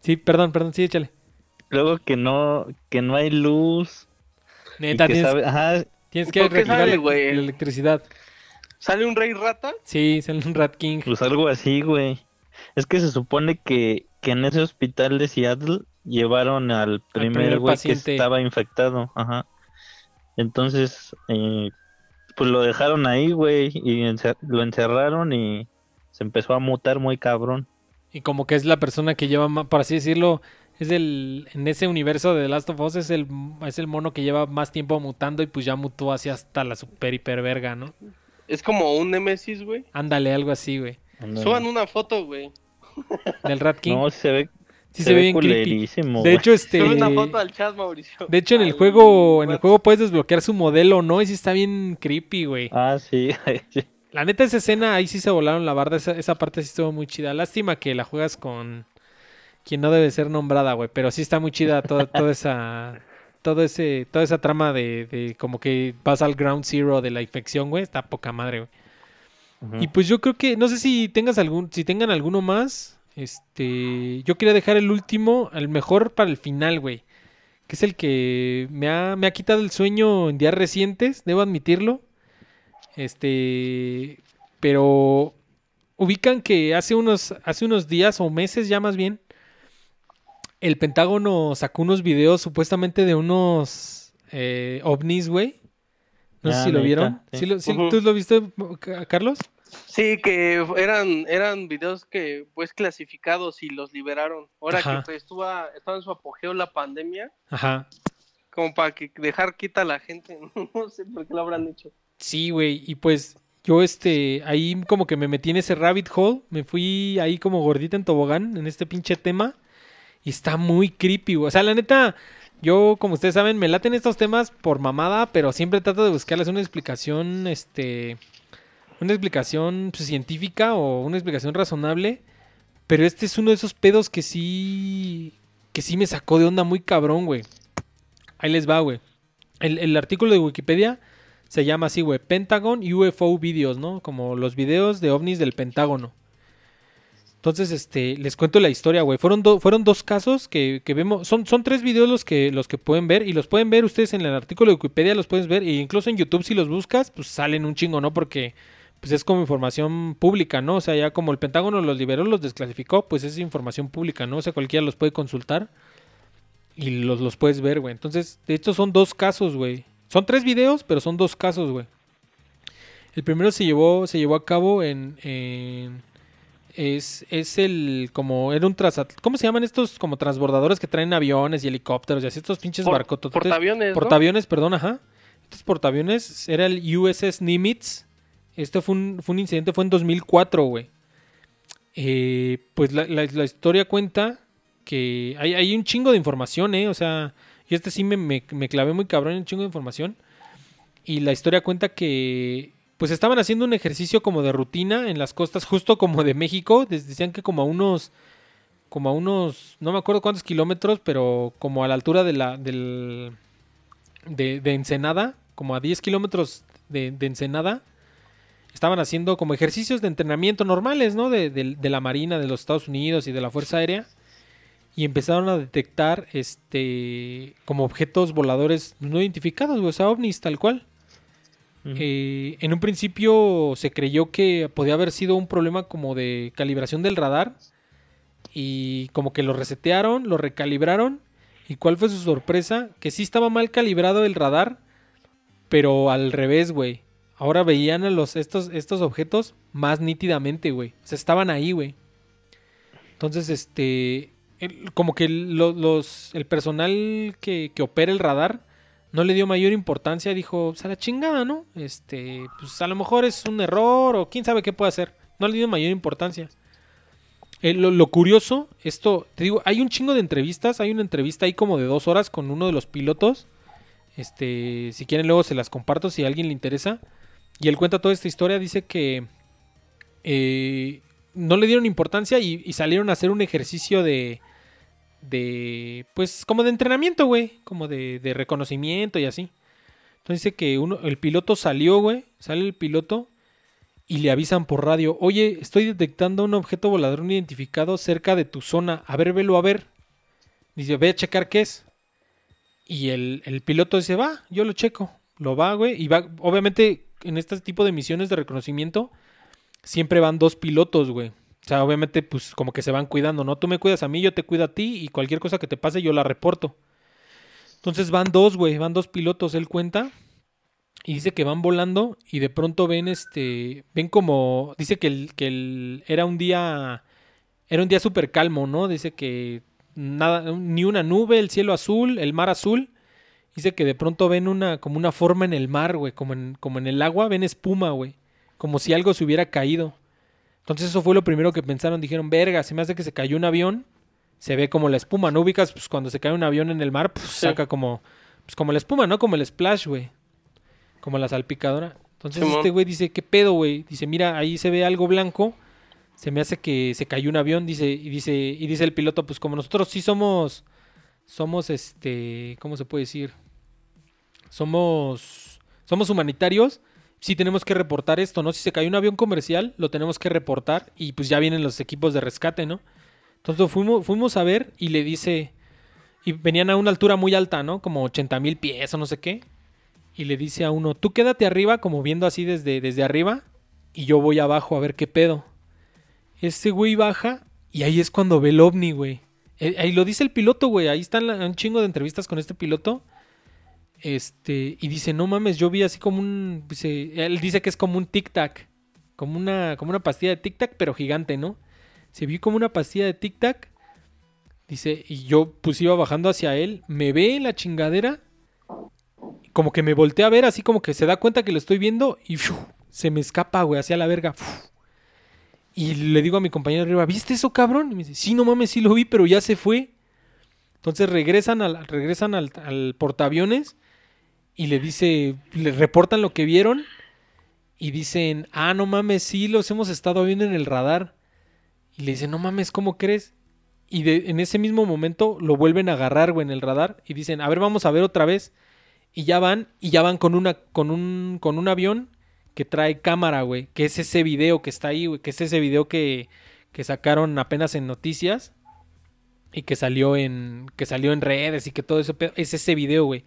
Sí, perdón, perdón, sí, échale. Luego que no, que no hay luz. Neta, que tienes, sabe- ajá, tienes que ¿Por qué reactivar sale, la, electricidad. ¿Sale un rey rata? Sí, sale un Rat King. pues algo así, güey. Es que se supone que, que en ese hospital de Seattle llevaron al primer güey que estaba infectado, ajá. Entonces, eh, pues lo dejaron ahí, güey, y encer- lo encerraron y se empezó a mutar muy cabrón. Y como que es la persona que lleva más, por así decirlo, es el, en ese universo de The Last of Us es el, es el mono que lleva más tiempo mutando y pues ya mutó hacia hasta la super hiper verga, ¿no? Es como un Nemesis, güey. Ándale, algo así, güey. Suban una foto, güey. [laughs] Del Rat King. No, se ve, sí se, ve bien creepy. culerísimo, De hecho, este... Sube una foto al chat, Mauricio. De hecho, en el juego, en el juego puedes desbloquear su modelo, ¿no? Y sí está bien creepy, güey. Ah, sí, [laughs] sí. La neta, esa escena, ahí sí se volaron la barda. Esa, esa parte sí estuvo muy chida. Lástima que la juegas con quien no debe ser nombrada, güey. Pero sí está muy chida toda, [laughs] toda esa. Todo ese, toda esa trama de, de como que vas al ground zero de la infección, güey. Está poca madre, güey. Y pues yo creo que, no sé si tengas algún, si tengan alguno más. Este, yo quería dejar el último, el mejor para el final, güey. Que es el que me ha, me ha quitado el sueño en días recientes, debo admitirlo. Este, pero ubican que hace unos, hace unos días o meses ya más bien, el Pentágono sacó unos videos supuestamente de unos eh, ovnis, güey. No sé Ah, si lo vieron. sí. ¿Sí lo- sí-. ¿Tú lo viste, Ca- Carlos? Sí, que eran, eran videos que pues clasificados y los liberaron. Ahora Ajá. que pues, estuvo, estaba en su apogeo la pandemia, Ajá. como para que dejar quita a la gente. [laughs] No sé por qué lo habrán hecho. Sí, güey. Y pues yo, este, ahí como que me metí en ese rabbit hole. Me fui ahí como gordita en tobogán en este pinche tema. Y está muy creepy, güey. O sea, la neta, yo, como ustedes saben, me laten estos temas por mamada, pero siempre trato de buscarles una explicación, este, una explicación pues, científica o una explicación razonable. Pero este es uno de esos pedos que sí, que sí me sacó de onda muy cabrón, güey. Ahí les va, güey. El, el artículo de Wikipedia se llama así, güey, Pentagon UFO Videos, ¿no? Como los videos de ovnis del Pentágono. Entonces, este, les cuento la historia, güey. Fueron, do- fueron dos casos que, que vemos. Son, son tres videos los que, los que pueden ver. Y los pueden ver ustedes en el artículo de Wikipedia, los puedes ver. E incluso en YouTube, si los buscas, pues salen un chingo, ¿no? Porque pues es como información pública, ¿no? O sea, ya como el Pentágono los liberó, los desclasificó, pues es información pública, ¿no? O sea, cualquiera los puede consultar. Y los, los puedes ver, güey. Entonces, de estos son dos casos, güey. Son tres videos, pero son dos casos, güey. El primero se llevó, se llevó a cabo en, en- es, es el como era un trasat ¿cómo se llaman estos como transbordadores que traen aviones y helicópteros y así estos pinches Por- barcotos? portaaviones, ¿no? Portaaviones, perdón, ajá. Estos portaaviones era el USS Nimitz. Este fue un, fue un incidente, fue en 2004, güey. Eh, pues la, la- la historia cuenta que hay, hay un chingo de información, ¿eh? O sea, y este sí me, me, me clavé muy cabrón en un chingo de información. Y la historia cuenta que pues estaban haciendo un ejercicio como de rutina en las costas, justo como de México. Decían que como a unos, como a unos, no me acuerdo cuántos kilómetros, pero como a la altura de la, del, de, de Ensenada, como a 10 kilómetros de, de Ensenada, estaban haciendo como ejercicios de entrenamiento normales, ¿no? De, de- de la Marina de los Estados Unidos y de la Fuerza Aérea. Y empezaron a detectar este como objetos voladores no identificados, o sea, ovnis tal cual. Eh, en un principio se creyó que podía haber sido un problema como de calibración del radar. Y como que lo resetearon, lo recalibraron. ¿Y cuál fue su sorpresa? Que sí estaba mal calibrado el radar, pero al revés, güey. Ahora veían a los, estos, estos objetos más nítidamente, güey. O sea, estaban ahí, güey. Entonces, este. como que lo- los, el personal que, que opera el radar no le dio mayor importancia. Dijo, pues a la chingada, ¿no? Este, pues a lo mejor es un error o quién sabe qué puede hacer. No le dio mayor importancia. Eh, lo, curioso, esto, te digo, hay un chingo de entrevistas, hay una entrevista ahí como de dos horas con uno de los pilotos. Este, si quieren luego se las comparto si a alguien le interesa. Y él cuenta toda esta historia, dice que eh, no le dieron importancia y salieron a hacer un ejercicio de, de, pues como de entrenamiento, güey, como de, reconocimiento y así. Entonces dice que uno, el piloto salió, güey, sale el piloto y le avisan por radio, oye, estoy detectando un objeto volador no identificado cerca de tu zona, a ver, velo a ver. Dice, ve a checar qué es. Y el, el piloto dice, va, yo lo checo. Lo va, güey. Y va, obviamente, en este tipo de misiones de reconocimiento, siempre van dos pilotos, güey. O sea, obviamente, pues como que se van cuidando, ¿no? Tú me cuidas a mí, yo te cuido a ti y cualquier cosa que te pase yo la reporto. Entonces van dos, güey, van dos pilotos, él cuenta. Y dice que van volando y de pronto ven este, ven como, dice que el, que el, era un día, era un día súper calmo, ¿no? Dice que nada, ni una nube, el cielo azul, el mar azul. Dice que de pronto ven una, como una forma en el mar, güey, como en, como en el agua, ven espuma, güey. Como si algo se hubiera caído. Entonces eso fue lo primero que pensaron, dijeron, verga, se me hace que se cayó un avión, se ve como la espuma, ¿no ubicas? Pues cuando se cae un avión en el mar, pues Sí. saca como, pues como la espuma, ¿no? Como el splash, güey. Como la salpicadora. Entonces este güey dice, ¿qué pedo, güey? Dice, mira, ahí se ve algo blanco, se me hace que se cayó un avión, dice, y dice, y dice el piloto, pues como nosotros sí somos, somos este, ¿cómo se puede decir? Somos, somos humanitarios, sí tenemos que reportar esto, ¿no? Si se cayó un avión comercial, lo tenemos que reportar y pues ya vienen los equipos de rescate, ¿no? Entonces fuimos, fuimos a ver y le dice, y venían a una altura muy alta, ¿no? Como 80 mil pies o no sé qué. Y le dice a uno, tú quédate arriba, como viendo así desde, desde arriba, y yo voy abajo a ver qué pedo. Este güey baja y ahí es cuando ve el ovni, güey. Eh, Ahí lo dice el piloto, güey. Ahí están un chingo de entrevistas con este piloto. Este, y dice, no mames, yo vi así como un. dice- él dice que es como un tic-tac. Como una, como una pastilla de tic-tac, pero gigante, ¿no? Se vio como una pastilla de tic-tac. Dice, y yo pues iba bajando hacia él. Me ve la chingadera. Como que me voltea a ver, así como que se da cuenta que lo estoy viendo. Y se me escapa, güey, hacia la verga. Y le digo a mi compañero arriba, ¿viste eso, cabrón? Y me dice, sí, no mames, sí lo vi, pero ya se fue. Entonces regresan al, regresan al, al portaaviones y le dice, le reportan lo que vieron y dicen, ah, no mames, sí, los hemos estado viendo en el radar. Y le dicen, no mames, ¿cómo crees? Y de- en ese mismo momento lo vuelven a agarrar, güey, en el radar y dicen, a ver, vamos a ver otra vez. Y ya van, y ya van con una, con un, con un avión que trae cámara, güey. Que es ese video que está ahí, güey. Que es ese video que, que sacaron apenas en noticias. Y que salió en. que salió en redes y que todo eso. Es ese video, güey.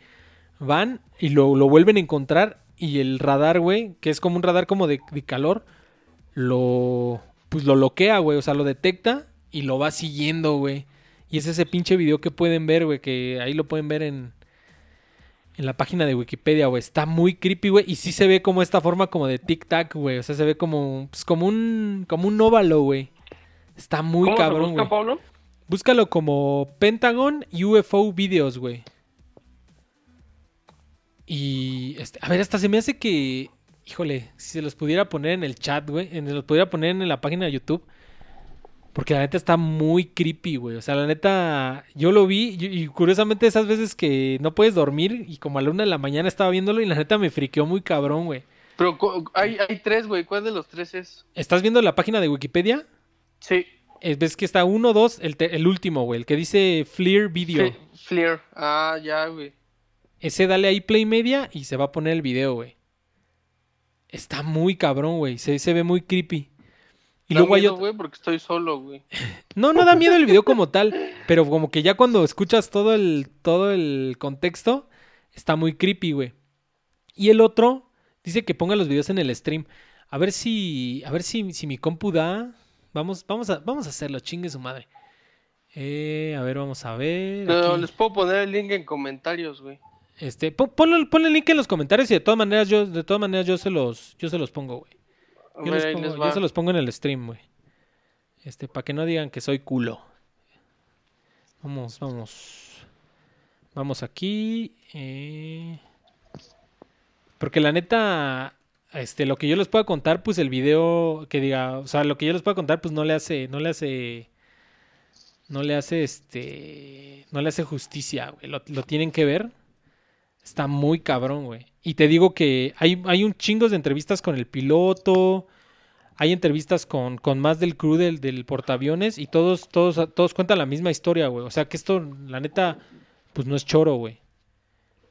Van y lo, lo vuelven a encontrar. Y el radar, güey, que es como un radar como de, de calor, lo. Pues lo bloquea, güey. O sea, lo detecta y lo va siguiendo, güey. Y es ese pinche video que pueden ver, güey. Que ahí lo pueden ver en, en la página de Wikipedia, güey. Está muy creepy, güey. Y sí se ve como esta forma como de tic-tac, güey. O sea, se ve como, pues, como un como un óvalo, güey. Está muy ¿Cómo se cabrón, güey. Búscalo como Pentagon UFO Videos, güey. Y, este, a ver, hasta se me hace que, híjole, si se los pudiera poner en el chat, güey. Se los pudiera poner en la página de YouTube. Porque la neta está muy creepy, güey. O sea, la neta, yo lo vi y, curiosamente esas veces que no puedes dormir y como a la una de la mañana estaba viéndolo y la neta me friqueó muy cabrón, güey. Pero hay, hay tres, güey. ¿Cuál de los tres es? ¿Estás viendo la página de Wikipedia? Sí. Eh, Ves que está uno, dos, el, el último, güey. El que dice Fleer Video. Fle- Fleer. Ah, ya, güey. Ese dale ahí play media y se va a poner el video, güey. Está muy cabrón, güey. Se, se ve muy creepy. Y Da luego miedo, güey, porque estoy solo, güey. [laughs] No, no da miedo el video como tal, [laughs] pero como que ya cuando escuchas todo el, todo el contexto, está muy creepy, güey. Y el otro dice que ponga los videos en el stream. A ver si, a ver si, si mi compu da. Vamos, vamos a, vamos a hacerlo, chingue su madre. Eh, a ver, vamos a ver. Pero aquí. les puedo poner el link en comentarios, güey. Este, pon- ponle el link en los comentarios y de todas maneras yo, de todas maneras yo se los, yo se los pongo, güey. Yo, les ahí pongo- yo se los pongo en el stream, güey. Este, para que no digan que soy culo. Vamos, vamos. Vamos aquí. eh. Porque la neta, este, lo que yo les pueda contar, pues el video que diga, o sea, lo que yo les pueda contar, pues no le hace, no le hace, no le hace, este, no le hace justicia, güey. Lo, lo tienen que ver. Está muy cabrón, güey. Y te digo que hay, hay un chingo de entrevistas con el piloto, hay entrevistas con, con más del crew del, del portaaviones y todos, todos, todos cuentan la misma historia, güey. O sea que esto, la neta, pues no es choro, güey.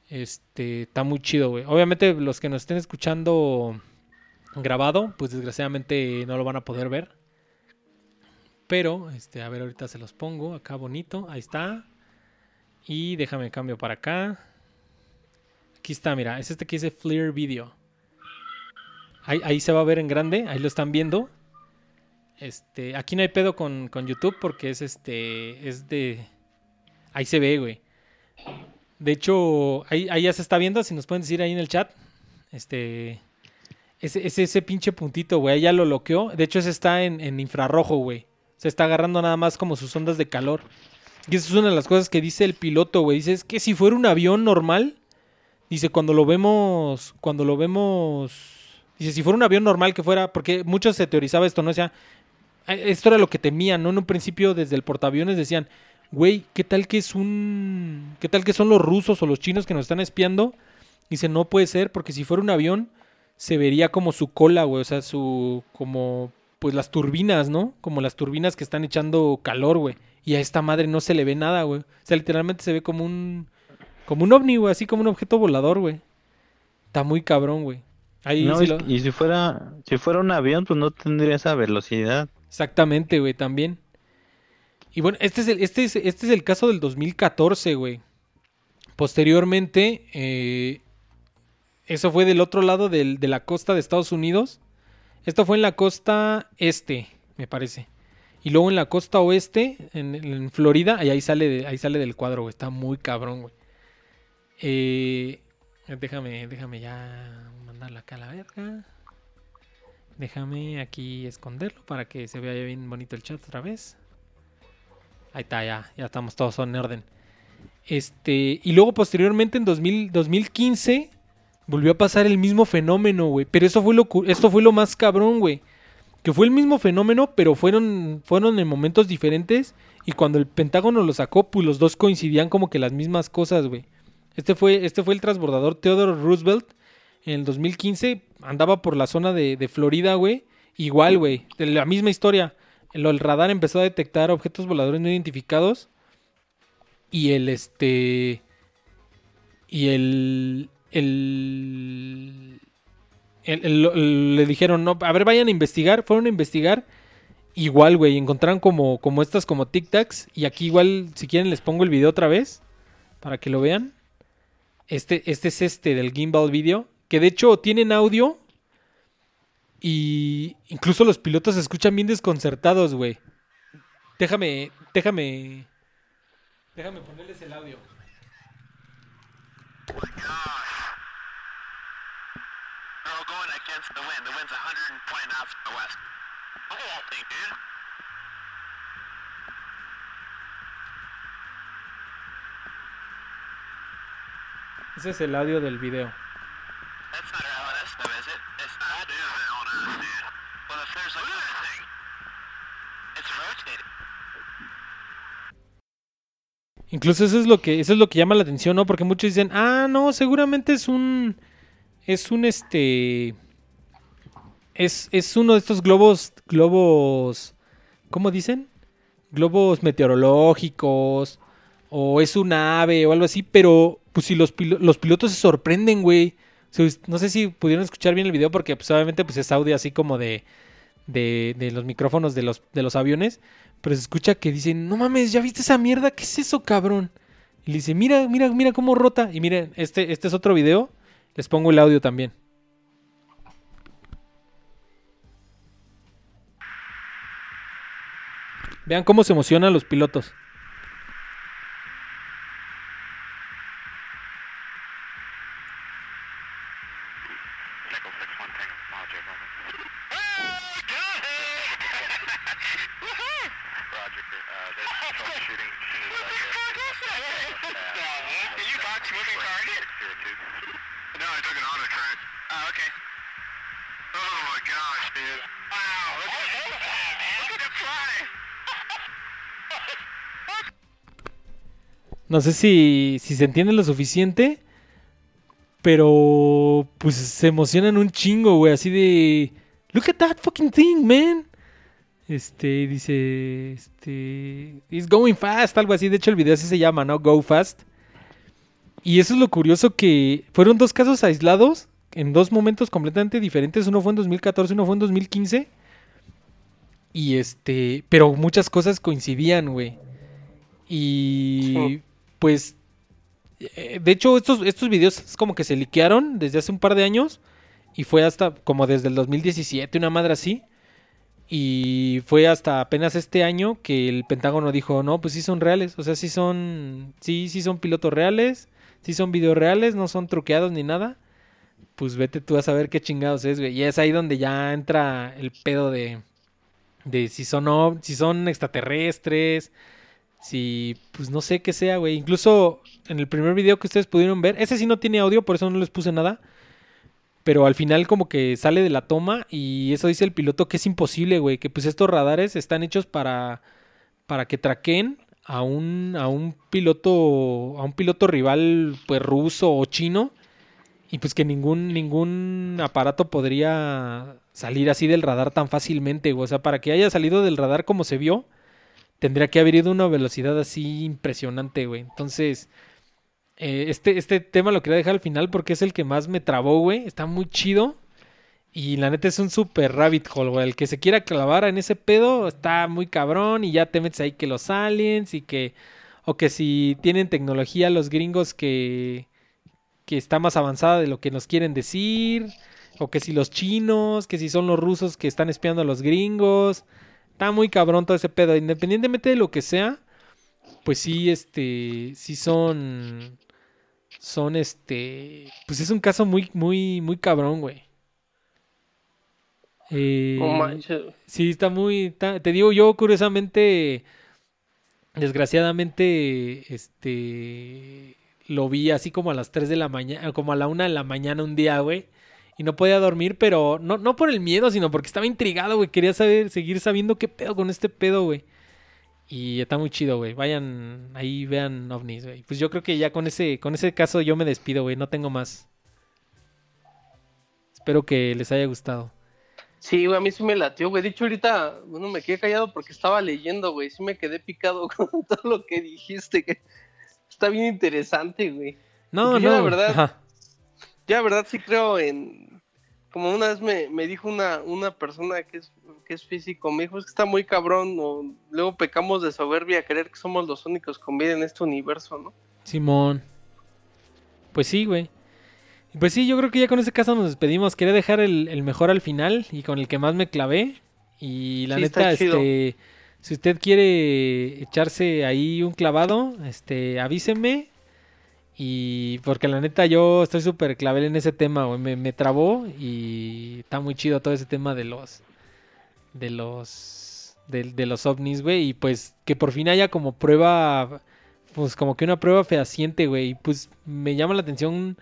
Este, está muy chido, güey. Obviamente los que nos estén escuchando grabado, pues desgraciadamente no lo van a poder ver. Pero, este, a ver, ahorita se los pongo acá bonito. Ahí está. Y déjame cambio para acá. Aquí está, mira, es este que dice Fleer Video. Ahí, se va a ver en grande, ahí lo están viendo. Este, aquí no hay pedo con, con YouTube porque es este, es de... Ahí se ve, güey. De hecho, ahí, ahí ya se está viendo, si nos pueden decir ahí en el chat. Este, ese, ese pinche puntito, güey, ahí ya lo bloqueó. De hecho, ese está en, en infrarrojo, güey. Se está agarrando nada más como sus ondas de calor. Y esa es una de las cosas que dice el piloto, güey. Dice, es que si fuera un avión normal, dice, cuando lo vemos, cuando lo vemos, dice, si fuera un avión normal que fuera, porque muchos se teorizaba esto, ¿no? O sea, eh, esto era lo que temían, ¿no? En un principio, desde el portaaviones decían, güey, ¿qué tal que es un, qué tal que son los rusos o los chinos que nos están espiando? Dice, no puede ser, porque si fuera un avión, se vería como su cola, güey, o sea, su, como, pues las turbinas, ¿no? Como las turbinas que están echando calor, güey. Y a esta madre no se le ve nada, güey. O sea, literalmente se ve como un, como un ovni, güey, así como un objeto volador, güey. Está muy cabrón, güey. Ahí No, sí y, lo- y si fuera si fuera un avión, pues no tendría esa velocidad. Exactamente, güey, también. Y bueno, este es el, este es, este es el caso del 2014, güey. Posteriormente, eh, eso fue del otro lado del- de la costa de Estados Unidos. Esto fue en la costa este, me parece. Y luego en la costa oeste, en, en Florida, y ahí sale, de- ahí sale del cuadro, güey. Está muy cabrón, güey. Eh, déjame, déjame ya mandarla acá a la verga. Déjame aquí esconderlo para que se vea bien bonito el chat otra vez. Ahí está, ya, ya estamos todos en orden. Este, y luego posteriormente en 2000 2015 volvió a pasar el mismo fenómeno, güey. Pero eso fue lo, esto fue lo más cabrón, güey. Que fue el mismo fenómeno, pero fueron, fueron en momentos diferentes. Y cuando el Pentágono lo sacó, pues los dos coincidían como que las mismas cosas, güey. Este fue, este fue el transbordador Theodore Roosevelt. En el 2015 andaba por la zona de, Florida, güey. Igual, güey. La misma historia. El, radar empezó a detectar objetos voladores no identificados. Y el este. Y el. El. el- el- el- le dijeron, no, a ver, vayan a investigar. Fueron a investigar. Igual, güey. Encontraron como, como estas, como tic tacs. Y aquí, igual, si quieren, les pongo el video otra vez. Para que lo vean. Este, este es este del Gimbal Video. Que de hecho tienen audio. Y incluso los pilotos se escuchan bien desconcertados, güey. Déjame, déjame. Déjame ponerles el audio. They're all going against the wind. The wind's 120 knots from the west. Look at that thing, dude. Ese es el audio del video. That's not our LNS though, is it? It's not. That is an LNS, dude. Well, if there's like... Look at that thing. It's rotating. Incluso eso es lo que, eso es lo que llama la atención, ¿no? Porque muchos dicen, ah, no, seguramente es un. Es un este. Es, es uno de estos globos. Globos. ¿Cómo dicen? Globos meteorológicos. O es un ave o algo así. Pero, pues si los, pilo- los pilotos se sorprenden, güey. No sé si pudieron escuchar bien el video porque pues obviamente pues es audio así como de, de, de los micrófonos de los, de los aviones. Pero se escucha que dicen, no mames, ¿ya viste esa mierda? ¿Qué es eso, cabrón? Y le dice, mira, mira, mira cómo rota. Y miren, este, este es otro video. Les pongo el audio también. Vean cómo se emocionan los pilotos. No sé si, si se entiende lo suficiente, pero pues se emocionan un chingo, güey, así de... Look at that fucking thing, man. Este, dice, este... It's going fast, algo así. De hecho, el video así se llama, ¿no? Go fast. Y eso es lo curioso que fueron dos casos aislados en dos momentos completamente diferentes. Uno fue en 2014, uno fue en 2015. Y este, pero muchas cosas coincidían, güey. Y. pues, eh, de hecho, estos, estos videos es como que se liquearon desde hace un par de años. Y fue hasta como desde el 2017, una madre así. Y fue hasta apenas este año que el Pentágono dijo, no, pues sí son reales. O sea, sí son, sí, sí son pilotos reales. Sí son videos reales, no son truqueados ni nada. Pues vete tú a saber qué chingados es, güey. Y es ahí donde ya entra el pedo de, de si son, si son extraterrestres, si, pues no sé qué sea, güey. Incluso en el primer video que ustedes pudieron ver, ese sí no tiene audio, por eso no les puse nada. Pero al final como que sale de la toma y eso dice el piloto que es imposible, güey. Que pues estos radares están hechos para, para que traqueen a un, a un piloto, a un piloto rival, pues ruso o chino. Y pues que ningún, ningún aparato podría salir así del radar tan fácilmente, güey. O sea, para que haya salido del radar como se vio, tendría que haber ido a una velocidad así impresionante, güey. Entonces, eh, este, este tema lo quería dejar al final porque es el que más me trabó, güey. Está muy chido. Y la neta es un super rabbit hole, güey. El que se quiera clavar en ese pedo está muy cabrón. Y ya te metes ahí que los aliens y que. O que si tienen tecnología los gringos que. que está más avanzada de lo que nos quieren decir. O que si los chinos, que si son los rusos que están espiando a los gringos. Está muy cabrón todo ese pedo. Independientemente de lo que sea, pues sí, este. Sí son. Son este. Pues es un caso muy, muy, muy cabrón, güey. Eh. Sí, está muy. está- te digo, yo curiosamente. Desgraciadamente. Este. Lo vi así como a las 3 de la mañana. Como a la 1 de la mañana un día, güey. Y no podía dormir, pero no, no por el miedo, sino porque estaba intrigado, güey. Quería saber, seguir sabiendo qué pedo con este pedo, güey. Y está muy chido, güey. Vayan, ahí vean ovnis, güey. Pues yo creo que ya con ese, con ese caso yo me despido, güey. No tengo más. Espero que les haya gustado. Sí, güey, a mí sí me latió, güey. De hecho, ahorita, bueno, me quedé callado porque estaba leyendo, güey. Sí me quedé picado [laughs] con todo lo que dijiste, que está bien interesante, güey. No, Porque no. la verdad- ajá. Yo la verdad sí creo en... Como una vez me, me dijo una, una persona que es, que es físico, me dijo, es que está muy cabrón, o luego pecamos de soberbia a creer que somos los únicos con vida en este universo, ¿no? Simón. Pues sí, güey. Pues sí, yo creo que ya con ese caso nos despedimos. Quería dejar el, el mejor al final y con el que más me clavé. Y la Sí, neta, este, si usted quiere echarse ahí un clavado, este, avíseme. Y porque la neta yo estoy súper clavel en ese tema, güey. Me, me trabó y está muy chido todo ese tema de los, de los, de, de los ovnis, güey. Y pues que por fin haya como prueba, pues como que una prueba fehaciente, güey. Y pues me llama la atención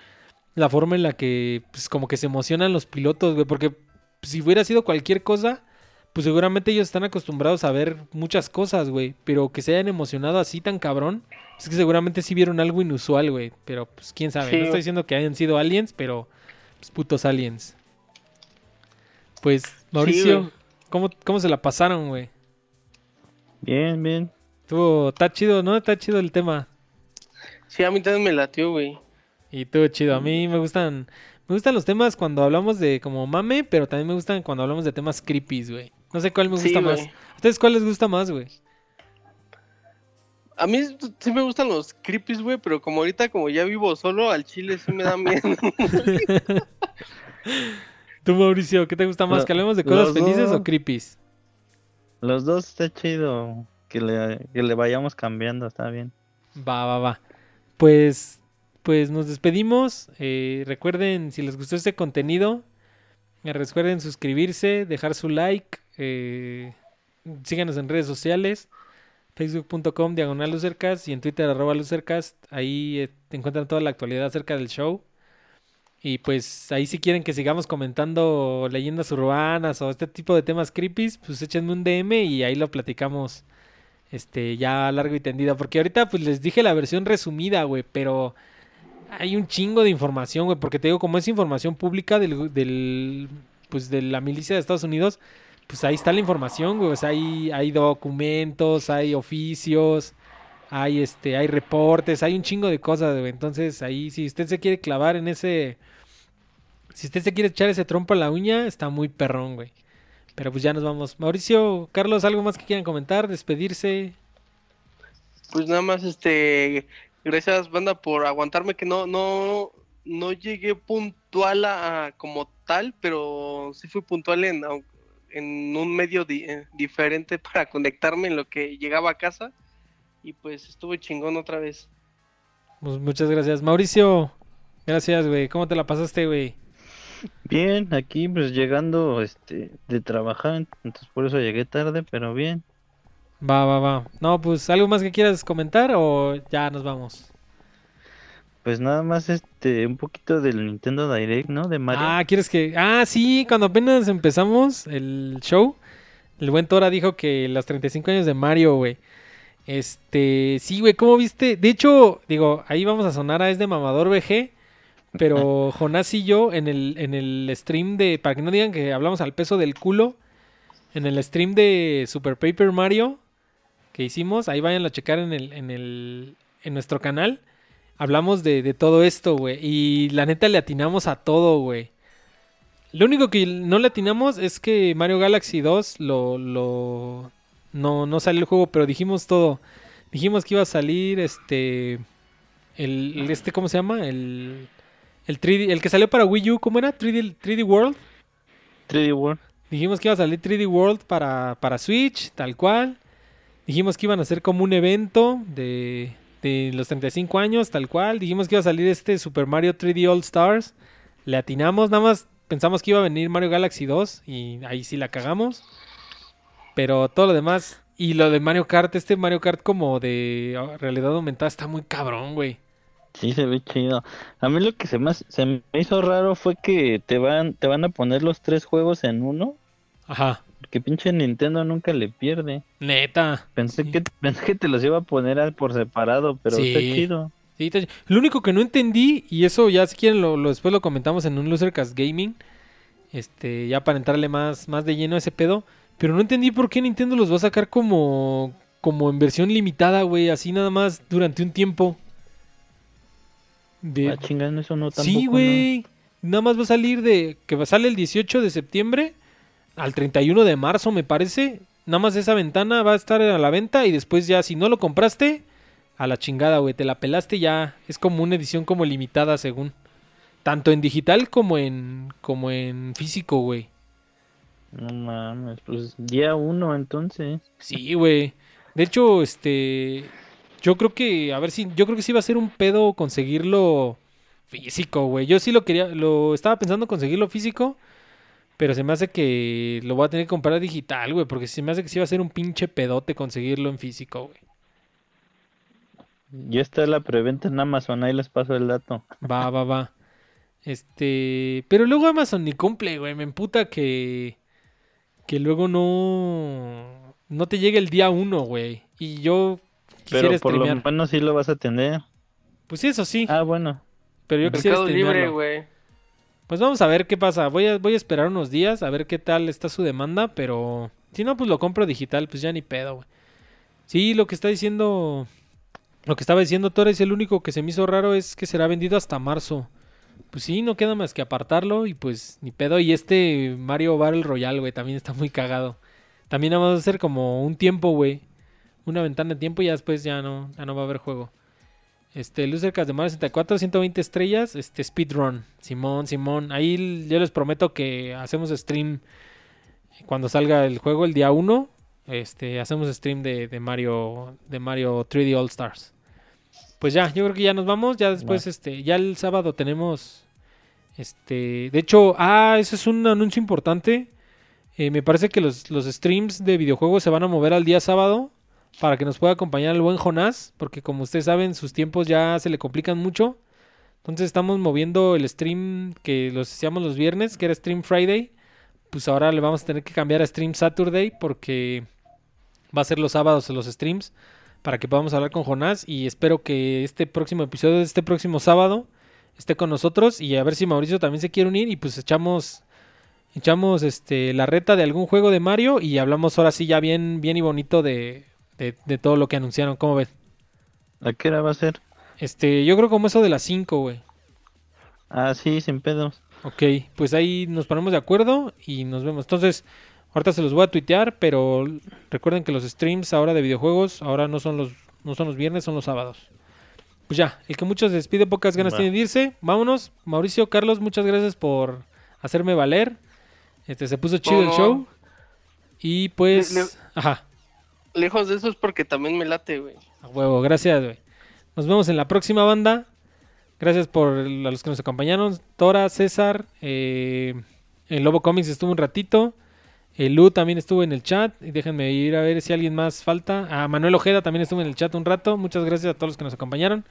la forma en la que, pues como que se emocionan los pilotos, güey. Porque si hubiera sido cualquier cosa, pues seguramente ellos están acostumbrados a ver muchas cosas, güey. Pero que se hayan emocionado así tan cabrón, es que seguramente sí vieron algo inusual, güey. Pero pues quién sabe. Sí. No estoy diciendo que hayan sido aliens, pero pues putos aliens. Pues, Mauricio. ¿cómo, ¿cómo se la pasaron, güey? Bien, bien. Estuvo, está chido, ¿no? Está chido el tema. Sí, a mí también me latió, güey. Y estuvo chido. A mí me gustan, me gustan los temas cuando hablamos de como mame, pero también me gustan cuando hablamos de temas creepy, güey. No sé cuál me Sí, gusta más. ¿A ustedes cuál les gusta más, güey? A mí sí me gustan los creepies, güey, pero como ahorita como ya vivo solo, al chile sí me da miedo. [laughs] Tú, Mauricio, ¿qué te gusta más? ¿Que hablemos de cosas los felices dos. o creepies? Los dos está chido. Que le, que le vayamos cambiando, está bien. Va, va, va. Pues, pues nos despedimos. Eh, recuerden, si les gustó este contenido, eh, recuerden suscribirse, dejar su like. Eh, síganos en redes sociales. Facebook.com diagonal Lucercast y en Twitter arroba Lucercast. Ahí eh, encuentran toda la actualidad acerca del show. Y pues ahí si quieren que sigamos comentando leyendas urbanas o este tipo de temas creepy, pues échenme un DM y ahí lo platicamos este ya largo y tendido. Porque ahorita pues les dije la versión resumida, güey, pero hay un chingo de información, güey, porque te digo, como es información pública del, del pues de la milicia de Estados Unidos, pues ahí está la información, güey. O sea, hay, hay documentos, hay oficios, hay este, hay reportes, hay un chingo de cosas, güey. Entonces, ahí, si usted se quiere clavar en ese. Si usted se quiere echar ese trompo a la uña, está muy perrón, güey. Pero pues ya nos vamos. Mauricio, Carlos, ¿algo más que quieran comentar? Despedirse. Pues nada más, este, gracias banda por aguantarme que no, no, no llegué puntual a, como tal, pero sí fui puntual en, en un medio di- eh, diferente [laughs] para conectarme en lo que llegaba a casa y pues estuve chingón otra vez. Pues muchas gracias. Mauricio, gracias, güey. ¿Cómo te la pasaste, güey? Bien, aquí pues llegando este de trabajar, entonces por eso llegué tarde, pero bien. Va, va, va. No, pues, ¿algo más que quieras comentar o ya nos vamos? Pues nada más este un poquito del Nintendo Direct, ¿no? De Mario. Ah, ¿quieres que...? Ah, sí, cuando apenas empezamos el show, el buen Tora dijo que los 35 años de Mario, güey. Este, sí, güey, ¿cómo viste? De hecho, digo, ahí vamos a sonar a es de mamador VG, pero [laughs] Jonás y yo en el, en el stream de, para que no digan que hablamos al peso del culo, en el stream de Super Paper Mario que hicimos, ahí vayan a checar en el, en el, en nuestro canal. Hablamos de, de todo esto, güey. Y la neta le atinamos a todo, güey. Lo único que no le atinamos es que Mario Galaxy 2 lo, lo no, no salió el juego, pero dijimos todo. Dijimos que iba a salir este el, este ¿cómo se llama? El el 3D, el que salió para Wii U, ¿cómo era? 3D, 3D World. 3D World. Dijimos que iba a salir 3D World para, para Switch, tal cual. Dijimos que iban a ser como un evento de, de los 35 años, tal cual. Dijimos que iba a salir este Super Mario 3D All Stars. Le atinamos, nada más pensamos que iba a venir Mario Galaxy 2 y ahí sí la cagamos. Pero todo lo demás y lo de Mario Kart, este Mario Kart como de realidad aumentada está muy cabrón, güey. Sí, se ve chido. A mí lo que se me, hace- se me hizo raro fue que te van, te van a poner los tres juegos en uno. Ajá, Porque pinche Nintendo nunca le pierde. neta. Pensé Sí. que pensé que te los iba a poner por separado, pero está Sí. chido. Sí, está lo único que no entendí, y eso ya si quieren lo, lo- después lo comentamos en un Losercast Gaming, este, ya para entrarle más, más de lleno a ese pedo, pero no entendí por qué Nintendo los va a sacar como, como en versión limitada, güey, así nada más durante un tiempo. De, Ah, chingando eso no tampoco. sí, ¿no? güey, nada más va a salir de, que sale el 18 de septiembre al 31 de marzo, me parece. Nada más esa ventana va a estar a la venta y después ya, si no lo compraste, a la chingada, güey. Te la pelaste ya. Es como una edición como limitada, según. Tanto en digital como en, como en físico, güey. No mames, pues día uno entonces. Sí, güey. De hecho, este. Yo creo que. A ver si. Yo creo que sí va a ser un pedo conseguirlo físico, güey. Yo sí lo quería. Lo estaba pensando conseguirlo físico. Pero se me hace que lo voy a tener que comprar digital, güey. Porque se me hace que sí va a ser un pinche pedote conseguirlo en físico, güey. Ya está la preventa en Amazon, ahí les paso el dato. Va, va, va. Este. Pero luego Amazon ni cumple, güey. Me emputa que. Que luego no. No te llegue el día uno, güey. Y yo quisiera Pero por lo menos sí lo vas a tener. Pues eso sí. Ah, bueno. pero yo quisiera Mercado Libre, streamearlo. güey. Pues vamos a ver qué pasa. Voy a, voy a esperar unos días a ver qué tal está su demanda, pero si no, pues lo compro digital, pues ya ni pedo, güey. Sí, lo que está diciendo, lo que estaba diciendo Torres, el único que se me hizo raro es que será vendido hasta marzo. Pues sí, no queda más que apartarlo y pues ni pedo. Y este Mario Battle Royale, güey, también está muy cagado. También vamos a hacer como un tiempo, güey. Una ventana de tiempo y ya después ya no, ya no va a haber juego. Este, de Mario 64, 120 estrellas, este, Speedrun. Simón, Simón. Ahí yo les prometo que hacemos stream cuando salga el juego el día 1. Este, hacemos stream de, de Mario, de Mario 3D All Stars. Pues ya, yo creo que ya nos vamos. Ya después, este, ya el sábado tenemos, este, de hecho, ah, eso es un anuncio importante. Eh, me parece que los, los streams de videojuegos se van a mover al día sábado para que nos pueda acompañar el buen Jonás, porque como ustedes saben, sus tiempos ya se le complican mucho. Entonces estamos moviendo el stream que los hacíamos los viernes, que era Stream Friday. Pues ahora le vamos a tener que cambiar a Stream Saturday porque va a ser los sábados los streams para que podamos hablar con Jonás y espero que este próximo episodio este próximo sábado esté con nosotros y a ver si Mauricio también se quiere unir y pues echamos echamos este la reta de algún juego de Mario y hablamos ahora sí ya bien bien y bonito de, de, de todo lo que anunciaron, ¿cómo ves? ¿A qué hora va a ser? Este, yo creo como eso de las 5, güey. Ah, sí, sin pedos. Ok, pues ahí nos ponemos de acuerdo y nos vemos. Entonces, ahorita se los voy a tuitear, pero recuerden que los streams ahora de videojuegos ahora no son los no son los viernes, son los sábados. Pues ya, el que muchos se despide, pocas ganas Va. tienen de irse. Vámonos. Mauricio, Carlos, muchas gracias por hacerme valer. Este se puso chido el show. Y pues, Le- le- ajá, Lejos de eso es porque también me late, güey. a huevo, gracias, güey. Nos vemos en la próxima banda. Gracias por a los que nos acompañaron. Tora, César, eh, el Lobo Comics estuvo un ratito. El Lu también estuvo en el chat. Y déjenme ir a ver si alguien más falta. Ah, Manuel Ojeda también estuvo en el chat un rato. Muchas gracias a todos los que nos acompañaron.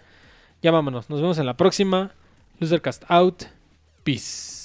Ya vámonos. Nos vemos en la próxima. Losercast out. Peace.